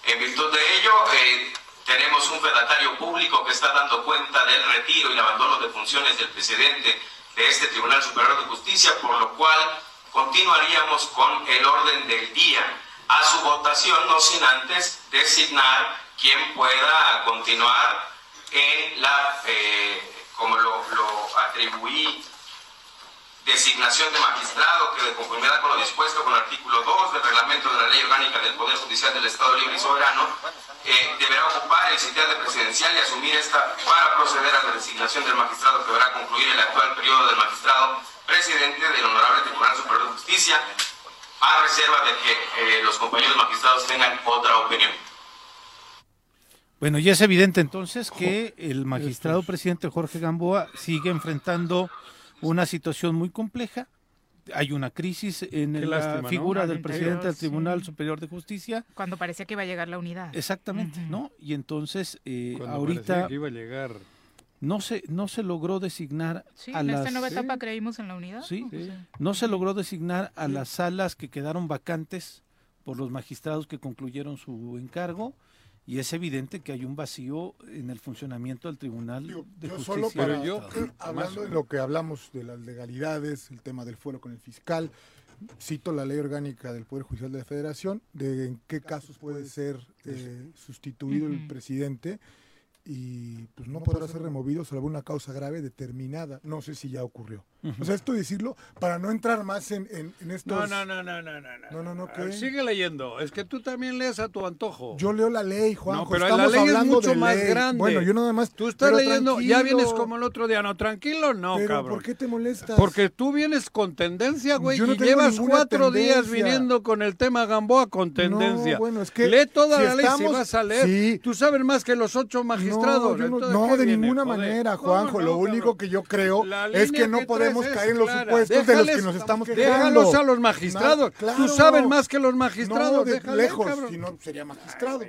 En virtud de ello, eh, tenemos un fedatario público que está dando cuenta del retiro y el abandono de funciones del presidente de este Tribunal Superior de Justicia, por lo cual continuaríamos con el orden del día a su votación, no sin antes designar quien pueda continuar en la, eh, como lo, lo atribuí, designación de magistrado que de conformidad con lo dispuesto con el artículo 2 del reglamento de la Ley Orgánica del Poder Judicial del Estado Libre y Soberano, eh, deberá ocupar el sitial presidencial y asumir esta para proceder a la designación del magistrado que deberá concluir el actual periodo del magistrado presidente del Honorable Tribunal Superior de Justicia, a reserva de que eh, los compañeros magistrados tengan otra opinión. Bueno, y es evidente entonces que el magistrado presidente Jorge Gamboa sigue enfrentando una situación muy compleja. Hay una crisis en Qué la lástima, ¿no? figura del presidente del sí. Tribunal Superior de Justicia. Cuando parecía que iba a llegar la unidad. Exactamente, ¿no? Y entonces eh, Cuando ahorita parecía que iba a llegar. no se no se logró designar Sí, a en esta nueva etapa creímos en la unidad. Sí. Pues, sí. no se logró designar a las salas que quedaron vacantes por los magistrados que concluyeron su encargo y es evidente que hay un vacío en el funcionamiento del Tribunal de Yo Justicia. solo para, Estado. hablando de lo que hablamos de las legalidades, el tema del fuero con el fiscal, cito la ley orgánica del Poder Judicial de la Federación, de en qué casos puede ser eh, sustituido el presidente y pues no podrá ser removido salvo una causa grave determinada. No sé si ya ocurrió. O sea, esto decirlo para no entrar más en, en, en estos... No, no, no, no, no, no. No, no, no. Sigue leyendo. Es que tú también lees a tu antojo. Yo leo la ley, Juanjo. No, pero estamos la ley es mucho más ley. grande. Bueno, yo nada más... Tú estás leyendo, ya tranquilo. vienes como el otro día, no, tranquilo, no, Pero, cabrón. ¿por qué te molestas? Porque tú vienes con tendencia, güey, Yo no y llevas cuatro días viniendo con el tema Gamboa con tendencia. No, bueno, es que Lee toda si la ley si vas a leer. Sí. Tú sabes más que los ocho magistrados. No, yo no, entonces, no, ¿qué de viene? ninguna Joder. manera, Juanjo. lo único que yo creo es que no que podemos es caer en los clara. supuestos de los que nos estamos Déjalos quejando. a los magistrados. Claro. Tú sabes más que los No, magistrados. de déjale, lejos, si no sería magistrado.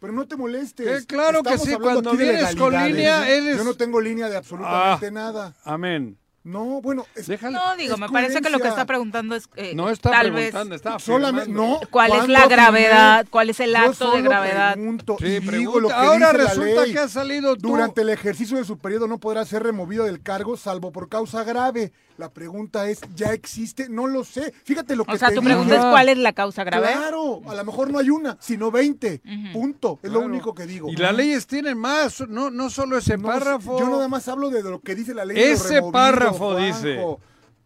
Pero no te molestes. Que claro que Estamos sí, hablando cuando vienes con línea, eres- Yo no tengo línea de absolutamente Ah. nada. Amén. No, bueno, es, No, digo, es me parece que lo que está preguntando es eh, No está tal preguntando, vez está Solamente, no. cuál es ¿cuándo la gravedad, cuál es el acto de gravedad. pregunto Sí, y digo pregunta. lo que Ahora dice la resulta ley. que has salido tú. Durante el ejercicio de su periodo no podrá ser removido del cargo salvo por causa grave. La pregunta es, ¿ya existe? No lo sé. Fíjate lo que O sea, te tu digo. pregunta es cuál es la causa grave. Claro, a lo mejor no hay una, sino 20. Punto. Es lo único que digo. Y las leyes tienen más, no, no solo ese No, párrafo. Yo nada más hablo de lo que dice la ley. Ese removido, párrafo Juanjo. dice.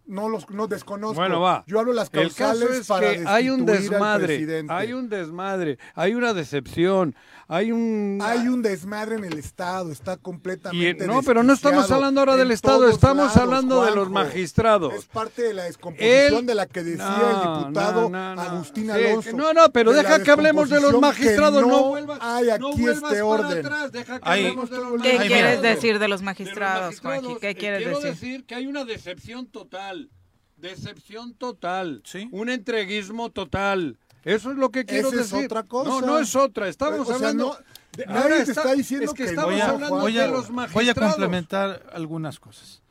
No los no desconozco. Bueno, va. Yo hablo las El causales caso es para que hay un desmadre, presidente. hay un desmadre, hay una decepción, hay un... Hay un desmadre en el Estado, está y- completamente no, pero no estamos hablando ahora del Estado, estamos lados, hablando de los magistrados. Es parte de la descomposición de la que decía No, el diputado no, no, no. Agustín Sí, Alonso. no, no, pero de deja que hablemos de los magistrados, no, no vuelvas, hay aquí no vuelvas este para orden. atrás, deja que hablemos de los ¿Qué quieres decir de los De los magistrados, Juanji? magistrados, ¿Qué eh, quieres quiero decir? que hay una decepción total, decepción total, Sí. un entreguismo total. Eso es lo que quiero Esa es decir. otra cosa. No, no es otra. Estamos O sea, hablando. no- de- nadie ahora te está diciendo es que, que estamos voy a, hablando voy de a- los voy a magistrados. complementar algunas cosas.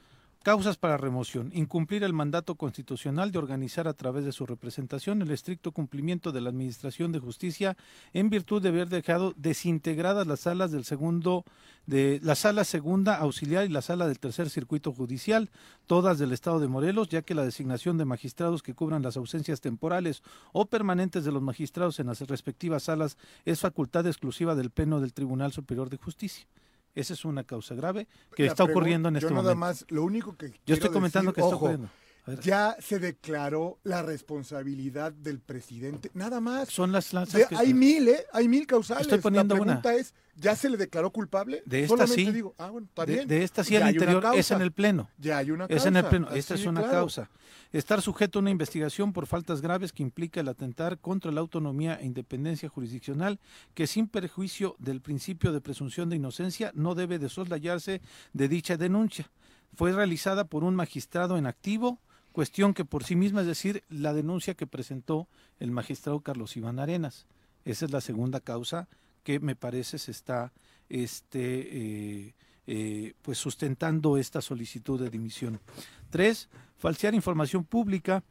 Causas para remoción. Incumplir el mandato constitucional de organizar a través de su representación el estricto cumplimiento de la Administración de Justicia en virtud de haber dejado desintegradas las salas del segundo de la sala segunda auxiliar y la sala del tercer circuito judicial, todas del estado de Morelos, ya que la designación de magistrados que cubran las ausencias temporales o permanentes de los magistrados en las respectivas salas es facultad exclusiva del Pleno del Tribunal Superior de Justicia. Esa es una causa grave que La está ocurriendo en este yo nada momento. más, lo único que Yo estoy comentando decir, que está ojo, ocurriendo. Ya se declaró la responsabilidad del presidente. Nada más. Son las lanzas De- que- hay mil, ¿eh? Hay mil causales. Estoy poniendo la una. pregunta es, ¿ya se le declaró culpable? De esta Solamente sí. digo, ah, bueno, está de, bien. de esta sí al una interior es causa. en el pleno. Ya hay una Es en el causa, pleno. Esta así es una claro. causa. Estar sujeto a una investigación por faltas graves que implica el atentar contra la autonomía e independencia jurisdiccional, que sin perjuicio del principio de presunción de inocencia no debe de soslayarse de dicha denuncia. Fue realizada por un magistrado en activo, cuestión que por sí misma es decir, la denuncia que presentó el magistrado Carlos Iván Arenas. Esa es la segunda causa que me parece se está este, eh, eh, pues sustentando esta solicitud de dimisión. Tres, falsear información pública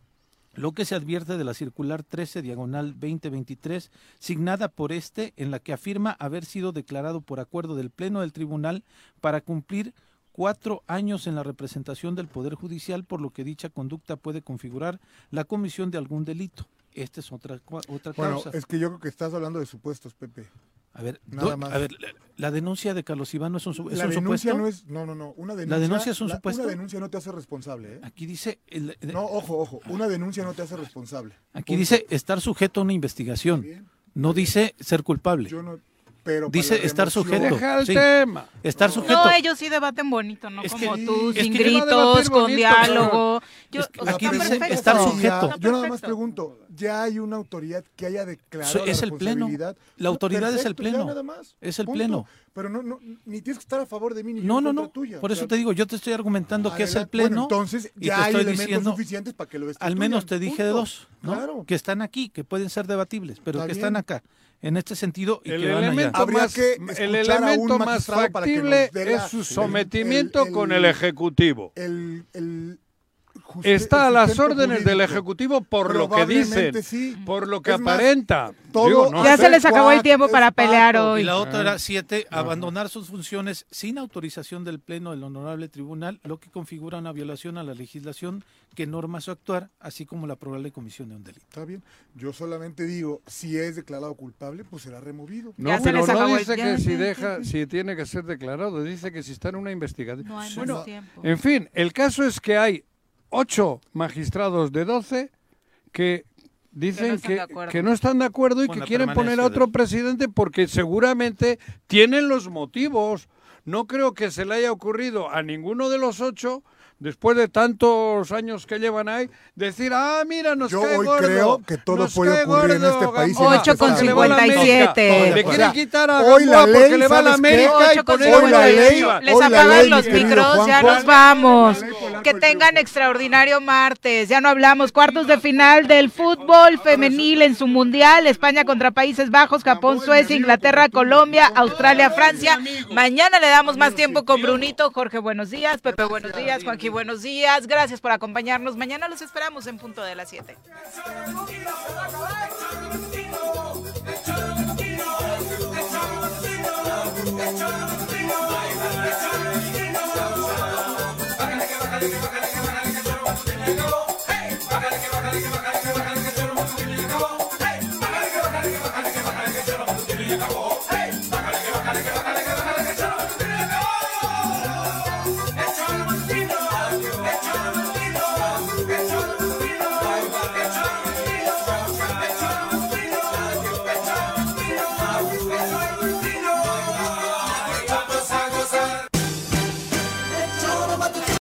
lo que se advierte de la circular 13 diagonal 2023 signada por este en la que afirma haber sido declarado por acuerdo del Pleno del Tribunal para cumplir cuatro años en la representación del Poder Judicial, por lo que dicha conducta puede configurar la comisión de algún delito. Esta es otra, otra Bueno, causa. es que yo creo que estás hablando de supuestos, Pepe. A ver, Nada más. a ver, la, la denuncia de Carlos Iván no es un, su- es la un denuncia supuesto. no es, no, no, no, una denuncia. la denuncia es un la- supuesto. Una denuncia no te hace responsable, ¿eh? Aquí dice, el- el- No, ojo, ojo, una denuncia no te hace responsable. aquí dice estar sujeto a una investigación. No dice ser culpable. Yo no, pero dice estar sujeto. Deja el Sí. tema. Estar sujeto. No, ellos sí debaten bonito, no Es como que- tú, es sin gritos, con diálogo. Yo, Es que o sea, aquí está dice perfecto. estar sujeto. yo nada más pregunto, ¿ya hay una autoridad que haya declarado So- la es el pleno. La autoridad es el pleno. nada más, Es el punto. pleno. Pero no, no, ni tienes que estar a favor de mí ni No, no, no. tuya. Por eso te digo, yo te estoy argumentando que es el. Bueno, pleno. entonces y te hay estoy elementos diciendo, suficientes para que lo Al menos te dije de dos, ¿no? Claro. Que están aquí, que pueden ser debatibles, pero que están acá. En este sentido, y El que van allá. elemento, Habría más, que el elemento más para que factible es su el- sometimiento el- con el- el Ejecutivo. El, Está a las órdenes del. Ejecutivo por lo que dicen, sí. por lo que Es más, aparenta. todo Digo, no Ya se les acabó el tiempo para pelear pato. hoy. Y la otra era siete, abandonar sus funciones sin autorización del Pleno del Honorable Tribunal, lo que configura una violación a la legislación que norma su actuar, así como la probable comisión de un delito. Está bien. Yo solamente digo, si es declarado culpable, pues será removido. No, Ya pero no dice que ya, si deja, si tiene que ser declarado, dice que si está en una investigación. No hay más bueno, tiempo. en fin, el caso es que hay ocho magistrados de doce que dicen que, acuerdo. que no están de acuerdo y que quieren poner a otro presidente porque seguramente tienen los motivos. No creo que se le haya ocurrido a ninguno de los ocho, después de tantos años que llevan ahí, decir, ah, mira, nos Yo cae hoy gordo, creo que todo puede ocurrir en gordo, este país y en Gamboa, Ocho con porque le va a la 57. América. Le quieren sea, quitar a hoy la ley, porque le va a la. América y Ocho con poner Hoy la ley- 58. Les hoy apagan ley, los micros, ya nos vamos. Ley Que tengan extraordinario martes. Ya no hablamos. Cuartos de final del fútbol femenil en su mundial. España contra Países Bajos, Japón, Suecia, Inglaterra, Colombia, Australia, Francia. Mañana le damos más tiempo con Brunito. Jorge, buenos días. Pepe, buenos días. Juanqui, buenos días. Gracias por acompañarnos. Mañana los esperamos en punto de las 7.